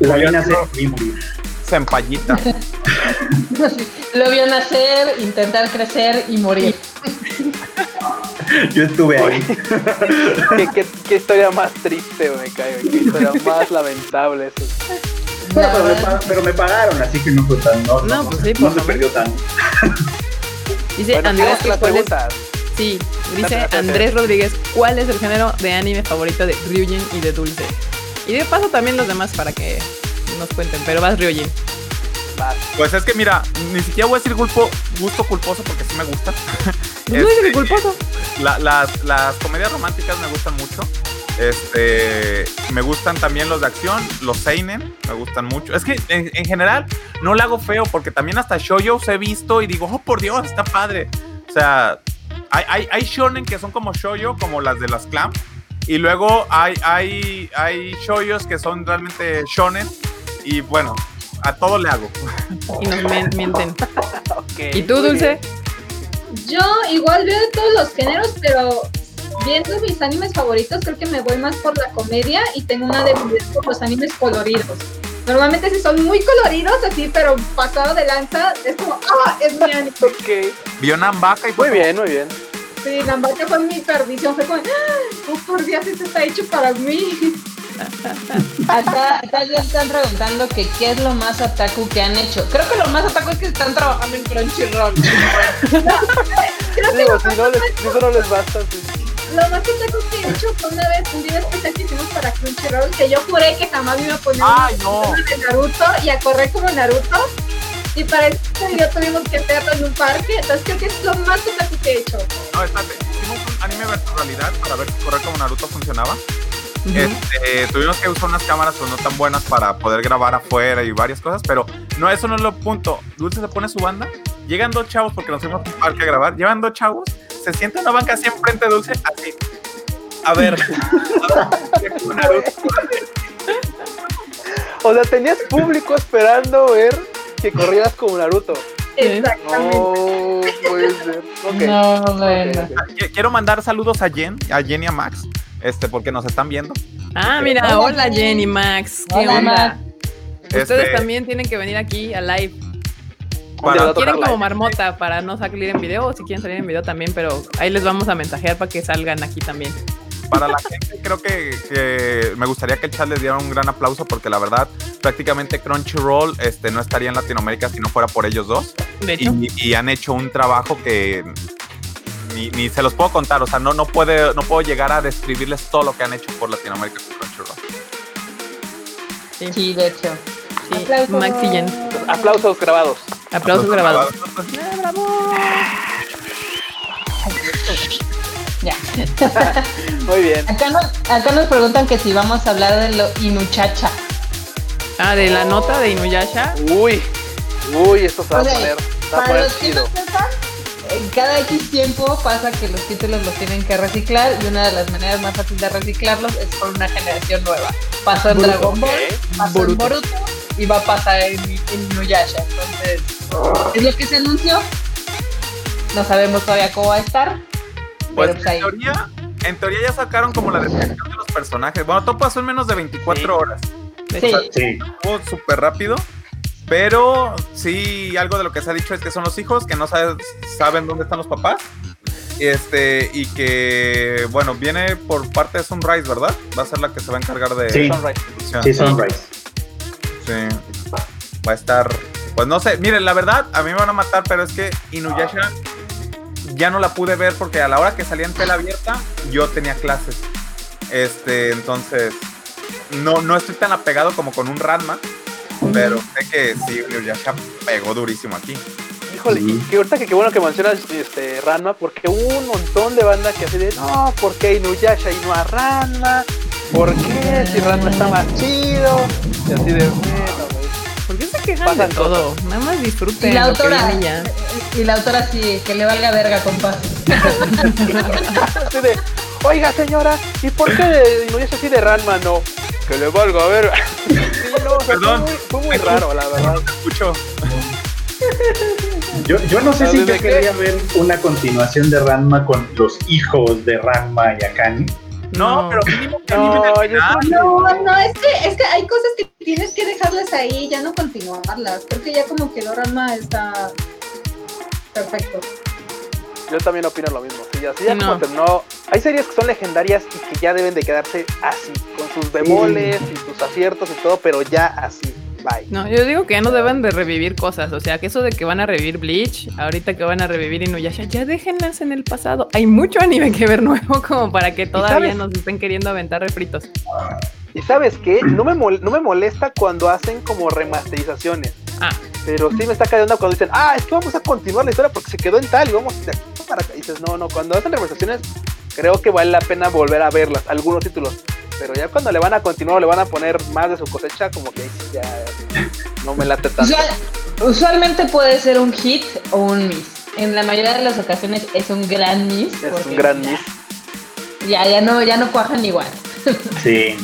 Speaker 4: La nacer y morir.
Speaker 2: Sempallita.
Speaker 6: Lo vio nacer, intentar crecer y morir.
Speaker 4: Yo estuve ahí.
Speaker 7: ¿Qué, qué, qué historia más triste, me cae. Qué historia más lamentable. Eso.
Speaker 4: Bueno, pero, me, pero me pagaron, así que no fue tan. No,
Speaker 1: No, pues sí,
Speaker 4: no
Speaker 1: por
Speaker 4: se perdió tan.
Speaker 1: Dice
Speaker 7: Bueno,
Speaker 1: Andrés que cuál es-. Sí, dice. Andrés Rodríguez, ¿cuál es el género de anime favorito de Ryujin y de Dulce? Y de paso también los demás para que nos cuenten, pero vas Ryujin.
Speaker 7: Vas.
Speaker 2: Pues es que mira, ni siquiera voy a decir culpo, gusto culposo porque sí me gusta.
Speaker 1: No dice
Speaker 2: Este,
Speaker 1: que culposo.
Speaker 2: La- las, las comedias románticas me gustan mucho. Este, me gustan también los de acción, los seinen, me gustan mucho. Es que en, en general no le hago feo porque también hasta shoujos he visto y digo, oh por Dios, está padre. O sea, hay, hay, hay shonen que son como shoujo, como las de las clam. Y luego hay, hay, hay shoujos que son realmente shonen. Y bueno, a todo le hago.
Speaker 1: Y nos mienten. ¿Y tú, Dulce?
Speaker 3: Yo igual veo de todos los géneros, pero viendo mis animes favoritos, creo que me voy más por la comedia y tengo una debilidad por los animes coloridos. Normalmente si son muy coloridos, así, pero pasado de lanza, es como, ¡ah! Es mi anime.
Speaker 7: Ok.
Speaker 2: Vio Nambaka y fue
Speaker 7: Muy bien, muy bien.
Speaker 3: Sí, Gambate fue mi perdición, fue como, ¡ah! Oh, por Dios, esto está hecho para mí.
Speaker 6: Acá, acá ya están preguntando que qué es lo más otaku que han hecho. Creo que lo más otaku es que están trabajando en Crunchyroll.
Speaker 3: Creo que
Speaker 7: Digo,
Speaker 3: lo
Speaker 7: si no les, eso no les basta, sí.
Speaker 3: Lo más que tengo que he hecho fue una vez un video especial que hicimos para Crunchyroll que yo juré que jamás me iba a poner
Speaker 2: ¡Ay, no!
Speaker 3: de Naruto y a correr como Naruto. Y para este video tuvimos que hacerlo en un parque. Entonces creo que es lo más otaku que he hecho.
Speaker 2: No, espérate, hicimos un anime versus realidad para ver si correr como Naruto funcionaba. Este, tuvimos que usar unas cámaras pues, no tan buenas para poder grabar afuera y varias cosas, pero no, eso no es lo punto. Dulce se pone su banda, llegan dos chavos porque nos fuimos a un parque a grabar, llevan dos chavos, se sienta en una banca así enfrente de Dulce, así. A ver.
Speaker 7: O sea, tenías público esperando ver que corrieras como Naruto.
Speaker 3: Exactamente.
Speaker 7: No puede ser. Ok.
Speaker 6: No, bueno.
Speaker 7: Ok, ok.
Speaker 2: Qu- Quiero mandar saludos a Jen, a Jen y a Max, este, porque nos están viendo.
Speaker 1: Ah, mira,
Speaker 6: Hola,
Speaker 1: hola
Speaker 6: Jenny.
Speaker 1: Max. ¿Qué
Speaker 6: Hola,
Speaker 1: onda?
Speaker 6: Max.
Speaker 1: Ustedes
Speaker 2: Este,
Speaker 1: también tienen que venir aquí a live.
Speaker 7: Un día va a
Speaker 1: Quieren como
Speaker 7: live.
Speaker 1: marmota para no salir en video o si quieren salir en video también, pero ahí les vamos a mensajear para que salgan aquí también.
Speaker 2: para la gente creo que, que me gustaría que el chat les diera un gran aplauso porque la verdad prácticamente Crunchyroll este, no estaría en Latinoamérica si no fuera por ellos dos
Speaker 1: De hecho,
Speaker 2: y, y han hecho un trabajo que ni, ni se los puedo contar, o sea, no, no, puede, no puedo llegar a describirles todo lo que han hecho por Latinoamérica con Crunchyroll.
Speaker 6: Sí, de hecho.
Speaker 1: sí,
Speaker 3: Aplausos.
Speaker 1: Max y Jen.
Speaker 7: Aplausos grabados.
Speaker 1: Aplausos grabados.
Speaker 6: Ya.
Speaker 7: Muy bien.
Speaker 6: Acá nos, acá nos preguntan que si vamos a hablar de lo Inuchacha.
Speaker 1: Ah, de la nota de Inuyasha.
Speaker 7: Uy, uy, esto se va a poner, se va a
Speaker 6: Para
Speaker 7: poner
Speaker 6: los que no sepan, cada X tiempo pasa que los títulos los tienen que reciclar y una de las maneras más fáciles de reciclarlos es por una generación nueva. Pasó en
Speaker 1: Boruto.
Speaker 6: Dragon Ball, pasó
Speaker 1: Boruto.
Speaker 6: en Boruto y va a pasar en, en Inuyasha. Entonces, es lo que se anunció. No sabemos todavía cómo va a estar.
Speaker 2: Pues
Speaker 6: pero pues
Speaker 2: en teoría, en teoría ya sacaron como la descripción de los personajes. Bueno, todo pasó en menos de 24
Speaker 7: Sí.
Speaker 2: horas.
Speaker 6: Sí.
Speaker 2: Estuvo súper rápido. Pero sí, algo de lo que se ha dicho es que son los hijos, que no sabes- saben dónde están los papás. Este, y que, bueno, viene por parte de Sunrise, ¿verdad? Va a ser la que se va a encargar de
Speaker 4: Sí.
Speaker 7: Sunrise.
Speaker 4: Sí, Sunrise.
Speaker 2: Sí. Va a estar. Pues no sé, miren, la verdad, a mí me van a matar, pero es que Inuyasha ya no la pude ver porque a la hora que salía en tela abierta, yo tenía clases. Este, entonces, no, no estoy tan apegado como con un Ranma, pero sé que sí, Inuyasha pegó durísimo aquí.
Speaker 7: Híjole, y que ahorita que qué bueno que mencionas este Ranma, porque hubo un montón de banda que así de no, ¿por qué Inuyasha y no a Ranma? ¿Por qué? Si Ranma está más chido. Y así de bueno, güey.
Speaker 1: ¿por qué se quejan
Speaker 7: Pasan
Speaker 1: de todo? Nada más disfruten
Speaker 6: Y la autora, y la autora sí, que le valga verga, compa.
Speaker 7: Así de, oiga señora, ¿y por qué de Inuyasha así de Ranma no? Que le valga a ver. Sí, no, o sea,
Speaker 2: Perdón.
Speaker 7: Fue muy, fue muy raro, la verdad.
Speaker 2: Escucho.
Speaker 4: Yo, yo no sé
Speaker 7: ¿A
Speaker 4: si yo quería ver una continuación de Ranma con los hijos de Ranma y Akane.
Speaker 2: No,
Speaker 1: No.
Speaker 2: pero mínimo que
Speaker 7: No,
Speaker 2: el.
Speaker 3: No, no, es que, es que hay cosas que tienes que dejarlas ahí, ya no continuarlas. Creo que ya como que Dorama está perfecto.
Speaker 7: Yo también opino lo mismo. Sí, así ya
Speaker 1: No.
Speaker 7: como terminó. Hay series que son legendarias y que ya deben de quedarse así, con sus bemoles y sus aciertos y todo, pero ya así. Bye.
Speaker 1: No, yo digo que ya no deben de revivir cosas. O sea, que eso de que van a revivir Bleach, ahorita que van a revivir Inuyasha, ya déjenlas en el pasado. Hay mucho anime que ver nuevo como para que todavía nos estén queriendo aventar refritos.
Speaker 7: Y sabes qué, no me, mol- no me molesta cuando hacen como remasterizaciones.
Speaker 1: Ah.
Speaker 7: Pero sí me está cayendo cuando dicen, ah, es que vamos a continuar la historia porque se quedó en tal y vamos de aquí para acá. Y dices, no, no, cuando hacen remasterizaciones, creo que vale la pena volver a verlas, algunos títulos. Pero ya cuando le van a continuar o le van a poner más de su cosecha, como que ya no me late tanto.
Speaker 6: Usual- usualmente puede ser un hit o un miss. En la mayoría de las ocasiones es un gran miss.
Speaker 7: Es un gran
Speaker 6: ya-
Speaker 7: miss.
Speaker 6: Ya, ya no, ya no cuajan igual.
Speaker 4: Sí.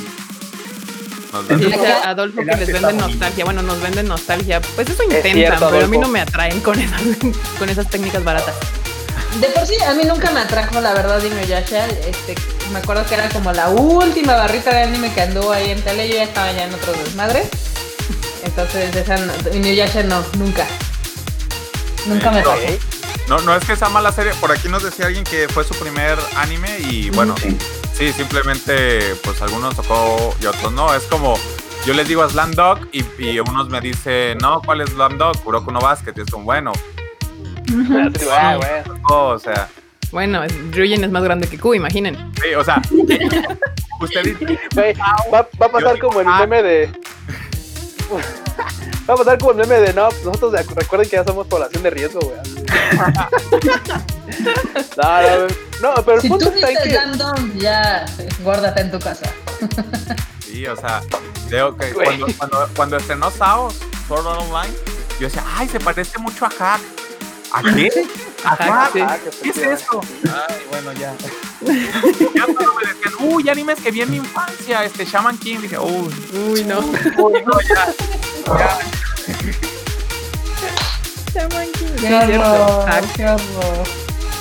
Speaker 1: Adolfo que les venden nostalgia. Bueno, nos venden nostalgia. Pues eso intentan,
Speaker 7: cierto,
Speaker 1: pero a mí no me atraen con esas, con esas técnicas baratas.
Speaker 6: De por sí, a mí nunca me atrajo la verdad Inuyasha. Este, me acuerdo que era como la última barrita de anime que anduvo ahí en tele. Yo ya estaba ya en otros desmadres. Entonces, esa no- no, nunca. Nunca me.
Speaker 7: Ok.
Speaker 2: No, no es que sea mala serie. Por aquí nos decía alguien que fue su primer anime y bueno,
Speaker 4: Sí.
Speaker 2: Sí, simplemente pues algunos tocó y otros no. Es como, yo les digo a Slam Dog y, y unos me dicen, no, ¿cuál es Slam Dog? Kuroko no Basket. Y es como, bueno,
Speaker 7: ah, bueno.
Speaker 2: o sea,
Speaker 1: Bueno, es- Ryujin es más grande que Q, imaginen.
Speaker 2: sí, o sea, usted dice,
Speaker 7: Güey, va, va a pasar
Speaker 2: Yo
Speaker 7: como el
Speaker 2: digo, ah.
Speaker 7: meme de. Va a pasar como el meme de no, nosotros de- recuerden que ya somos población de riesgo, güey. no, no, no, pero el
Speaker 6: Si
Speaker 7: punto
Speaker 6: tú
Speaker 7: está que.
Speaker 6: random, ya guárdate en tu casa.
Speaker 2: sí, o sea, veo que cuando, cuando, cuando estrenó Sao, Sword Online, yo decía, ay, se parece mucho a Hack. ¿A qué? ¿A
Speaker 1: sí.
Speaker 7: Ah,
Speaker 2: ¿Qué es eso? Ay, bueno, ya. ya cuando me decían, uy, animes que vi en mi infancia, este Shaman King, dije, uy,
Speaker 1: Uy, no.
Speaker 2: uy, no, ya. ya.
Speaker 1: Sí,
Speaker 6: Qué
Speaker 1: cierto.
Speaker 6: horror,
Speaker 1: Hack.
Speaker 6: qué horror.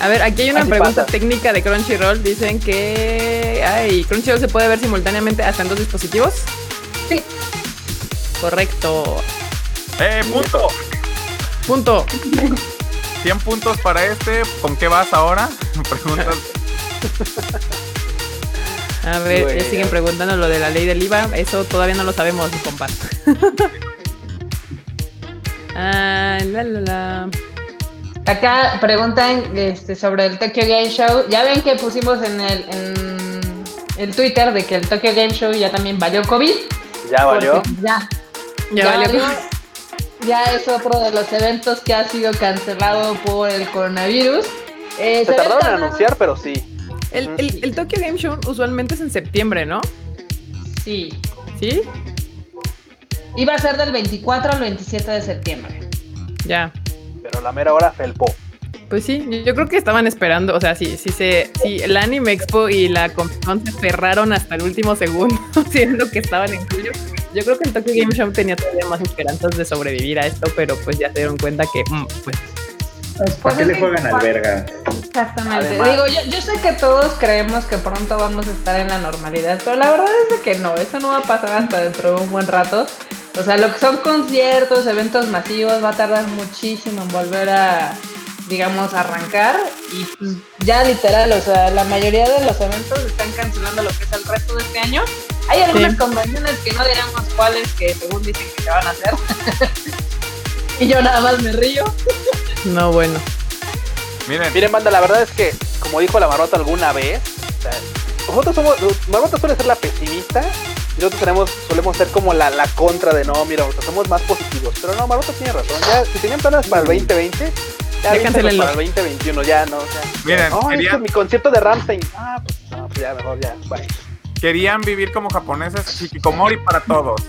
Speaker 1: A ver, aquí hay una
Speaker 7: Así
Speaker 1: pregunta
Speaker 7: pasa.
Speaker 1: técnica de Crunchyroll. Dicen que. Ay, Crunchyroll se puede ver simultáneamente hasta en dos dispositivos.
Speaker 3: Sí.
Speaker 1: Correcto.
Speaker 2: Eh, punto.
Speaker 1: Punto.
Speaker 2: 100 puntos para este. ¿Con qué vas ahora? Preguntas.
Speaker 1: A ver,
Speaker 7: Bueno.
Speaker 1: ya siguen preguntando lo de la ley del IVA. Eso todavía no lo sabemos, compa. ah, la, la, la.
Speaker 6: Acá preguntan este, sobre el Tokyo Game Show. Ya ven que pusimos en el, en el Twitter de que el Tokyo Game Show ya también valió COVID.
Speaker 7: Ya valió.
Speaker 6: Ya,
Speaker 1: ya valió.
Speaker 6: valió. Ya es otro de los eventos que ha sido cancelado por el coronavirus. Eh,
Speaker 7: Se
Speaker 6: ve
Speaker 7: tardaron en anunciar, pero sí.
Speaker 1: El, el, el Tokyo Game Show usualmente es en septiembre, ¿no?
Speaker 6: Sí.
Speaker 1: ¿Sí?
Speaker 6: Iba a ser del 24 al 27 de septiembre.
Speaker 1: Ya.
Speaker 7: Pero la mera hora felpó.
Speaker 1: Pues sí, yo- creo que estaban esperando, o sea, si, si se, si el Anime Expo y la Comic Con se cerraron hasta el último segundo, siendo que estaban en julio, yo creo que el Tokyo Game Show tenía todavía más esperanzas de sobrevivir a esto, pero pues ya se dieron cuenta que, mm, pues,
Speaker 4: ¿Para qué
Speaker 6: es
Speaker 4: le juegan al verga?
Speaker 6: Exactamente.
Speaker 7: Además-
Speaker 6: Digo, yo, yo sé que todos creemos que pronto vamos a estar en la normalidad, pero la verdad es de que no, eso no va a pasar hasta dentro de un buen rato. O sea, lo que son conciertos, eventos masivos, va a tardar muchísimo en volver a, digamos, arrancar. Y pues, ya literal, o sea, la mayoría de los eventos están cancelando lo que es el resto de este año. Hay algunas
Speaker 1: Sí.
Speaker 6: convenciones que no diremos cuáles que según dicen que se van a hacer. y yo nada más me río.
Speaker 1: no, bueno.
Speaker 2: Miren,
Speaker 7: Miren, banda, la verdad es que, como dijo la Marmota alguna vez, o sea, nosotros somos, Marmota suele ser la pesimista, y nosotros tenemos, solemos ser como la, la contra de no, mira, nosotros somos más positivos. Pero no, Marmota tiene razón. Ya, si tenían planes para el 2020, ya,
Speaker 1: Ya cancelenlo.
Speaker 7: para el 2021, ya no. O sea,
Speaker 2: Miren,
Speaker 7: es que mi concierto de Ramstein. Ah, pues, no, pues ya, mejor ya, bye.
Speaker 2: querían vivir como japoneses, hikikomori para todos.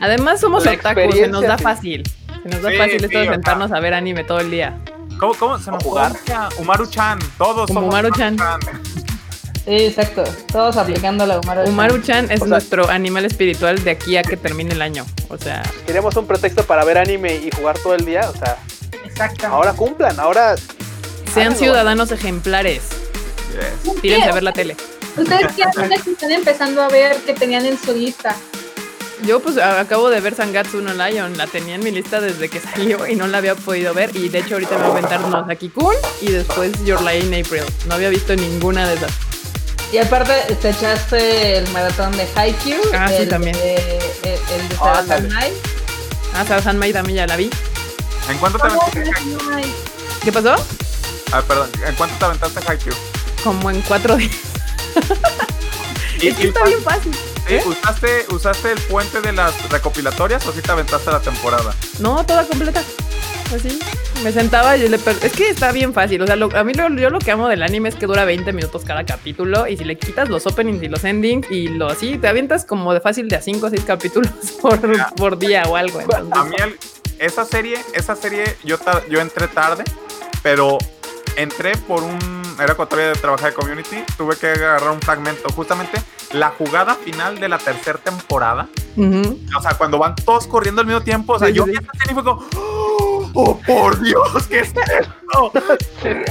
Speaker 1: Además somos otakus, se nos da
Speaker 7: sí.
Speaker 1: fácil. Se nos da
Speaker 2: Sí,
Speaker 1: fácil
Speaker 2: sí,
Speaker 1: esto de sentarnos a ver anime todo el día.
Speaker 2: ¿Cómo, cómo se nos
Speaker 7: jugar.
Speaker 2: Umaru-chan, todos
Speaker 1: Como
Speaker 2: somos
Speaker 1: Umaru-chan.
Speaker 6: Sí, exacto. Todos aplicando la Umaru.
Speaker 1: Umaru-chan es
Speaker 7: O sea-
Speaker 1: nuestro animal espiritual de aquí a que termine el año. O sea,
Speaker 7: Queríamos un pretexto para ver anime y jugar todo el día. O sea,
Speaker 3: Exacto.
Speaker 7: ahora cumplan. Ahora
Speaker 1: sean ciudadanos ejemplares.
Speaker 2: Yes.
Speaker 1: Tírense a ver la tele.
Speaker 3: ¿Ustedes qué están empezando a ver que tenían en su lista?
Speaker 1: Yo pues acabo de ver Sangatsu no Lion, la tenía en mi lista desde que salió y no la había podido ver y de hecho ahorita me voy a aventar Nosaki-kun y después Your Lie in April. No había visto ninguna de esas.
Speaker 6: Y aparte te echaste el maratón de Haikyuu.
Speaker 1: Ah, sí,
Speaker 6: el
Speaker 1: también.
Speaker 6: De, el, el de
Speaker 7: Ah, ándale.
Speaker 6: Sarazanmai.
Speaker 1: Ah, Sarazanmai también ya la vi.
Speaker 2: ¿En cuánto te
Speaker 3: ¿Cómo
Speaker 2: aventaste?
Speaker 1: ¿Qué pasó?
Speaker 2: Ah, perdón. ¿En cuánto te aventaste Haikyuu?
Speaker 1: Como en cuatro días.
Speaker 2: ¿Y,
Speaker 1: Es que está bien fácil.
Speaker 2: ¿Usaste, ¿Usaste el puente de las recopilatorias o sí te aventaste la temporada?
Speaker 1: No, toda completa. Así. Me sentaba y le Es que está bien fácil. O sea, lo- a mí lo, yo lo que amo del anime es que dura 20 minutos cada capítulo. Y si le quitas los openings y los endings y lo así, te avientas como de fácil de a 5 o 6 capítulos por, por día o algo. entonces.
Speaker 2: A mí el- esa serie, esa serie yo, yo entré tarde, pero entré por un... Era cuando todavía trabajaba de community, tuve que agarrar un fragmento. Justamente la jugada final de la tercera temporada.
Speaker 1: Ujú.
Speaker 2: O sea, cuando van todos corriendo al mismo tiempo. O sea,
Speaker 1: Sí,
Speaker 2: yo vi serie y fue como... ¡Oh, por Dios! ¿Qué es esto?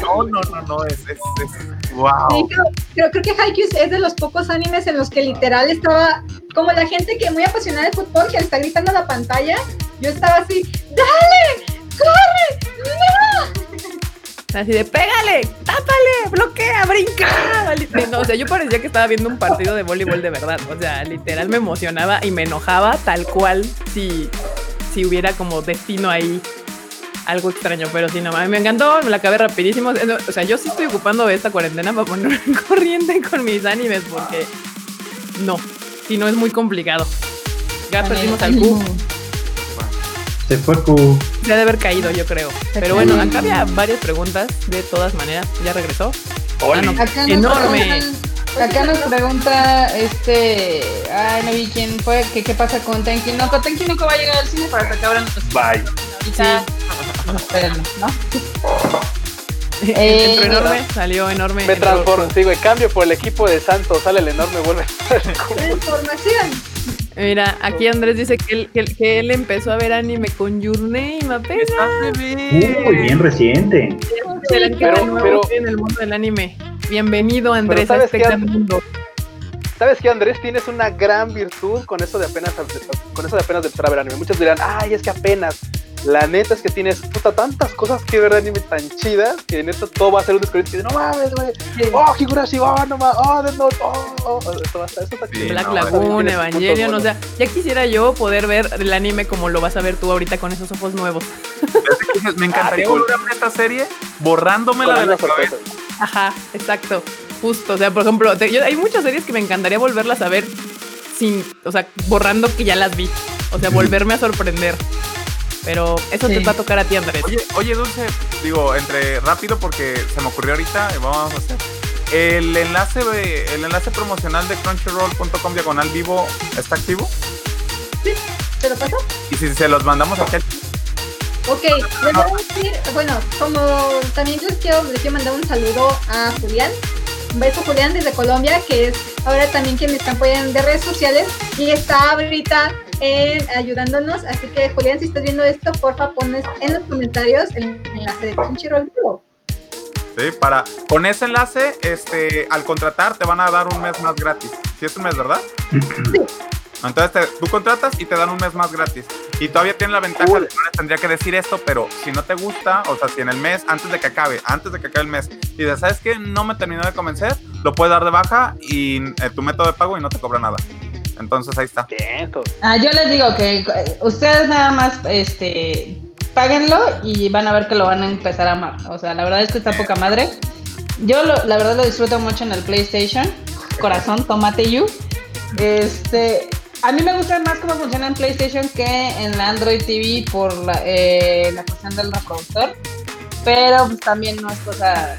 Speaker 2: No, no, no, no. Es... es, es ¡Wow!
Speaker 3: Sí, creo, creo, creo que Haikyuu es de los pocos animes en los que literal estaba como la gente que muy apasionada de fútbol que le está gritando a la pantalla. Yo estaba así, ¡dale! ¡Corre!
Speaker 1: Así de pégale, tápale, bloquea, brinca. O sea, yo parecía que estaba viendo un partido de voleibol de verdad. O sea, literal me emocionaba y me enojaba tal cual si, si hubiera como destino ahí algo extraño. Pero sí, no, a me encantó, me la acabé rapidísimo. O sea, yo sí estoy ocupando esta cuarentena para ponerme en corriente con mis animes porque no, si no es muy complicado. Ya perdimos al Q.
Speaker 4: Se fue Q.
Speaker 1: Se ha de haber caído, yo creo. Pero bueno, acá había varias preguntas de todas maneras. ¿Ya regresó? Ah, no.
Speaker 6: Acá nos
Speaker 1: Enorme.
Speaker 6: preguntan- Acá nos pregunta este. Ay, no vi quién fue. que ¿Qué pasa con Tenki Noko? Tenki Noko va a llegar al cine para que abran los
Speaker 5: bye.
Speaker 6: Ahorita. ¿no?
Speaker 1: Entró
Speaker 6: Eh,
Speaker 1: enorme, salió enorme.
Speaker 7: me transformo. Sí, güey, cambio por el equipo de Santos. Sale el enorme, vuelve.
Speaker 3: La información.
Speaker 1: Mira, aquí Andrés dice que él, que, él- que él empezó a ver anime con Your Name, apenas.
Speaker 4: Uy, bien reciente.
Speaker 1: Se le
Speaker 7: Pero- pero-
Speaker 1: en el mundo del anime. Bienvenido, Andrés, a
Speaker 7: ¿sabes
Speaker 1: este
Speaker 7: qué,
Speaker 1: gran mundo.
Speaker 7: ¿Sabes qué, Andrés? Tienes una gran virtud con eso de apenas con eso de apenas de empezar a ver anime. Muchos dirán, ay, es que apenas. La neta es que tienes puta tantas cosas que ver de anime tan chidas que neta todo va a ser un descubrimiento. que No mames, güey. Oh, Higurashi, oh, no mames. Oh, Death Note, oh, oh. Esto va a estar, esto está
Speaker 2: Sí,
Speaker 7: chido.
Speaker 1: Black
Speaker 2: no,
Speaker 1: Lagoon, Evangelion, o sea, ya quisiera yo poder ver el anime como lo vas a ver tú ahorita con esos ojos nuevos.
Speaker 2: Me encantaría
Speaker 7: Ah, cool.
Speaker 2: volver a ver esta serie borrándomela de la
Speaker 7: una sorpresa.
Speaker 2: cabeza.
Speaker 1: Ajá, exacto. Justo, o sea, por ejemplo, te- yo- hay muchas series que me encantaría volverlas a ver sin, o sea, borrando que ya las vi. O sea, volverme a sorprender. Pero eso
Speaker 6: Sí.
Speaker 1: te va a tocar a ti, Andrés.
Speaker 2: Oye, oye, Dulce, digo, entre rápido porque se me ocurrió ahorita, vamos a hacer. El enlace, de- el enlace promocional de crunchyroll.com diagonal vivo está activo.
Speaker 3: ¿Te lo pasó?
Speaker 2: Y si se los mandamos aquí,
Speaker 3: Ok, les voy a decir, bueno, como también les quiero, les quiero mandar un saludo a Julián. Un beso Julián desde Colombia, que es ahora también quien me está apoyando de redes sociales y está ahorita en, ayudándonos. Así que Julián, si estás viendo esto, porfa pones en los comentarios el enlace de Crunchyroll Vivo.
Speaker 2: ¿sí? Para, con ese enlace, este, al contratar te van a dar un mes más gratis. Si es un mes, ¿verdad? Entonces te- tú contratas y te dan un mes más gratis. Y todavía tiene la ventaja
Speaker 7: Cool.
Speaker 2: de que no les tendría que decir esto, pero si no te gusta, o sea, si en el mes, antes de que acabe, antes de que acabe el mes, y dices, ¿sabes qué? No me terminó de convencer, lo puedes dar de baja y eh, tu método de pago y no te cobra nada. Entonces ahí está.
Speaker 6: Ah, yo les digo que eh, ustedes nada más este páguenlo y van a ver que lo van a empezar a amar. O sea, la verdad es que está poca madre. Yo lo- la verdad lo disfruto mucho en el PlayStation. Corazón, tomate you. Este, a mí me gusta más cómo funciona en PlayStation que en la Android TV por la, eh, la cuestión del reproductor. Pero pues, también no es cosa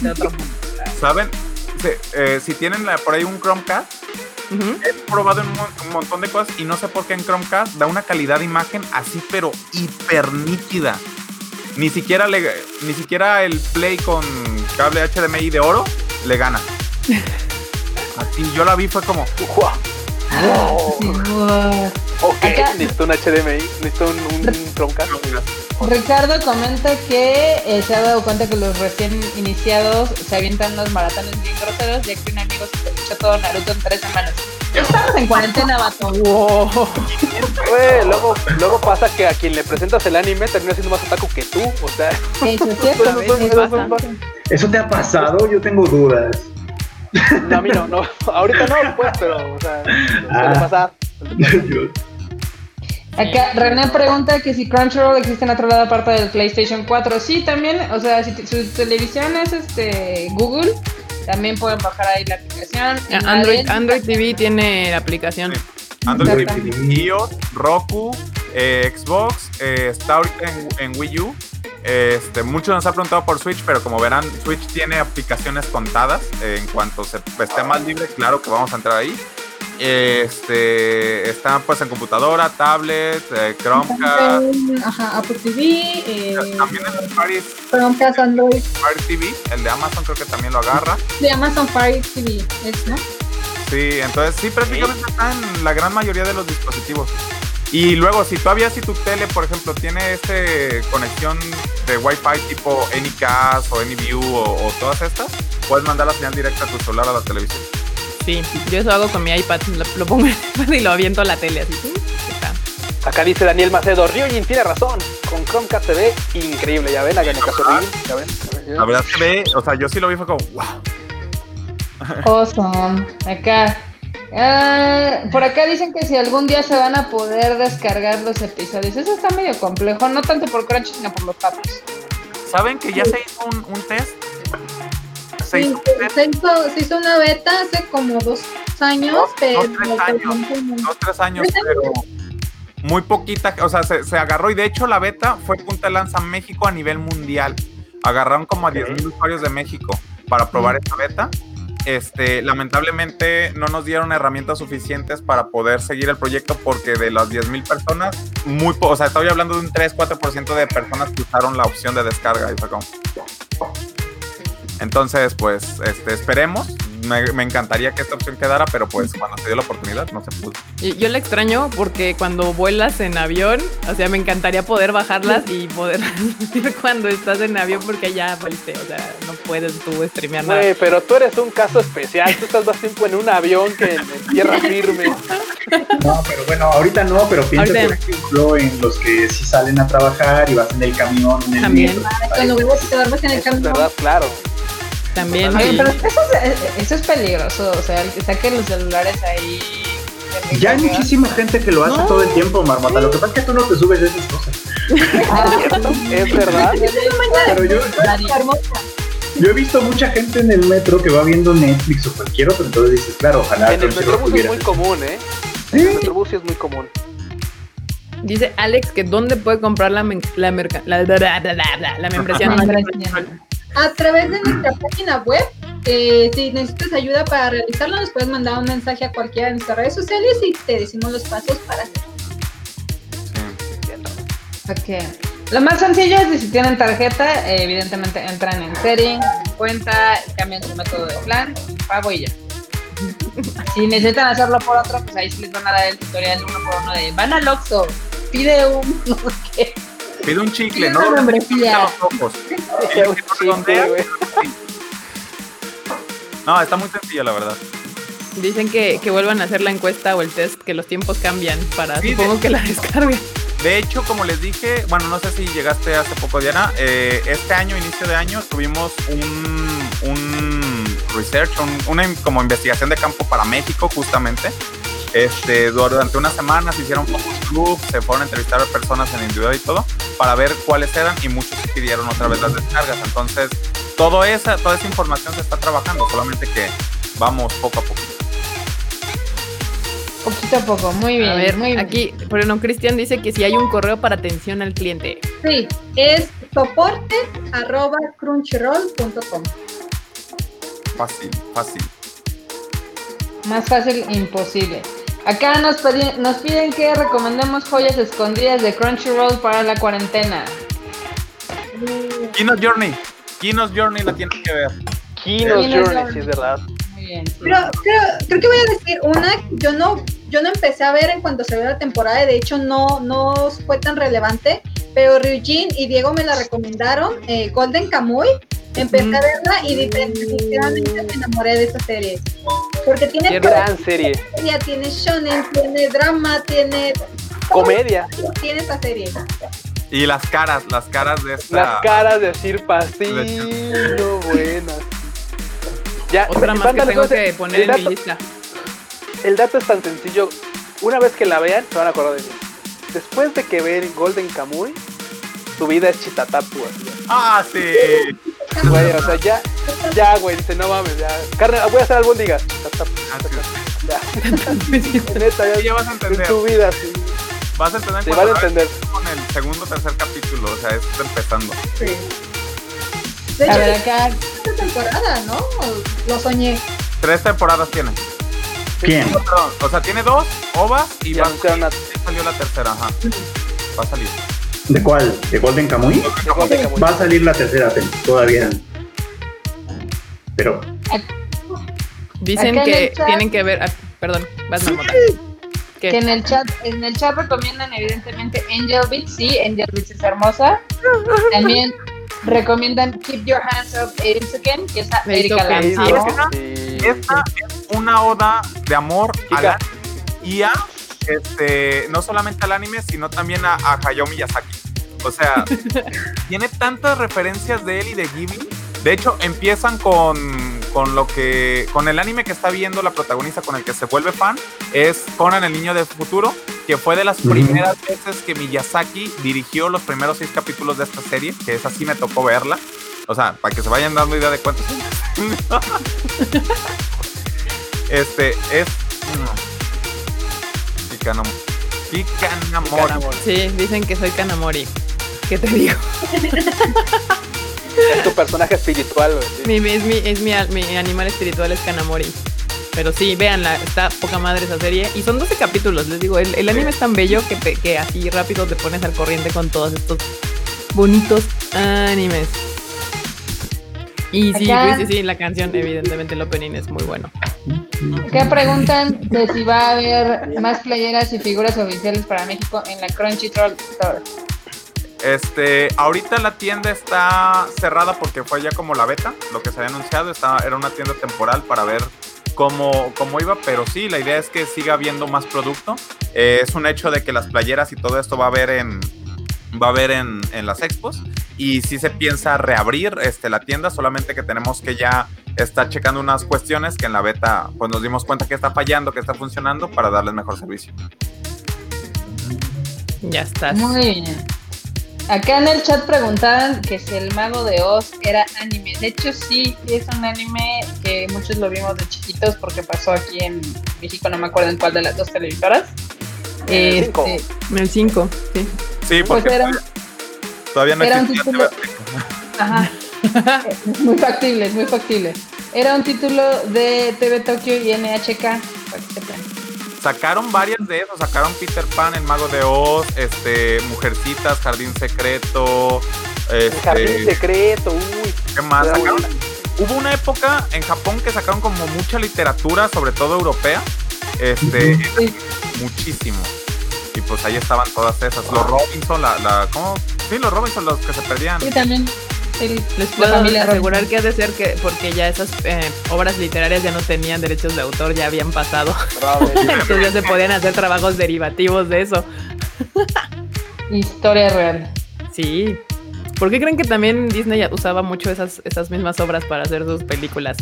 Speaker 6: de otro mundo.
Speaker 2: ¿Saben? Sí, eh, si tienen la- por ahí un Chromecast, He probado un, un montón de cosas y no sé por qué en Chromecast da una calidad de imagen así, pero hiper nítida. Ni siquiera, le, ni siquiera el Play con cable HDMI de oro le gana. Así, yo la vi, fue como.
Speaker 6: Sí, wow.
Speaker 7: Ok,
Speaker 6: Acá-
Speaker 7: necesito un HDMI, necesito un, un Chromecast.
Speaker 6: Ricardo comenta que eh, se ha dado cuenta que los recién iniciados se avientan unos maratones bien groseros, ya que un amigo se todo Naruto en tres semanas. Estamos en cuarentena, vato.
Speaker 1: Wow.
Speaker 7: Luego, luego pasa que a quien le presentas el anime termina siendo más otaku que tú. O sea,
Speaker 6: Eso es cierto.
Speaker 7: Eso- eso-
Speaker 6: eso
Speaker 7: eso-
Speaker 6: pasa.
Speaker 4: ¿Eso te ha pasado? Yo tengo dudas.
Speaker 7: no, a mí no, no. Ahorita no, pues, pero, o sea, suele
Speaker 4: Ah.
Speaker 7: pasar.
Speaker 4: Yo-
Speaker 6: Acá René pregunta que si Crunchyroll existe en otro lado aparte del PlayStation 4. Sí, también, o sea, si su televisión es este Google, también pueden bajar ahí la aplicación. La
Speaker 1: Android, Android TV tiene la aplicación.
Speaker 2: Sí. Android
Speaker 6: Android
Speaker 2: TV, iOS, Roku, eh, Xbox, eh, está ahorita en, en Wii U. Este, muchos nos han preguntado por Switch, pero como verán, Switch tiene aplicaciones contadas. Eh, en cuanto se esté más libre, claro que vamos a entrar ahí. Este, están pues en computadora, tablet, eh, Chromecast,
Speaker 3: En, Ajá, Apple TV, eh,
Speaker 2: también en el Fire,
Speaker 3: Chromecast Android
Speaker 2: Fire TV, el de Amazon creo que también lo agarra.
Speaker 3: de Amazon Fire TV, ¿es, no?
Speaker 2: Sí, entonces sí, prácticamente está en la gran mayoría de los dispositivos. Y luego, si todavía si tu tele, por ejemplo, tiene este conexión de Wi-Fi tipo Anycast o AnyView o, o todas estas, puedes mandar la señal directa a tu celular a la televisión.
Speaker 1: Sí, yo eso hago con mi iPad. Lo, lo pongo en el iPad y lo aviento a la tele así.
Speaker 7: Acá dice Daniel Macedo, Ryujin tiene razón. Con Chromecast se ve increíble. Ya ven, hagan caso a Ryujin, ya ven.
Speaker 2: La verdad que ve, o sea, yo sí lo vi, fue como, wow.
Speaker 6: Awesome. Acá. Ah, por acá dicen que si algún día se van a poder descargar los episodios. Eso está medio complejo, no tanto por Crunchy, sino por los papos.
Speaker 2: ¿Saben que ya se hizo un, un test? Se
Speaker 3: Sí,
Speaker 2: hizo
Speaker 3: se, hizo, se hizo una beta hace como dos años,
Speaker 2: Dos-
Speaker 3: pero
Speaker 2: dos, tres años. dos, tres años, pero muy poquita, o sea, se, se agarró y de hecho la beta fue punta de lanza México a nivel mundial. Agarraron como a 10.000 usuarios de México para probar esta beta. Este, lamentablemente no nos dieron herramientas suficientes para poder seguir el proyecto porque de las 10.000 personas, muy o sea, estoy hablando de un 3-4% de personas que usaron la opción de descarga y fue como- Entonces, pues, este, esperemos. Me, me encantaría que esta opción quedara, pero pues cuando se dio la oportunidad no se pudo.
Speaker 1: Y yo la extraño porque cuando vuelas en avión, o sea, me encantaría poder bajarlas y poder cuando estás en avión porque ya valiste, o sea, no puedes tú streamear nada.
Speaker 7: Pero tú eres un caso especial. Tú estás más tiempo en un avión que en, en tierra firme.
Speaker 4: No, pero bueno, ahorita no, pero piensa por ejemplo en los que sí salen a trabajar y vas en el camión, en el
Speaker 1: También.
Speaker 4: metro.
Speaker 3: cuando vuelves te duermes en el
Speaker 7: es
Speaker 3: camino.
Speaker 7: verdad, claro.
Speaker 1: También.
Speaker 6: Oye, pero eso es, eso es peligroso, o sea, el que saquen los celulares ahí.
Speaker 4: Ya hay muchísima gente que lo hace todo el tiempo, Marmota. Lo que pasa es que tú no te subes de esas cosas.
Speaker 7: Es verdad.
Speaker 4: Pero yo,
Speaker 3: Hermosa.
Speaker 4: yo he visto mucha gente en el metro que va viendo Netflix o cualquier otro, entonces dices, claro, ojalá
Speaker 7: En el metrobús es muy común, ¿eh? En el metrobús es muy común.
Speaker 1: Dice Alex que dónde puede comprar la, la, la, la membresía.
Speaker 3: A través de nuestra página web, eh, si necesitas ayuda para realizarlo, nos puedes mandar un mensaje a cualquiera de nuestras redes sociales y te decimos los pasos para hacerlo.
Speaker 6: Ok. Lo más sencillo es que si tienen tarjeta, eh, evidentemente entran en en cuenta, cambian su método de plan, pago y ya. Si necesitan hacerlo por otro, pues ahí sí les van a dar el tutorial uno por uno de van al Oxxo, pide un no sé qué.
Speaker 2: Pide un chicle,
Speaker 6: Una
Speaker 2: ¿no?
Speaker 6: membresía.
Speaker 2: los ojos. No, está muy sencillo, la verdad.
Speaker 1: Dicen que, que vuelvan a hacer la encuesta o el test, que los tiempos cambian para,
Speaker 2: Sí,
Speaker 1: supongo
Speaker 2: de-
Speaker 1: que la descarguen.
Speaker 2: De hecho, como les dije, bueno, no sé si llegaste hace poco, Diana, eh, este año, inicio de año, tuvimos un, un research, un- una como investigación de campo para México, justamente. Este, durante unas semanas hicieron focus group, se fueron a entrevistar a personas en individual y todo, para ver cuáles eran y muchos pidieron otra vez las descargas. Entonces, todo esa, toda esa información se está trabajando, solamente que vamos poco a poco.
Speaker 6: Poquito a poco, muy bien.
Speaker 1: A ver,
Speaker 6: muy bien.
Speaker 1: aquí, por ejemplo, Cristian dice que si hay un correo para atención al cliente.
Speaker 3: Sí, es soporte arroba crunchyroll.com.
Speaker 2: Fácil, fácil.
Speaker 6: Más fácil imposible. Acá nos, pedi- nos piden que recomendemos joyas escondidas de Crunchyroll para la cuarentena.
Speaker 2: Kino's Journey. Kino's Journey la tienes que ver.
Speaker 7: Kino's
Speaker 6: Kino's
Speaker 7: Journey,
Speaker 6: Journey.
Speaker 7: sí es verdad.
Speaker 6: Muy bien. sí.
Speaker 3: Pero creo, creo que voy a decir una, yo no, yo no empecé a ver en cuanto se ve la temporada, y de hecho no, no fue tan relevante, pero Ryujin y Diego me la recomendaron, eh, Golden Kamuy, empecé
Speaker 1: Ujú.
Speaker 3: a verla y definitivamente me enamoré de esta serie. Porque tiene
Speaker 7: Qué gran serie.
Speaker 3: tiene shonen, tiene drama, tiene...
Speaker 7: Comedia.
Speaker 3: Tiene esta serie.
Speaker 2: Y las caras, las caras de esta.
Speaker 7: Las caras de Sirpa, sí, no buenas. Ya,
Speaker 1: Otra más que tengo que poner
Speaker 7: el
Speaker 1: en mi
Speaker 7: dato-
Speaker 1: lista.
Speaker 7: El dato es tan sencillo. Una vez que la vean, se van a acordar de mí. Después de que ven Golden Kamuy, su vida es chitatapu. así.
Speaker 2: Ah, sí.
Speaker 7: Güey, o sea, ya, ya, güey, dice, no mames, ya. Carne, voy a hacer albóndigas. Chitatapu,
Speaker 2: Ah, sí.
Speaker 7: Ya, neta,
Speaker 2: Sí,
Speaker 7: ya,
Speaker 2: ya vas a
Speaker 7: en
Speaker 2: entender.
Speaker 7: su vida, sí.
Speaker 2: Vas a entender cuando
Speaker 7: van a entender.
Speaker 2: con el segundo o tercer capítulo. O sea, es empezando.
Speaker 3: De
Speaker 6: A
Speaker 3: hecho,
Speaker 6: ver, acá,
Speaker 3: esta temporada, ¿no? Lo soñé.
Speaker 2: Tres temporadas tiene.
Speaker 4: ¿Quién?
Speaker 2: O sea, tiene dos ovas y
Speaker 7: Ya
Speaker 2: va,
Speaker 7: anunciaron una-
Speaker 2: salió la tercera, ajá. Va a salir.
Speaker 4: ¿De cuál? ¿De Golden Kamuy?
Speaker 7: de Golden Kamuy.
Speaker 4: Va a salir la tercera todavía. Pero
Speaker 1: Dicen que
Speaker 6: chat-
Speaker 1: tienen que ver. ah, perdón, vas Marmota. ¿Qué?
Speaker 6: que en el chat, en el chat recomiendan evidentemente Angel Beats, sí, Angel Beats es hermosa. También recomiendan Keep Your Hands Up Erizuken, que es a Erika
Speaker 1: Sí,
Speaker 2: Esta es una oda de amor a la y a este, no solamente al anime, sino también a, a Hayao Miyazaki. O sea, tiene tantas referencias de él y de Ghibli. De hecho, empiezan con, con lo que. con el anime que está viendo la protagonista con el que se vuelve fan. Es Conan el niño del futuro. Que fue de las primeras veces que Miyazaki dirigió los primeros seis capítulos de esta serie. Que es así me tocó verla. O sea, para que se vayan dando idea de cuántos Este es. Picanam. Picanamori.
Speaker 7: Picanamori.
Speaker 1: Sí, dicen que soy Kanamori. ¿Qué te digo?
Speaker 7: Es tu personaje espiritual, güey. sí.
Speaker 1: Mi, es mi, es mi, al- mi animal espiritual es Kanamori. Pero sí, véanla, está poca madre esa serie. Y son 12 capítulos, les digo, el, el anime es tan bello que, te- que así rápido te pones al corriente con todos estos bonitos animes. Y sí,
Speaker 6: Acá-
Speaker 1: sí, sí, la canción, evidentemente el opening es muy bueno.
Speaker 6: Acá preguntan de si va a haber más playeras y figuras oficiales para México en la Crunchyroll Store.
Speaker 2: Este, ahorita la tienda está cerrada porque fue ya como la beta, lo que se había anunciado, estaba, era una tienda temporal para ver cómo, cómo iba, pero sí, la idea es que siga habiendo más producto. Eh, es un hecho de que las playeras y todo esto va a haber en, va a haber en, en las expos y sí se piensa reabrir este, la tienda, solamente que tenemos que ya estar checando unas cuestiones que en la beta pues nos dimos cuenta que está fallando, que está funcionando para darles mejor servicio.
Speaker 1: Ya estás.
Speaker 6: Muy bien. Acá en el chat preguntaban que si el mago de Oz era anime. De hecho, sí, es un anime que muchos lo vimos de chiquitos porque pasó aquí en México, no me acuerdo en cuál de las dos televisoras.
Speaker 7: En el cinco.
Speaker 6: Este,
Speaker 1: El 5, sí.
Speaker 2: Sí,
Speaker 6: Pues
Speaker 2: porque
Speaker 6: era,
Speaker 2: todavía no
Speaker 6: era un
Speaker 2: existía
Speaker 6: título- ajá, muy factible, muy factible. Era un título de TV Tokyo y NHK. para que sepan.
Speaker 2: Sacaron varias de esos, sacaron Peter Pan, El Mago de Oz, este, Mujercitas, Jardín Secreto,
Speaker 7: El jardín
Speaker 2: este,
Speaker 7: secreto, uy.
Speaker 2: ¿qué más? Sacaron- hubo una época en Japón que sacaron como mucha literatura, sobre todo europea, este,
Speaker 6: Sí.
Speaker 2: muchísimo. Y pues ahí estaban todas esas. Los Robinson, la, la, ¿cómo? Sí, los Robinson, los que se perdían.
Speaker 6: Sí, también. El-
Speaker 1: Les
Speaker 6: la
Speaker 1: puedo
Speaker 6: familia
Speaker 1: asegurar
Speaker 6: Robinson.
Speaker 1: que ha de ser que porque ya esas eh, obras literarias ya no tenían derechos de autor, ya habían pasado. Entonces ya se podían hacer trabajos derivativos de eso.
Speaker 6: Historia real.
Speaker 1: Sí. ¿Por qué creen que también Disney usaba mucho esas, esas mismas obras para hacer sus películas?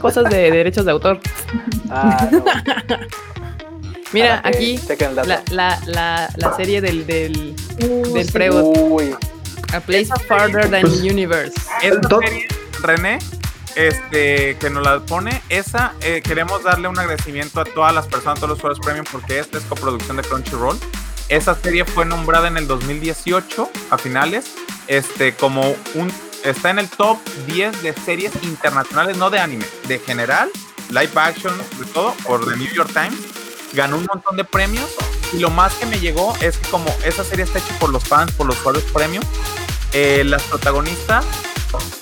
Speaker 1: Cosas de derechos de autor.
Speaker 7: Ah, no.
Speaker 1: Mira, aquí la, la, la, la serie del, del, del
Speaker 6: sí.
Speaker 7: Uy,
Speaker 1: A Place Farther Than
Speaker 4: Pues-
Speaker 1: Universe.
Speaker 2: Esta serie, René, este, que nos la pone, esa eh, queremos darle un agradecimiento a todas las personas, a todos los usuarios premium, porque esta es coproducción de Crunchyroll. Esa serie fue nombrada en el 2018, a finales, este, como un, está en el top 10 de series internacionales, no de anime, de general, live action, de todo, por The New York Times. Ganó un montón de premios y lo más que me llegó es que como esa serie está hecha por los fans, por los usuarios premium, eh, las protagonistas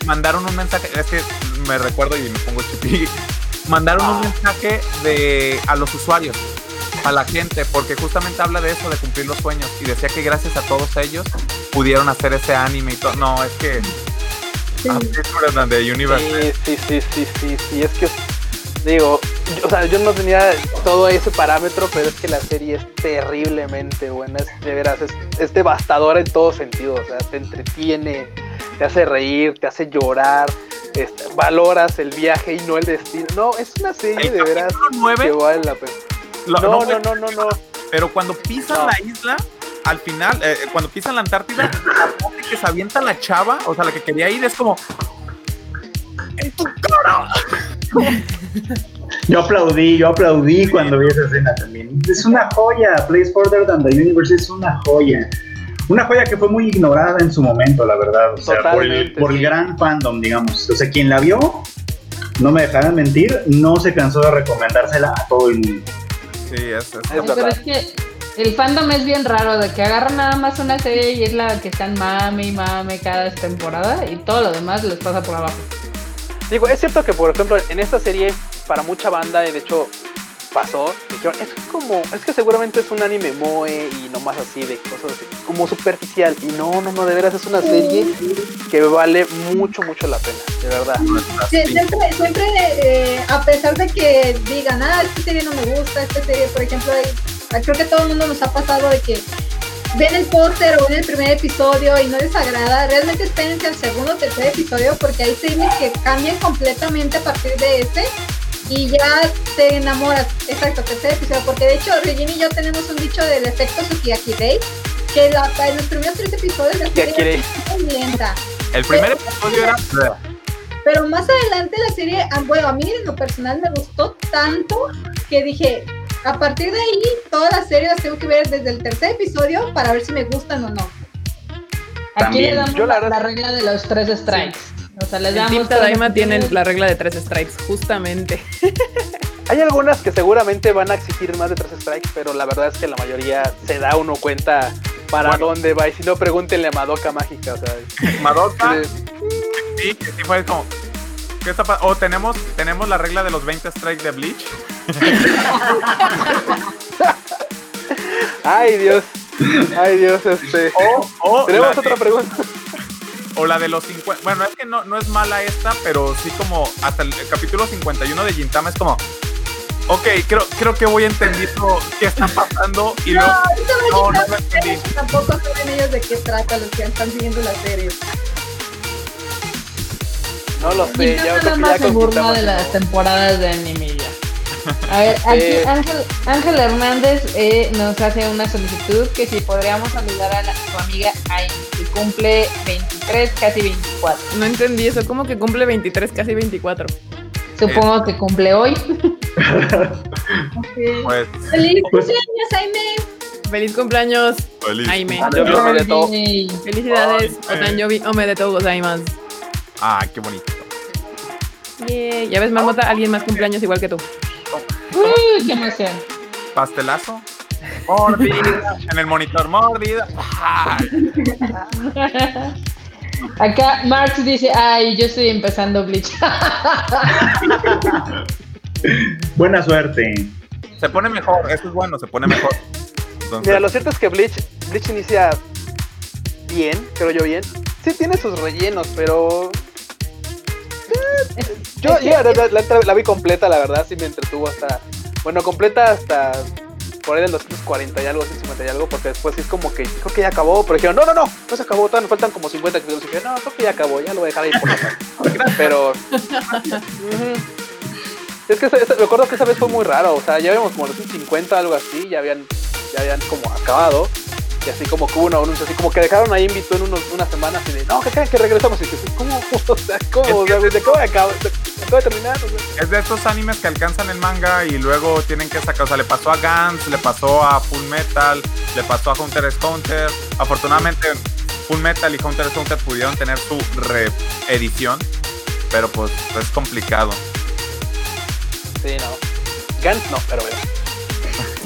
Speaker 2: mandaron un mensaje, es que me recuerdo y me pongo chipi, mandaron un
Speaker 7: Ah.
Speaker 2: mensaje de a los usuarios, a la gente, porque justamente habla de eso, de cumplir los sueños. Y decía que gracias a todos ellos pudieron hacer ese anime y todo. No, es que. Ah.
Speaker 7: Sí, sí, sí, sí, sí, sí, es que digo, o sea, yo no tenía todo ese parámetro, pero es que la serie es terriblemente buena, es de veras, es, es devastadora en todo sentido, o sea, te entretiene, te hace reír, te hace llorar, este, valoras el viaje y no el destino. No, es una serie
Speaker 2: El
Speaker 7: de veras que vale la pena.
Speaker 2: lo-
Speaker 7: No,
Speaker 2: no,
Speaker 7: no, no, no, no.
Speaker 2: Pero cuando pisan
Speaker 7: No.
Speaker 2: la isla, al final, eh, cuando pisan la Antártida, la que se avienta la chava, o sea, la que quería ir, es como. ¡En tu cara!
Speaker 4: Yo aplaudí, yo aplaudí cuando vi esa escena también. Es una joya, Place Further Than the Universe es una joya. Una joya que fue muy ignorada en su momento, la verdad. O sea, por el, por gran fandom, digamos. O sea, quien la vio, no me dejarán mentir, no se cansó de recomendársela a todo el mundo.
Speaker 2: Sí, es, es-
Speaker 6: Pero es que el fandom es bien raro, de que agarran nada más una serie y es la que están mame y mame cada temporada y todo lo demás les pasa por abajo.
Speaker 7: Digo, es cierto que, por ejemplo, en esta serie, para mucha banda, y de hecho pasó, dijeron, es como, es que seguramente es un anime moe y nomás así de cosas así, como superficial. Y no, no, no, de veras es una serie que vale mucho, mucho la pena, de verdad.
Speaker 3: Sí, siempre, siempre eh, a pesar de que digan, ah, esta serie no me gusta, esta serie, por ejemplo, hay- creo que todo el mundo nos ha pasado de que ven el póster o ven el primer episodio y no les agrada, realmente espérense al segundo o tercer episodio porque hay series que cambian completamente a partir de ese y ya te enamoras. Exacto, tercer episodio, porque de hecho Regina y yo tenemos un dicho del efecto Sukiyaki Day, que la, en los primeros tres episodios la serie es muy lenta.
Speaker 2: el primer episodio era.
Speaker 3: Pero más adelante la serie, ah, bueno, a mí en lo personal me gustó tanto que dije, a partir de ahí, todas las series las tengo que ver desde el tercer episodio para ver si me gustan o no.
Speaker 6: Aquí le damos
Speaker 7: yo la
Speaker 6: regla de los tres strikes. O sea, les
Speaker 1: El
Speaker 6: damos
Speaker 1: Tadaima tiene la regla de tres strikes, justamente.
Speaker 7: Hay algunas que seguramente van a exigir más de tres strikes, pero la verdad es que la mayoría se da uno cuenta para
Speaker 2: Bueno.
Speaker 7: dónde va. Y si no, pregúntenle a Madoka Mágica. O sea,
Speaker 2: Madoka,
Speaker 7: sí,
Speaker 2: sí, que sí fue como. ¿Qué está pa- O tenemos, tenemos la regla de los 20 strikes de Bleach.
Speaker 7: Ay, Dios. Ay, Dios, este.
Speaker 2: O, o
Speaker 7: Tenemos
Speaker 2: la
Speaker 7: otra
Speaker 2: de-
Speaker 7: pregunta.
Speaker 2: O la de los 50. Bueno, es que no, no es mala esta, pero sí como hasta el, el capítulo 51 de Gintama es como. Ok, creo, creo que voy entendiendo qué está pasando y luego. No,
Speaker 3: voy a
Speaker 2: no lo entendí.
Speaker 3: Tampoco saben ellos de qué trata los que están siguiendo la serie.
Speaker 7: No lo sé, ya creo que ya conquistamos.
Speaker 6: de las temporadas de anime ya. A ver, aquí
Speaker 7: Eh.
Speaker 6: Ángel, Ángel Hernández eh, nos hace una solicitud que si podríamos saludar a la- su amiga Ay, que cumple 23, casi 24.
Speaker 1: No entendí eso. ¿Cómo que cumple 23, casi 24?
Speaker 6: Supongo que cumple hoy.
Speaker 2: Pues.
Speaker 3: ¡Feliz
Speaker 4: Pues-
Speaker 3: cumpleaños, Jaime!
Speaker 1: ¡Feliz cumpleaños,
Speaker 2: feliz.
Speaker 1: Jaime!
Speaker 7: Yo me olvidé todo.
Speaker 6: Yay.
Speaker 1: ¡Felicidades! Otanyobi, ome de todos gozaimasu.
Speaker 2: Ah, qué bonito.
Speaker 1: Yay. Ya ves, Marmota, alguien más cumpleaños igual que tú.
Speaker 6: Uy, qué emoción.
Speaker 2: Pastelazo. Mordida. En el monitor, mordida. Ay,
Speaker 6: Acá Marx dice, ay, yo estoy empezando Bleach.
Speaker 4: Buena suerte.
Speaker 2: se pone mejor, eso es bueno, se pone mejor. Entonces,
Speaker 7: Mira, lo cierto es que Bleach, Bleach inicia bien, creo yo bien. Sí tiene sus rellenos, pero... Yo, yo la, la- la- la vi completa, la verdad, sí me entretuvo hasta... Bueno, completa hasta por ahí del 240 y algo, 150 y algo, porque después sí es como que creo que ya acabó, pero dijeron, no, no, no, no se acabó, todavía nos faltan como 50 capítulos. Y dije, no, creo que ya acabó, ya lo voy a dejar ahí por la paz". Pero... Es que recuerdo que esa vez fue muy raro, o sea, ya habíamos como los 50 algo así, ya habían, ya habían como acabado, y así como que hubo un anuncio, así como que dejaron ahí invito en unos, unas semanas y de, no, que creen que regresamos, y dices, ¿cómo? O sea, ¿cómo? O sea, ¿de acabo de acabar? Acabo de terminar, o sea.
Speaker 2: es de estos animes que alcanzan el manga y luego tienen que sacar. O sea, le pasó a Gans, le pasó a Full Metal, le pasó a Hunter x Hunter. Afortunadamente, Full Metal y Hunter x Hunter pudieron tener su reedición, pero pues es complicado.
Speaker 7: Sí, no. Gantz no, pero bueno.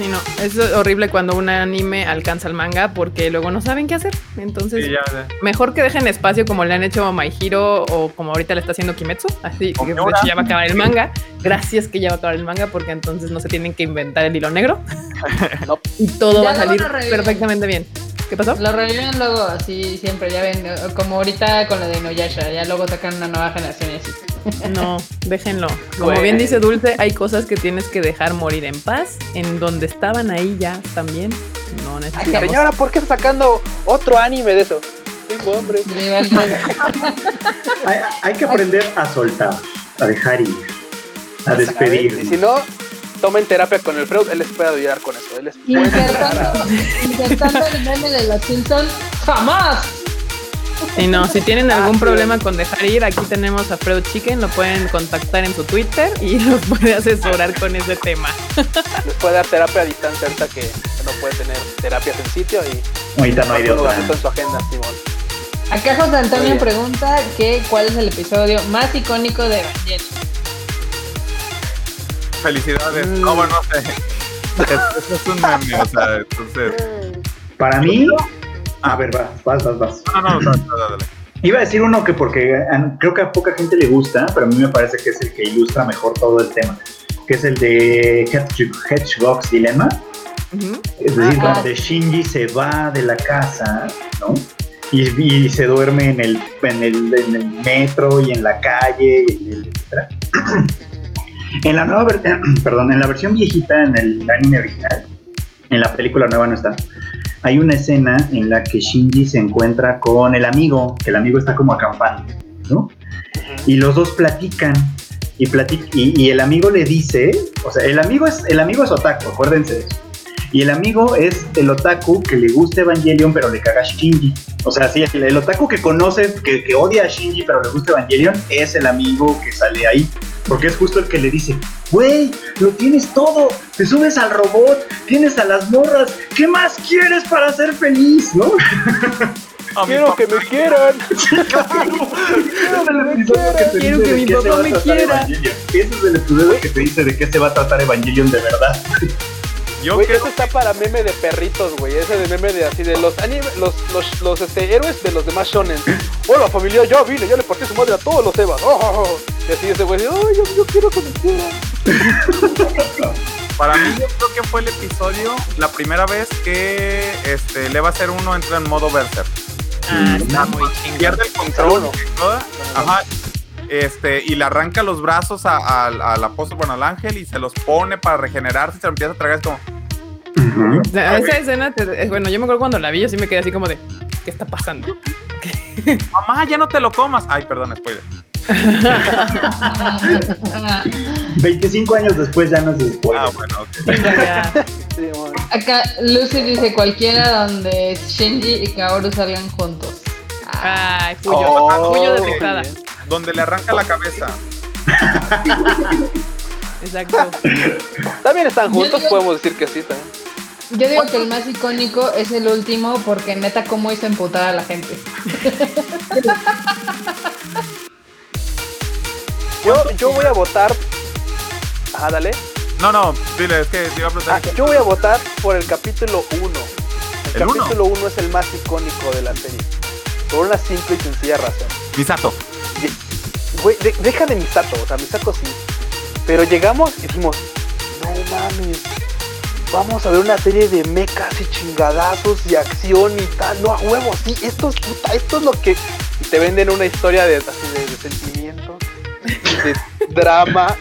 Speaker 1: Sí, no, es horrible cuando un anime alcanza el manga porque luego no saben qué hacer. Entonces,
Speaker 2: Sí, ya, ya.
Speaker 1: mejor que dejen espacio como le han hecho a My Hero o como ahorita le está haciendo Kimetsu. Así que de
Speaker 2: Miura.
Speaker 1: hecho ya va a acabar el manga. Gracias que ya va a acabar el manga porque entonces no se tienen que inventar el hilo negro.
Speaker 7: No.
Speaker 1: Y todo
Speaker 3: Ya
Speaker 1: va a salir perfectamente bien. ¿Qué pasó?
Speaker 6: Lo reviven luego así siempre, ya ven, como ahorita con lo de Inuyasha, ya luego sacan una nueva generación y así.
Speaker 1: No, déjenlo. Como bien dice Dulce, hay cosas que tienes que dejar morir en paz. En donde estaban ahí ya también. No necesitamos.
Speaker 7: Señora, ¿por qué está sacando otro anime de eso? Tengo hambre.
Speaker 4: Hay, hay que aprender a soltar, a dejar ir, a despedir.
Speaker 7: Y si no, tomen terapia con el Freud, él les puede ayudar con eso. Él les puede.
Speaker 6: Intentando, intentando el meme de los Simpsons, ¡jamás!
Speaker 1: Y no, si tienen algún
Speaker 7: Ah, sí.
Speaker 1: problema con dejar ir, aquí tenemos a Freud Chicken, lo pueden contactar en su Twitter y los puede asesorar con ese tema.
Speaker 7: Les puede dar terapia a distancia ahorita que, no puede tener terapias en sitio y
Speaker 4: Ahorita no hay de otra.
Speaker 7: en su agenda, Simón.
Speaker 6: Acá José Antonio pregunta que cuál es el episodio más icónico de Evangelion.
Speaker 2: Felicidades.
Speaker 1: Mm.
Speaker 2: No, bueno, no sé. Es- Eso es un meme, o sea, entonces.
Speaker 4: Para mí, a ver, vas, vas, vas, vas.
Speaker 2: No, no, no, no, no, dale.
Speaker 4: Iba a decir uno que porque a- creo que a poca gente le gusta, pero a mí me parece que es el que ilustra mejor todo el tema, que es el de Hedgehog- Hedgehog's Dilemma.
Speaker 1: Ujú.
Speaker 4: Es decir,
Speaker 6: Ah.
Speaker 4: donde Shinji se va de la casa, ¿no? Y, y se duerme en el, en, el, en el metro y en la calle, y etcétera. En la nueva ver- perdón, en la versión viejita, en el anime original, en la película nueva no está. Hay una escena en la que Shinji se encuentra con el amigo, que el amigo está como acampando, ¿no? Y los dos platican y, platic- y, y el amigo le dice, o sea, el amigo es el amigo es otaku, acuérdense de eso. Y el amigo es el otaku que le gusta Evangelion, pero le caga a Shinji. O sea, sí, el, el otaku que conoce, que, que odia a Shinji, pero le gusta Evangelion, es el amigo que sale ahí. Porque es justo el que le dice, güey, lo tienes todo, te subes al robot, tienes a las morras, ¿qué más quieres para ser feliz, no?
Speaker 2: A
Speaker 7: Quiero que me quieran.
Speaker 4: Episodio que te
Speaker 1: Quiero que mi papá me quiera.
Speaker 4: Ese es el episodio que te dice de qué se va a tratar Evangelion de verdad.
Speaker 2: Yo
Speaker 7: Güey,
Speaker 2: creo
Speaker 7: eso está para meme de perritos, güey. Ese de meme de así de los anime, los, los, los este, héroes de los demás shonen. Hola familia, ya vine, ya le partí su madre a todos los Evas. Oh, oh, oh. Y así ese güey, ay, yo, yo quiero que me quieran.
Speaker 2: Para mí, yo creo que fue el episodio, la primera vez que este, le va a hacer uno entra en modo Berserk.
Speaker 1: Ah, está muy chingón.
Speaker 2: Pierde el control toda, Ajá. Este, y le arranca los brazos a, a- al apóstol, bueno, al ángel, y se los pone para regenerarse y se lo empieza a tragar. Es como,
Speaker 1: O sea, Esa escena, te- eh, bueno, yo me acuerdo cuando la vi, yo sí me quedé así como de, ¿qué está pasando?
Speaker 2: mamá, ya no te lo comas. Ay, perdón, spoiler.
Speaker 4: 25 años después ya no se spoiler.
Speaker 2: Ah, bueno, ok.
Speaker 1: Ya.
Speaker 7: Sí, bueno.
Speaker 6: Acá Lucy dice cualquiera donde Shinji y Kaoru salgan juntos.
Speaker 1: Ay, Puyo,
Speaker 7: Oh,
Speaker 1: Puyo de.
Speaker 2: Donde le arranca la cabeza.
Speaker 1: Exacto.
Speaker 7: También están juntos,
Speaker 6: digo-
Speaker 7: podemos decir que sí también.
Speaker 6: Yo digo que el más icónico es el último porque neta cómo hizo emputar a la gente.
Speaker 7: Yo, yo voy a votar. Ah, dale.
Speaker 2: No, no, dile, es que te iba a preguntar.
Speaker 7: Ah, yo voy a votar por el capítulo 1. El, capítulo 1 es el más icónico de la serie. Por una simple y sencilla razón.
Speaker 2: Misato.
Speaker 7: Güey, de- deja de Misato, o sea, Misato sí. Pero llegamos y dijimos, no mames, vamos a ver una serie de mechas y chingadazos y acción y tal. No, a huevo, sí, esto es puta, esto es lo que... Y te venden una historia de, así de, de sentimientos, de drama,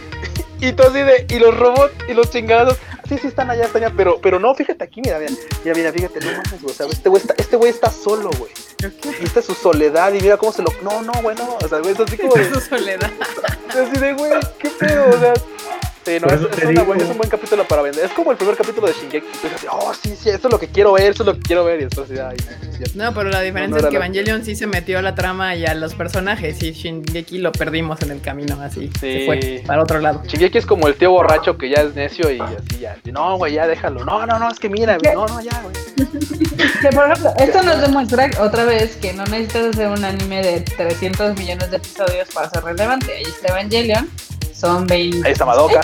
Speaker 7: y todo así de... Y los robots y los chingadazos, sí, sí están allá, están allá, pero, pero no, fíjate aquí, mira, mira, mira, mira fíjate, no mames, güey, o sea, este güey está, este güey está solo, güey. Es su soledad y mira cómo se lo... No, no, güey, no, o sea, güey, es así como de...
Speaker 1: Su soledad.
Speaker 7: Así de, güey, qué pedo, o sea. Sí, no, es,
Speaker 4: eso
Speaker 7: es una es un buen capítulo para vender. Es como el primer capítulo de Shingeki. Tú dices, oh, sí, sí, esto es lo que quiero ver, esto es lo que quiero ver. Y después, ay.
Speaker 1: No, pero la diferencia
Speaker 7: No, no
Speaker 1: es que
Speaker 7: la-
Speaker 1: Evangelion sí se metió a la trama y a los personajes y Shingeki lo perdimos en el camino, así.
Speaker 7: Sí.
Speaker 1: Se fue para otro lado.
Speaker 7: Shingeki es como el tío borracho que ya es necio y así ya. y No, güey, ya déjalo. No, no, no, es que mira, no, no, ya, güey.
Speaker 6: Que por ejemplo, esto nos demuestra otra vez que no necesitas hacer un anime de 300 millones de episodios para ser relevante. Ahí está Evangelion, son 20.
Speaker 7: Ahí está Madoka.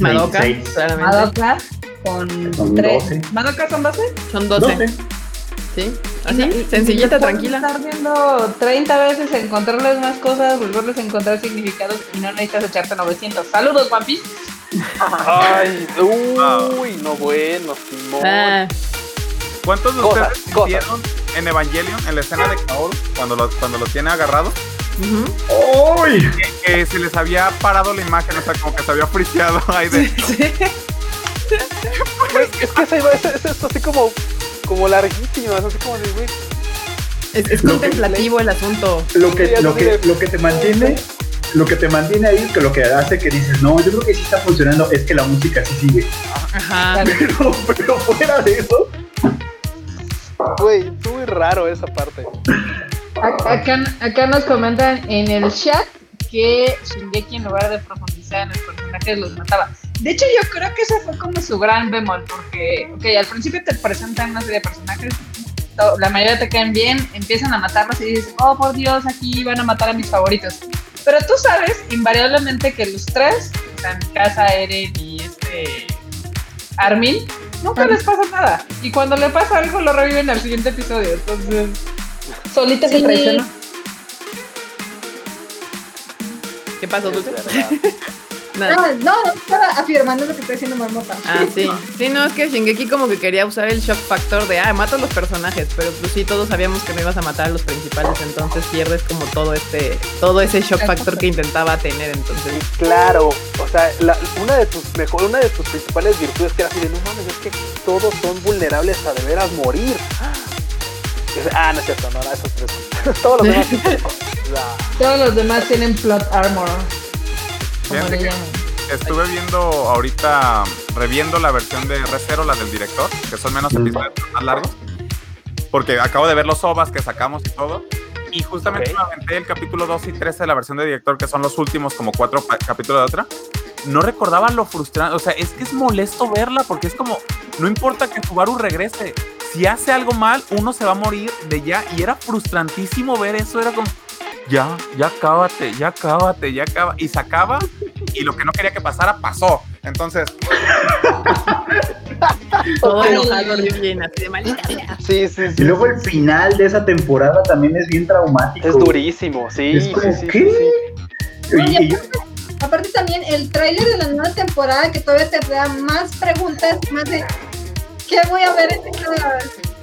Speaker 1: Madoka,
Speaker 4: 26.
Speaker 1: claramente.
Speaker 6: Madoka, con
Speaker 4: Son
Speaker 6: 3.
Speaker 4: 12.
Speaker 6: ¿Madoka son 12?
Speaker 1: Son 12.
Speaker 4: 12.
Speaker 1: ¿Sí? Así,
Speaker 6: y-
Speaker 1: sencillita,
Speaker 6: y
Speaker 1: tranquila.
Speaker 6: Estar viendo 30 veces, encontrarles más cosas, volverles a encontrar significados y no necesitas echarte 900. Saludos, Pampis.
Speaker 7: Ay, uy, no bueno, Simón.
Speaker 1: Ah,
Speaker 2: ¿Cuántos de
Speaker 7: Cosas,
Speaker 2: ustedes
Speaker 7: cosas.
Speaker 2: vieron en Evangelion, en la escena de Kaoru, cuando lo, cuando lo tiene agarrado, que, que se les había parado la imagen, o sea, como que se había friseado ahí de...
Speaker 1: Sí.
Speaker 7: Güey, es que esa iba- es, es esto así como, como larguísimo, es así como de, güey.
Speaker 1: Es, es
Speaker 4: Lo que-
Speaker 1: contemplativo el asunto.
Speaker 4: Lo que, lo, que, lo que te mantiene, lo que te mantiene ahí, que lo que hace que dices, no, yo creo que sí está funcionando, es que la música sí sigue.
Speaker 1: Ajá.
Speaker 4: Pero, pero fuera de eso,
Speaker 7: Güey, muy raro esa parte.
Speaker 6: Acá, acá nos comentan en el chat que Shingeki en lugar de profundizar en los personajes los mataba. De hecho, yo creo que ese fue como su gran bemol, porque, ok, al principio te presentan una serie de personajes, la mayoría te caen bien, empiezan a matarlos y dices, oh por Dios, aquí van a matar a mis favoritos. Pero tú sabes, invariablemente, que los tres, o sea, mi casa, Eren y este Armin, nunca les pasa nada. Y cuando le pasa algo, lo reviven al siguiente episodio. Entonces, solita se
Speaker 3: Sí.
Speaker 6: traiciona.
Speaker 1: ¿Qué pasó, Dulce? Nada.
Speaker 3: No, no, no estaba afirmando lo que está diciendo Marmota.
Speaker 1: Ah, sí. Sí, no, es que Shingeki como que quería usar el shock factor de, ah, mato a los personajes, pero pues sí, todos sabíamos que no ibas a matar a los principales, entonces pierdes como todo este, todo ese shock factor que intentaba tener, entonces.
Speaker 7: Y claro, o sea, la- una de tus mejor, una de tus principales virtudes que era así de no mames, es que todos son vulnerables a de veras morir. Ah, no es cierto, no, no, esos tres. Todos los demás.
Speaker 6: Todos los demás tienen plot armor. Como le llaman.
Speaker 2: estuve viendo ahorita, reviendo la versión de Recero, la del director, que son menos episodios más largos, porque acabo de ver los OVAs que sacamos y todo, y justamente
Speaker 7: Ok.
Speaker 2: me aventé el capítulo 2 y 13 de la versión de director, que son los últimos como cuatro capítulos de otra. No recordaba lo frustrante, o sea, es que es molesto verla, porque es como, no importa que Subaru regrese, si hace algo mal, uno se va a morir de ya, y era frustrantísimo ver eso, era como, ya, ya cábate, ya cábate, ya acaba, y se acaba, y lo que no quería que pasara, pasó. Entonces,
Speaker 1: Todo
Speaker 6: Ok.
Speaker 1: enojado, bien, así de malita sea.
Speaker 7: Sí, sí,
Speaker 4: y
Speaker 7: sí.
Speaker 4: luego el final de esa temporada también es bien traumático.
Speaker 7: Es durísimo, sí,
Speaker 4: Es
Speaker 7: sí,
Speaker 4: como,
Speaker 7: sí,
Speaker 4: ¿qué?
Speaker 7: sí, sí.
Speaker 4: Y- y yo-
Speaker 3: Aparte también el tráiler de la nueva temporada que todavía te da más preguntas, más de ¿qué voy a ver en esta?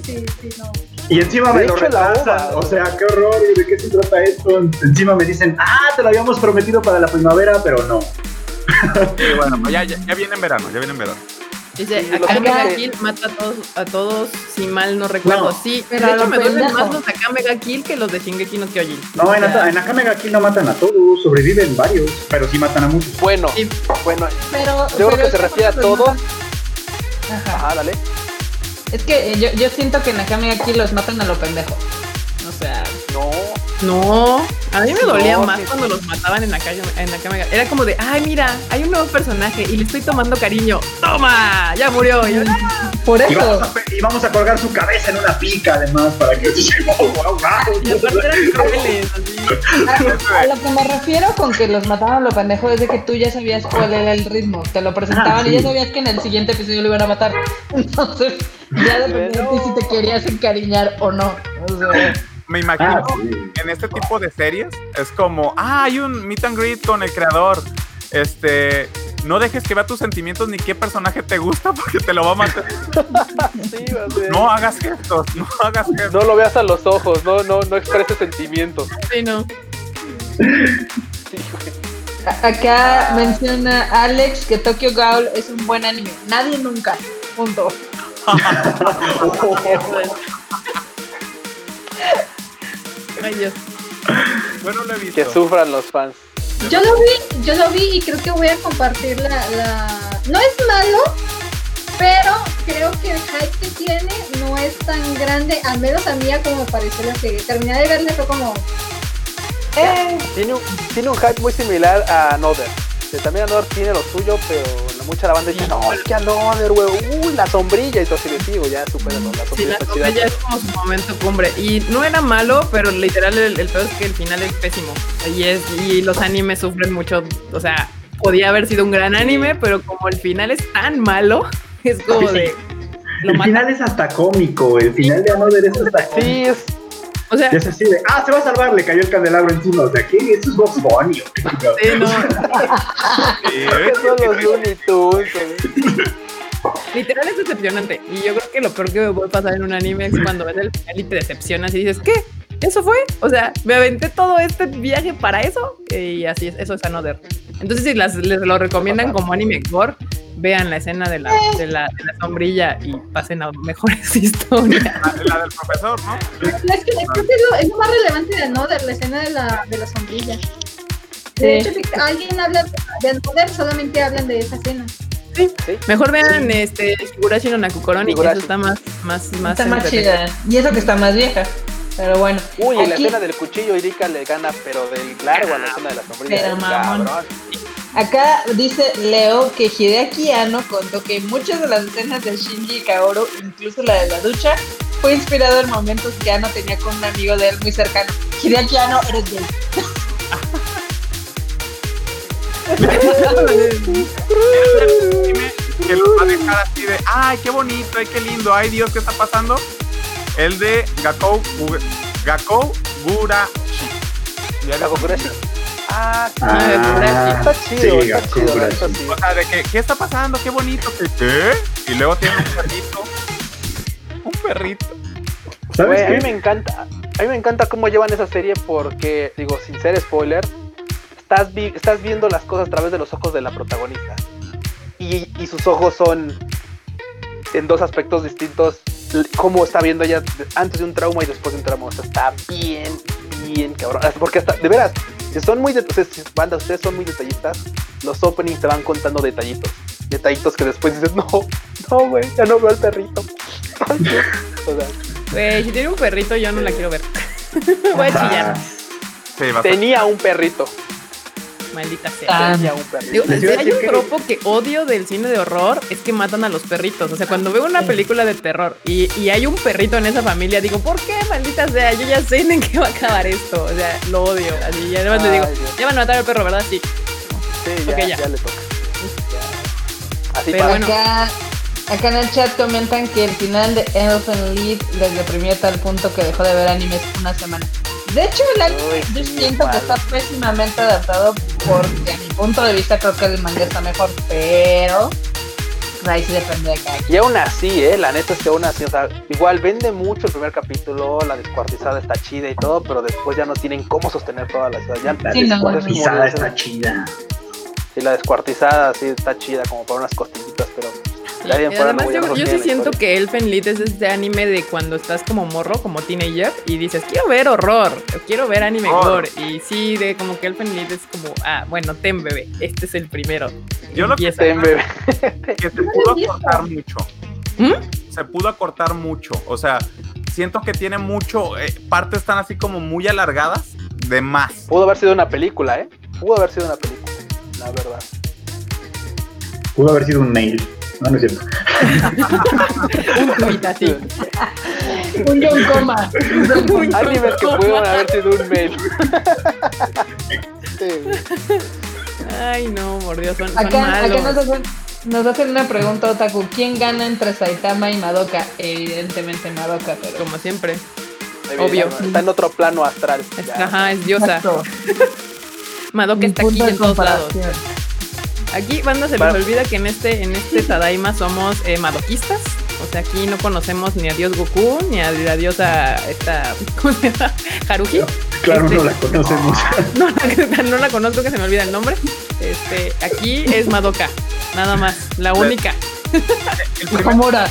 Speaker 3: Sí, sí, no.
Speaker 4: Y encima
Speaker 7: De
Speaker 4: me lo retrasan. O sea, qué horror. ¿y ¿De qué se trata esto? Encima me dicen, ah, te lo habíamos prometido para la primavera, pero no.
Speaker 2: y bueno, pues ya, ya, ya viene en verano, ya viene en verano.
Speaker 1: Dice,
Speaker 7: Sí,
Speaker 1: acá
Speaker 6: que
Speaker 1: Kill mata a todos, a todos, si mal no recuerdo.
Speaker 4: No.
Speaker 1: sí,
Speaker 6: Pero
Speaker 1: de hecho me duelen más los de acá Mega Kill que los de Shingeki no Kyojin.
Speaker 4: No, en,
Speaker 1: O sea,
Speaker 4: en Akame ga Kill no matan a todos, sobreviven varios, pero sí matan a muchos.
Speaker 7: Bueno,
Speaker 1: Sí.
Speaker 7: bueno,
Speaker 6: Pero,
Speaker 7: yo creo
Speaker 6: pero
Speaker 7: que
Speaker 6: es
Speaker 7: se refiere a todos.
Speaker 6: Ajá.
Speaker 7: Ajá, dale.
Speaker 6: Es que eh, yo, yo siento que en Akame aquí los matan a lo pendejo. O sea,
Speaker 7: No,
Speaker 1: No, a mí me
Speaker 7: No,
Speaker 1: dolía más cuando los mataban en la calle, en la cama. Era como de, ay, mira, hay un nuevo personaje y le estoy tomando cariño. ¡Toma! Ya murió. Y yo, "Ah".
Speaker 6: por
Speaker 4: Y vamos,
Speaker 6: eso.
Speaker 4: a, y vamos a colgar su cabeza en una pica, además, para que. ¡Wow, wow,
Speaker 1: Y aparte eran crueles, así.
Speaker 6: A, a lo que me refiero con que los mataban a lo pendejo es de que tú ya sabías cuál era el ritmo. Te lo presentaban
Speaker 4: Ah, sí.
Speaker 6: y ya sabías que en el siguiente episodio lo iban a matar. Entonces, ya dependía de ti si te querías encariñar o no. O sea,
Speaker 2: Me imagino
Speaker 4: Ah, sí.
Speaker 2: en este tipo de series es como, ah, hay un meet and greet con el creador. Este, no dejes que vea tus sentimientos ni qué personaje te gusta porque te lo va a matar.
Speaker 7: sí.
Speaker 2: No hagas gestos, no hagas gestos.
Speaker 7: No lo veas a los ojos, no, no, no expreses sentimientos.
Speaker 1: Sí, no.
Speaker 7: Sí,
Speaker 6: acá menciona Alex que Tokyo Ghoul es un buen anime. Nadie nunca. Punto.
Speaker 2: Lo he visto.
Speaker 7: Que sufran los fans.
Speaker 3: Yo lo vi, yo lo vi y creo que voy a compartir la, la... No es malo, pero creo que el hype que tiene no es tan grande, al menos a mí ya como me pareció la serie. Terminé de verla fue como... Eh,
Speaker 7: Tiene un, tiene un hype muy similar a Another. Que también Another tiene lo suyo, pero la- mucha la banda dice, no, es que Another, güey, uy, la sombrilla. Y todo así les digo, ya supéralo, la
Speaker 1: Sí,
Speaker 7: sombrilla
Speaker 1: la
Speaker 7: está chida.
Speaker 1: sombrilla es como su momento cumbre. Y no era malo, pero literal el, el peor es que el final es pésimo. Y, es, y los animes sufren mucho. O sea, podía haber sido un gran anime, pero como el final es tan malo, es como de. Lo
Speaker 4: El final es hasta cómico, el final de Another es hasta cómico.
Speaker 7: Sí, es.
Speaker 1: O sea,
Speaker 4: Y es así de, ah, se va a salvar, le cayó el candelabro encima. O sea, ¿qué? ¿Esto es Box Bunny? o qué
Speaker 1: sí, no,
Speaker 7: que son los Looney Tunes.
Speaker 1: literal es decepcionante. Y yo creo que lo peor que me puede pasar en un anime es cuando ves el final y te decepcionas y dices, ¿qué? ¿Eso fue? O sea, me aventé todo este viaje para eso. Y así es, eso es Another. Entonces, si las, les lo recomiendan como anime gore, vean la escena de la, de la, de la sombrilla y pasen a mejores historias.
Speaker 2: La, la del profesor, ¿no?
Speaker 3: Es que creo que es lo, es lo más relevante de Another, la escena de la, de la sombrilla. De hecho, si alguien habla de Another, solamente hablan de esa escena.
Speaker 1: Mejor vean este Higurashi no Nakukoroni, que eso está más, más, más,
Speaker 6: Está más chida. Y eso que está más vieja. Pero bueno.
Speaker 7: Uy, en la
Speaker 6: Aquí-
Speaker 7: escena del cuchillo, Irika le gana, pero del largo a la escena de la sombrilla.
Speaker 6: Pero
Speaker 7: eh,
Speaker 6: mamón.
Speaker 7: cabrón.
Speaker 6: Acá dice Leo que Hideaki Anno contó que muchas de las escenas de Shinji y Kaoru, incluso la de la ducha, fue inspirado en momentos que Anno tenía con un amigo de él muy cercano. Hideaki Anno, eres gay.
Speaker 2: Que lo va a dejar así de, ay, qué bonito, ay, qué lindo, ay, Dios, ¿qué está pasando? El de Gakou, Gakou Gurashi.
Speaker 7: ¿La
Speaker 2: lo-
Speaker 7: Gokurashi? Ah, sí.
Speaker 4: Ah,
Speaker 7: Está chido,
Speaker 4: sí,
Speaker 7: está chido, neta, sí.
Speaker 2: O sea, de que, ¿qué está pasando? Qué bonito. ¿Qué? ¿Qué? Y luego tiene un perrito. Un perrito.
Speaker 4: ¿Sabes
Speaker 7: Güey, a mí me encanta. A mí me encanta cómo llevan esa serie porque, digo, sin ser spoiler, estás, vi- estás viendo las cosas a través de los ojos de la protagonista. Y, y sus ojos son en dos aspectos distintos. Cómo está viendo ella antes de un trauma y después de un trauma. O sea, está bien, bien cabrón. Porque hasta, de veras, si son muy de, ustedes, si- banda, ustedes son muy detallistas, los openings te van contando detallitos. Detallitos que después dices, no, no, güey, ya no veo al perrito. O sea,
Speaker 1: Güey, si tiene un perrito, yo no la quiero ver. Voy a chillar,
Speaker 2: Sí.
Speaker 7: Tenía un perrito.
Speaker 1: Maldita sea.
Speaker 6: Ah.
Speaker 7: Un.
Speaker 1: Digo, si hay un tropo que odio del cine de horror es que matan a los perritos. O sea, cuando veo una película de terror y, y hay un perrito en esa familia, digo, ¿por qué, maldita sea? Yo ya sé en qué va a acabar esto. O sea, lo odio. Así, ya además le digo,
Speaker 7: Ay, Dios.
Speaker 1: ya van a matar al perro, ¿verdad? Sí.
Speaker 7: Sí, ya,
Speaker 1: Ok, ya.
Speaker 7: ya le toca. Ya. Así
Speaker 1: Pero bueno.
Speaker 6: Acá, acá en el chat comentan que el final de Elfen Lied les deprimió a tal punto que dejó de ver animes una semana. De hecho, el anime
Speaker 7: Uy,
Speaker 6: yo siento que está pésimamente adaptado porque a mi punto de vista creo que el manga está mejor, pero ahí sí depende de cada quien.
Speaker 7: Y aún así, eh, la neta es que aún así, o sea, igual vende mucho el primer capítulo, la descuartizada está chida y todo, pero después ya no tienen cómo sostener toda la ciudad. Ya,
Speaker 4: La
Speaker 6: Sí, no,
Speaker 4: descuartizada
Speaker 7: no.
Speaker 4: está chida.
Speaker 7: Sí, la descuartizada sí está chida como para unas costillitas, pero Fuera
Speaker 1: además,
Speaker 7: no,
Speaker 1: yo, sí siento que Elfen Lied es este anime de cuando estás como morro, como teenager, y dices, quiero ver horror, o quiero ver anime
Speaker 2: Horror.
Speaker 1: gore. Y sí, de como que Elfen Lied es como, ah, bueno, ten bebé, este es el primero.
Speaker 2: Yo lo que
Speaker 1: Empieza.
Speaker 7: Ten, bebé.
Speaker 2: que se pudo acortar mucho.
Speaker 1: ¿Mm?
Speaker 2: Se pudo acortar mucho. O sea, siento que tiene mucho. eh, partes están así como muy alargadas de más.
Speaker 7: Pudo haber sido una película, ¿eh? Pudo haber sido una película, la verdad.
Speaker 4: Pudo haber sido un mail. No, no es cierto.
Speaker 1: Un tuit así.
Speaker 6: Un John Coma.
Speaker 7: Animes que pudieron haber sido un mail. Sí.
Speaker 1: Ay, no, por Dios, son, son
Speaker 6: Acá, nos, hacen, nos hacen una pregunta, Otaku. ¿Quién gana entre Saitama y Madoka? Evidentemente Madoka, pero...
Speaker 1: Como siempre.
Speaker 7: Obvio. Está en otro plano astral.
Speaker 1: Es- ajá, es diosa. Madoka
Speaker 6: Mi
Speaker 1: está aquí en todos lados. Aquí, banda, se
Speaker 7: Para-
Speaker 1: les olvida que en este, en este Tadaima somos eh, madoquistas. O sea, aquí no conocemos ni a Dios Goku, ni a la diosa esta, ¿cómo se llama? Haruhi.
Speaker 4: Claro,
Speaker 1: Este-
Speaker 4: no la conocemos.
Speaker 1: No la, no la conozco, que se me olvida el nombre. Este, aquí es Madoka, nada más, la única.
Speaker 2: El primer,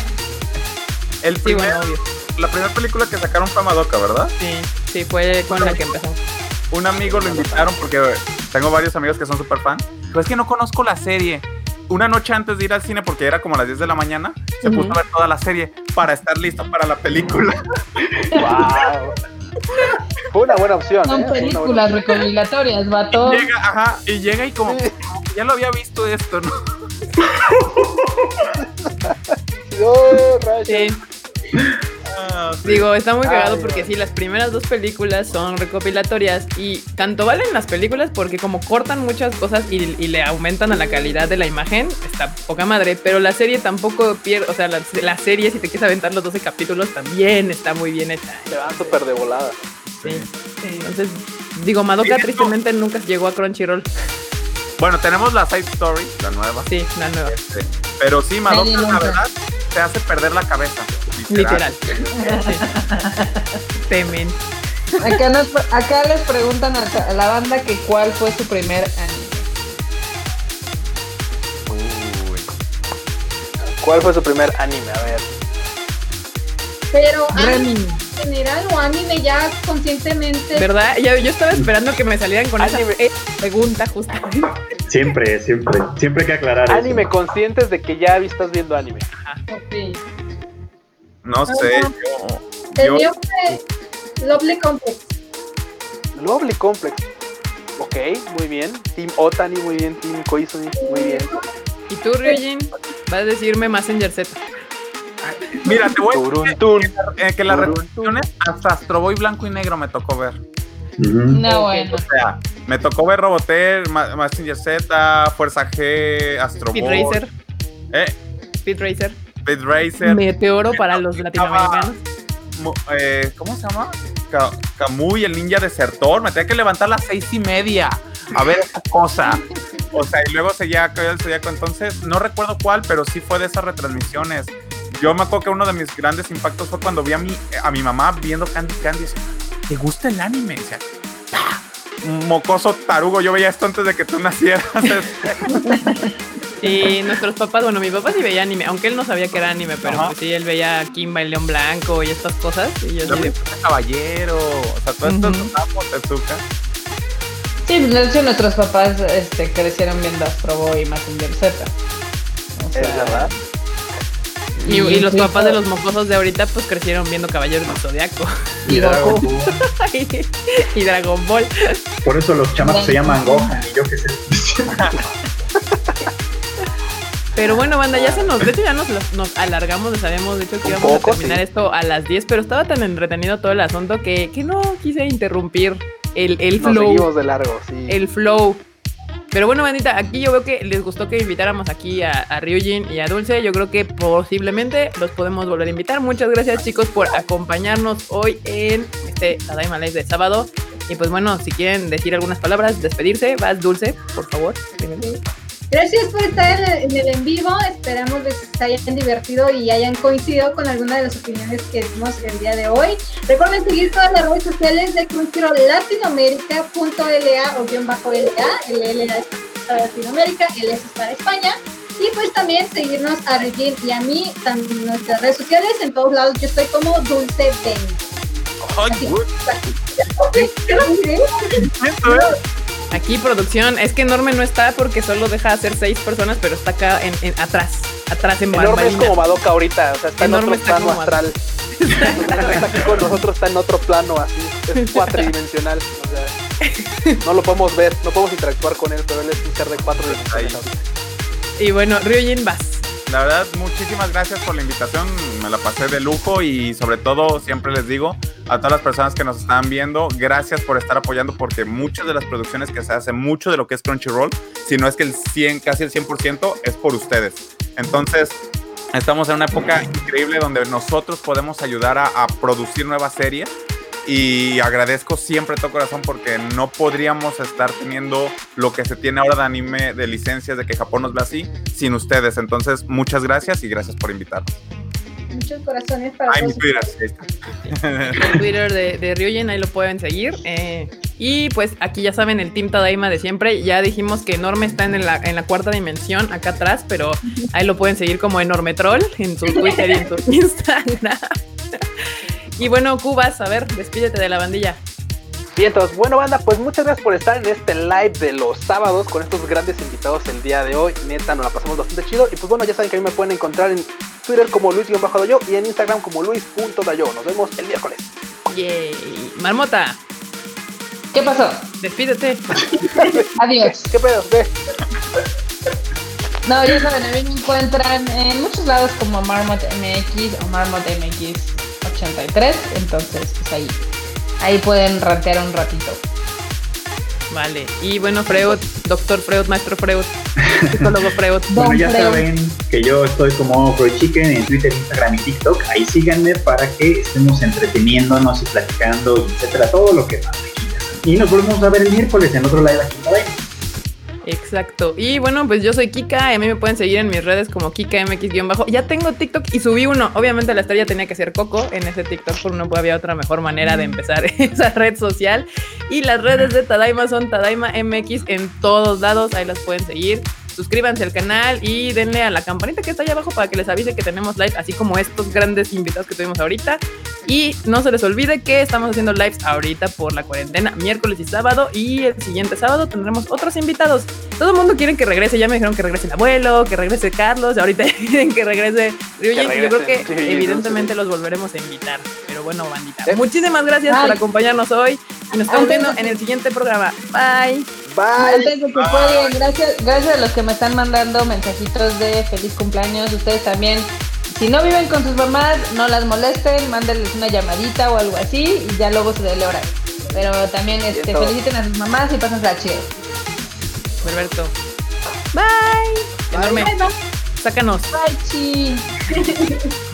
Speaker 2: el
Speaker 1: Sí,
Speaker 2: primer-
Speaker 1: bueno, obvio.
Speaker 2: la primera película que sacaron fue Madoka, ¿verdad?
Speaker 1: Sí, sí, fue con la que empezamos.
Speaker 2: Un amigo lo invitaron porque tengo varios amigos que son súper fan. Pero es que no conozco la serie. Una noche antes de ir al cine, porque era como a las 10 de la mañana, se puso a ver toda la serie para estar listo para la película.
Speaker 7: Wow. Fue una buena opción.
Speaker 6: Son
Speaker 7: ¿eh? Una buena
Speaker 6: películas recopilatorias, vato.
Speaker 2: llega, ajá, y llega y como,
Speaker 7: Sí.
Speaker 2: como que ya lo había visto esto, ¿no?
Speaker 7: Oh, rayos.
Speaker 1: Sí.
Speaker 2: Ah, sí.
Speaker 1: Digo, está muy cagado
Speaker 7: Ay,
Speaker 1: porque sí, las primeras dos películas son recopilatorias y tanto valen las películas porque como cortan muchas cosas y, y le aumentan a la calidad de la imagen, está poca madre, pero la serie tampoco pierde, o sea, la, la serie si te quieres aventar los 12 capítulos también está muy bien hecha.
Speaker 7: Se van súper de volada.
Speaker 1: Sí. Entonces, digo, Madoka
Speaker 2: Sí,
Speaker 1: tristemente nunca llegó a Crunchyroll.
Speaker 2: Bueno, tenemos la Side Story, la nueva.
Speaker 1: Sí, la nueva.
Speaker 2: Este, pero sí, Madoka, la verdad, te hace perder la cabeza.
Speaker 1: Literal. Sí. Temen.
Speaker 6: Acá, nos- acá les preguntan a, la banda que cuál fue su primer anime.
Speaker 2: Uy.
Speaker 7: ¿Cuál fue su primer anime? A ver.
Speaker 3: Pero anime general o anime ya conscientemente.
Speaker 1: ¿Verdad? Yo, yo estaba esperando que me salieran con
Speaker 7: Anime.
Speaker 1: esa pregunta justo.
Speaker 4: Siempre, siempre. Siempre hay que aclarar eso.
Speaker 7: Anime conscientes de que ya estás viendo anime.
Speaker 3: Sí.
Speaker 2: No sé, yo, yo-
Speaker 3: Lovely Complex.
Speaker 7: Lovely Complex. Ok, muy bien. Team Otani, muy bien. Team Koizumi, muy bien.
Speaker 1: Y tú, Ryujin, vas a decirme Messenger Z.
Speaker 2: Mira, te voy a decir eh, que las retransmisiones hasta Astro Boy blanco y negro me tocó ver.
Speaker 6: No, bueno.
Speaker 2: O sea, me tocó ver Roboter, Ma- Mazinger Z, Fuerza G, Astro
Speaker 1: Speed
Speaker 2: Boy,
Speaker 1: Racer.
Speaker 2: eh,
Speaker 1: Speed Racer.
Speaker 2: Speed Racer,
Speaker 1: Meteoro para los latinoamericanos.
Speaker 2: Eh, ¿cómo se llama? Kamui, el ninja desertor. Me tenía que levantar a las seis y media a ver esa cosa. O sea, y luego seguía del Zodíaco. Entonces, no recuerdo cuál, pero sí fue de esas retransmisiones. Yo me acuerdo que uno de mis grandes impactos fue cuando vi a mi, a mi mamá viendo Candy Candy. y decía, ¿Te gusta el anime? Decía, "Ah". Mocoso tarugo. Yo veía esto antes de que tú nacieras.
Speaker 1: Y nuestros papás, bueno, mi papá sí veía anime, aunque él no sabía que era anime, pero
Speaker 2: Ajá.
Speaker 1: pues sí, él veía Kimba y León Blanco y estas cosas. Y yo de,
Speaker 2: Caballero. O sea, todo esto.
Speaker 6: Sí, pues, de hecho nuestros papás este, crecieron viendo Astro Boy y Mazinger Z. O
Speaker 7: Es verdad.
Speaker 1: Y, y los papás de los mocosos de ahorita, pues crecieron viendo Caballeros del Zodiaco
Speaker 6: Y
Speaker 4: Dragon
Speaker 6: Goku.
Speaker 4: Ball.
Speaker 1: y Dragon Ball.
Speaker 4: Por eso los chamacos se llaman Gohan y yo qué sé.
Speaker 1: Pero bueno, banda, ya se nos, de hecho ya nos, nos alargamos, les habíamos dicho que íbamos
Speaker 7: poco,
Speaker 1: a terminar
Speaker 7: sí.
Speaker 1: esto a las 10, pero estaba tan entretenido todo el asunto que, que no quise interrumpir el, el
Speaker 7: Nos
Speaker 1: flow.
Speaker 7: seguimos de largo, sí.
Speaker 1: el flow. Pero bueno, bandita, aquí yo veo que les gustó que invitáramos aquí a, a Ryujin y a Dulce. Yo creo que posiblemente los podemos volver a invitar. Muchas gracias, chicos, por acompañarnos hoy en este Tadaima Live de sábado. Y pues bueno, si quieren decir algunas palabras, despedirse, vas Dulce, por favor.
Speaker 3: Gracias por estar en el, en vivo. Esperamos que se hayan divertido y hayan coincidido con alguna de las opiniones que dimos el día de hoy. Recuerden seguir todas las redes sociales de Crunchyroll Latinoamérica.la o guion bajo LA. El LA es para Latinoamérica, el S es para España. Y pues también seguirnos a Regine y a mí también en nuestras redes sociales. En todos lados yo estoy como Dulce Ben.
Speaker 1: Aquí producción, es que Enorme no está porque solo deja hacer seis personas, pero está acá en, en- atrás, atrás en
Speaker 7: Enorme es como Madoka ahorita, o sea, está
Speaker 1: Enorme
Speaker 7: en
Speaker 1: está
Speaker 7: otro plano astral. está aquí con nosotros, está en otro plano así, es cuatridimensional. O sea, no lo podemos ver, no podemos interactuar con él, pero él es un ser de cuatro dimensiones.
Speaker 1: Y bueno, Ryujin, vas.
Speaker 2: La verdad, muchísimas gracias por la invitación. Me la pasé de lujo y sobre todo, siempre les digo a todas las personas que nos están viendo, gracias por estar apoyando porque muchas de las producciones que se hacen, mucho de lo que es Crunchyroll, si no es que el 100, casi el 100% es por ustedes. Entonces, estamos en una época increíble donde nosotros podemos ayudar a, a producir nuevas series y agradezco siempre todo corazón porque no podríamos estar teniendo lo que se tiene ahora de anime, de licencias, de que Japón nos ve así, sin ustedes. Entonces, muchas gracias y gracias por invitarnos.
Speaker 3: Muchos corazones para
Speaker 2: Ay, mi
Speaker 3: todos.
Speaker 2: Twitter, ahí está.
Speaker 1: el Twitter de, de Ryujin, ahí lo pueden seguir. eh, y pues aquí ya saben el Team Tadaima de siempre. Ya dijimos que Enorme está en la, en la cuarta dimensión, acá atrás, pero ahí lo pueden seguir como Enorme Troll en su Twitter y en su Instagram. Y bueno, Cubas, a ver, despídete de la bandilla.
Speaker 7: Bien, entonces, bueno, banda, pues muchas gracias por estar en este live de los sábados con estos grandes invitados el día de hoy. Neta, nos la pasamos bastante chido. Y pues bueno, ya saben que a mí me pueden encontrar en Twitter como Luis-Dayo y en Instagram como Luis.dayo. Nos vemos el miércoles.
Speaker 1: Yay. Marmota,
Speaker 6: ¿Qué pasó?
Speaker 1: despídete.
Speaker 6: Adiós.
Speaker 7: ¿Qué pedo? Ve.
Speaker 6: No, ya saben, a mí me encuentran en muchos lados como Marmot MX o Marmot MX 83. Entonces, pues ahí, ahí pueden rantear un ratito.
Speaker 1: Vale. Y bueno, Freud, doctor Freud, maestro Freud, psicólogo Freud.
Speaker 4: Bueno, ya
Speaker 6: Freud.
Speaker 4: saben que yo estoy como Freud Chicken en Twitter, Instagram y TikTok. Ahí síganme para que estemos entreteniéndonos y platicando, y etcétera, todo lo que más. Y nos volvemos a ver el miércoles en otro live aquí Tadaima.
Speaker 1: Exacto. Y bueno, pues yo soy Kika y a mí me pueden seguir en mis redes como KikaMX-bajo. Ya tengo TikTok y subí uno. Obviamente la estrella tenía que ser Coco en ese TikTok, por no había otra mejor manera de empezar esa red social. Y las redes de Tadaima son Tadaima MX en todos lados. Ahí las pueden seguir. Suscríbanse al canal y denle a la campanita que está ahí abajo para que les avise que tenemos live, así como estos grandes invitados que tuvimos ahorita. Y no se les olvide que estamos haciendo lives ahorita por la cuarentena, miércoles y sábado. Y el siguiente sábado tendremos otros invitados. Todo el mundo quiere que regrese. Ya me dijeron que regrese el abuelo, que regrese Carlos. Ahorita quieren que regrese Ryujin. Yo creo que
Speaker 7: sí,
Speaker 1: evidentemente los volveremos a invitar. Pero bueno, bandita. Muchísimas gracias por acompañarnos hoy. Y nos estamos viendo en el siguiente programa. Bye.
Speaker 7: Bye.
Speaker 6: Antes de que jueguen, gracias, gracias a los que me están mandando mensajitos de feliz cumpleaños. Ustedes también, si no viven con sus mamás, no las molesten, mándenles una llamadita o algo así y ya luego se celebran. Pero también este, feliciten a sus mamás y pásensela chido.
Speaker 1: Alberto. Bye. Enorme. Sácanos.
Speaker 6: Bye, chi.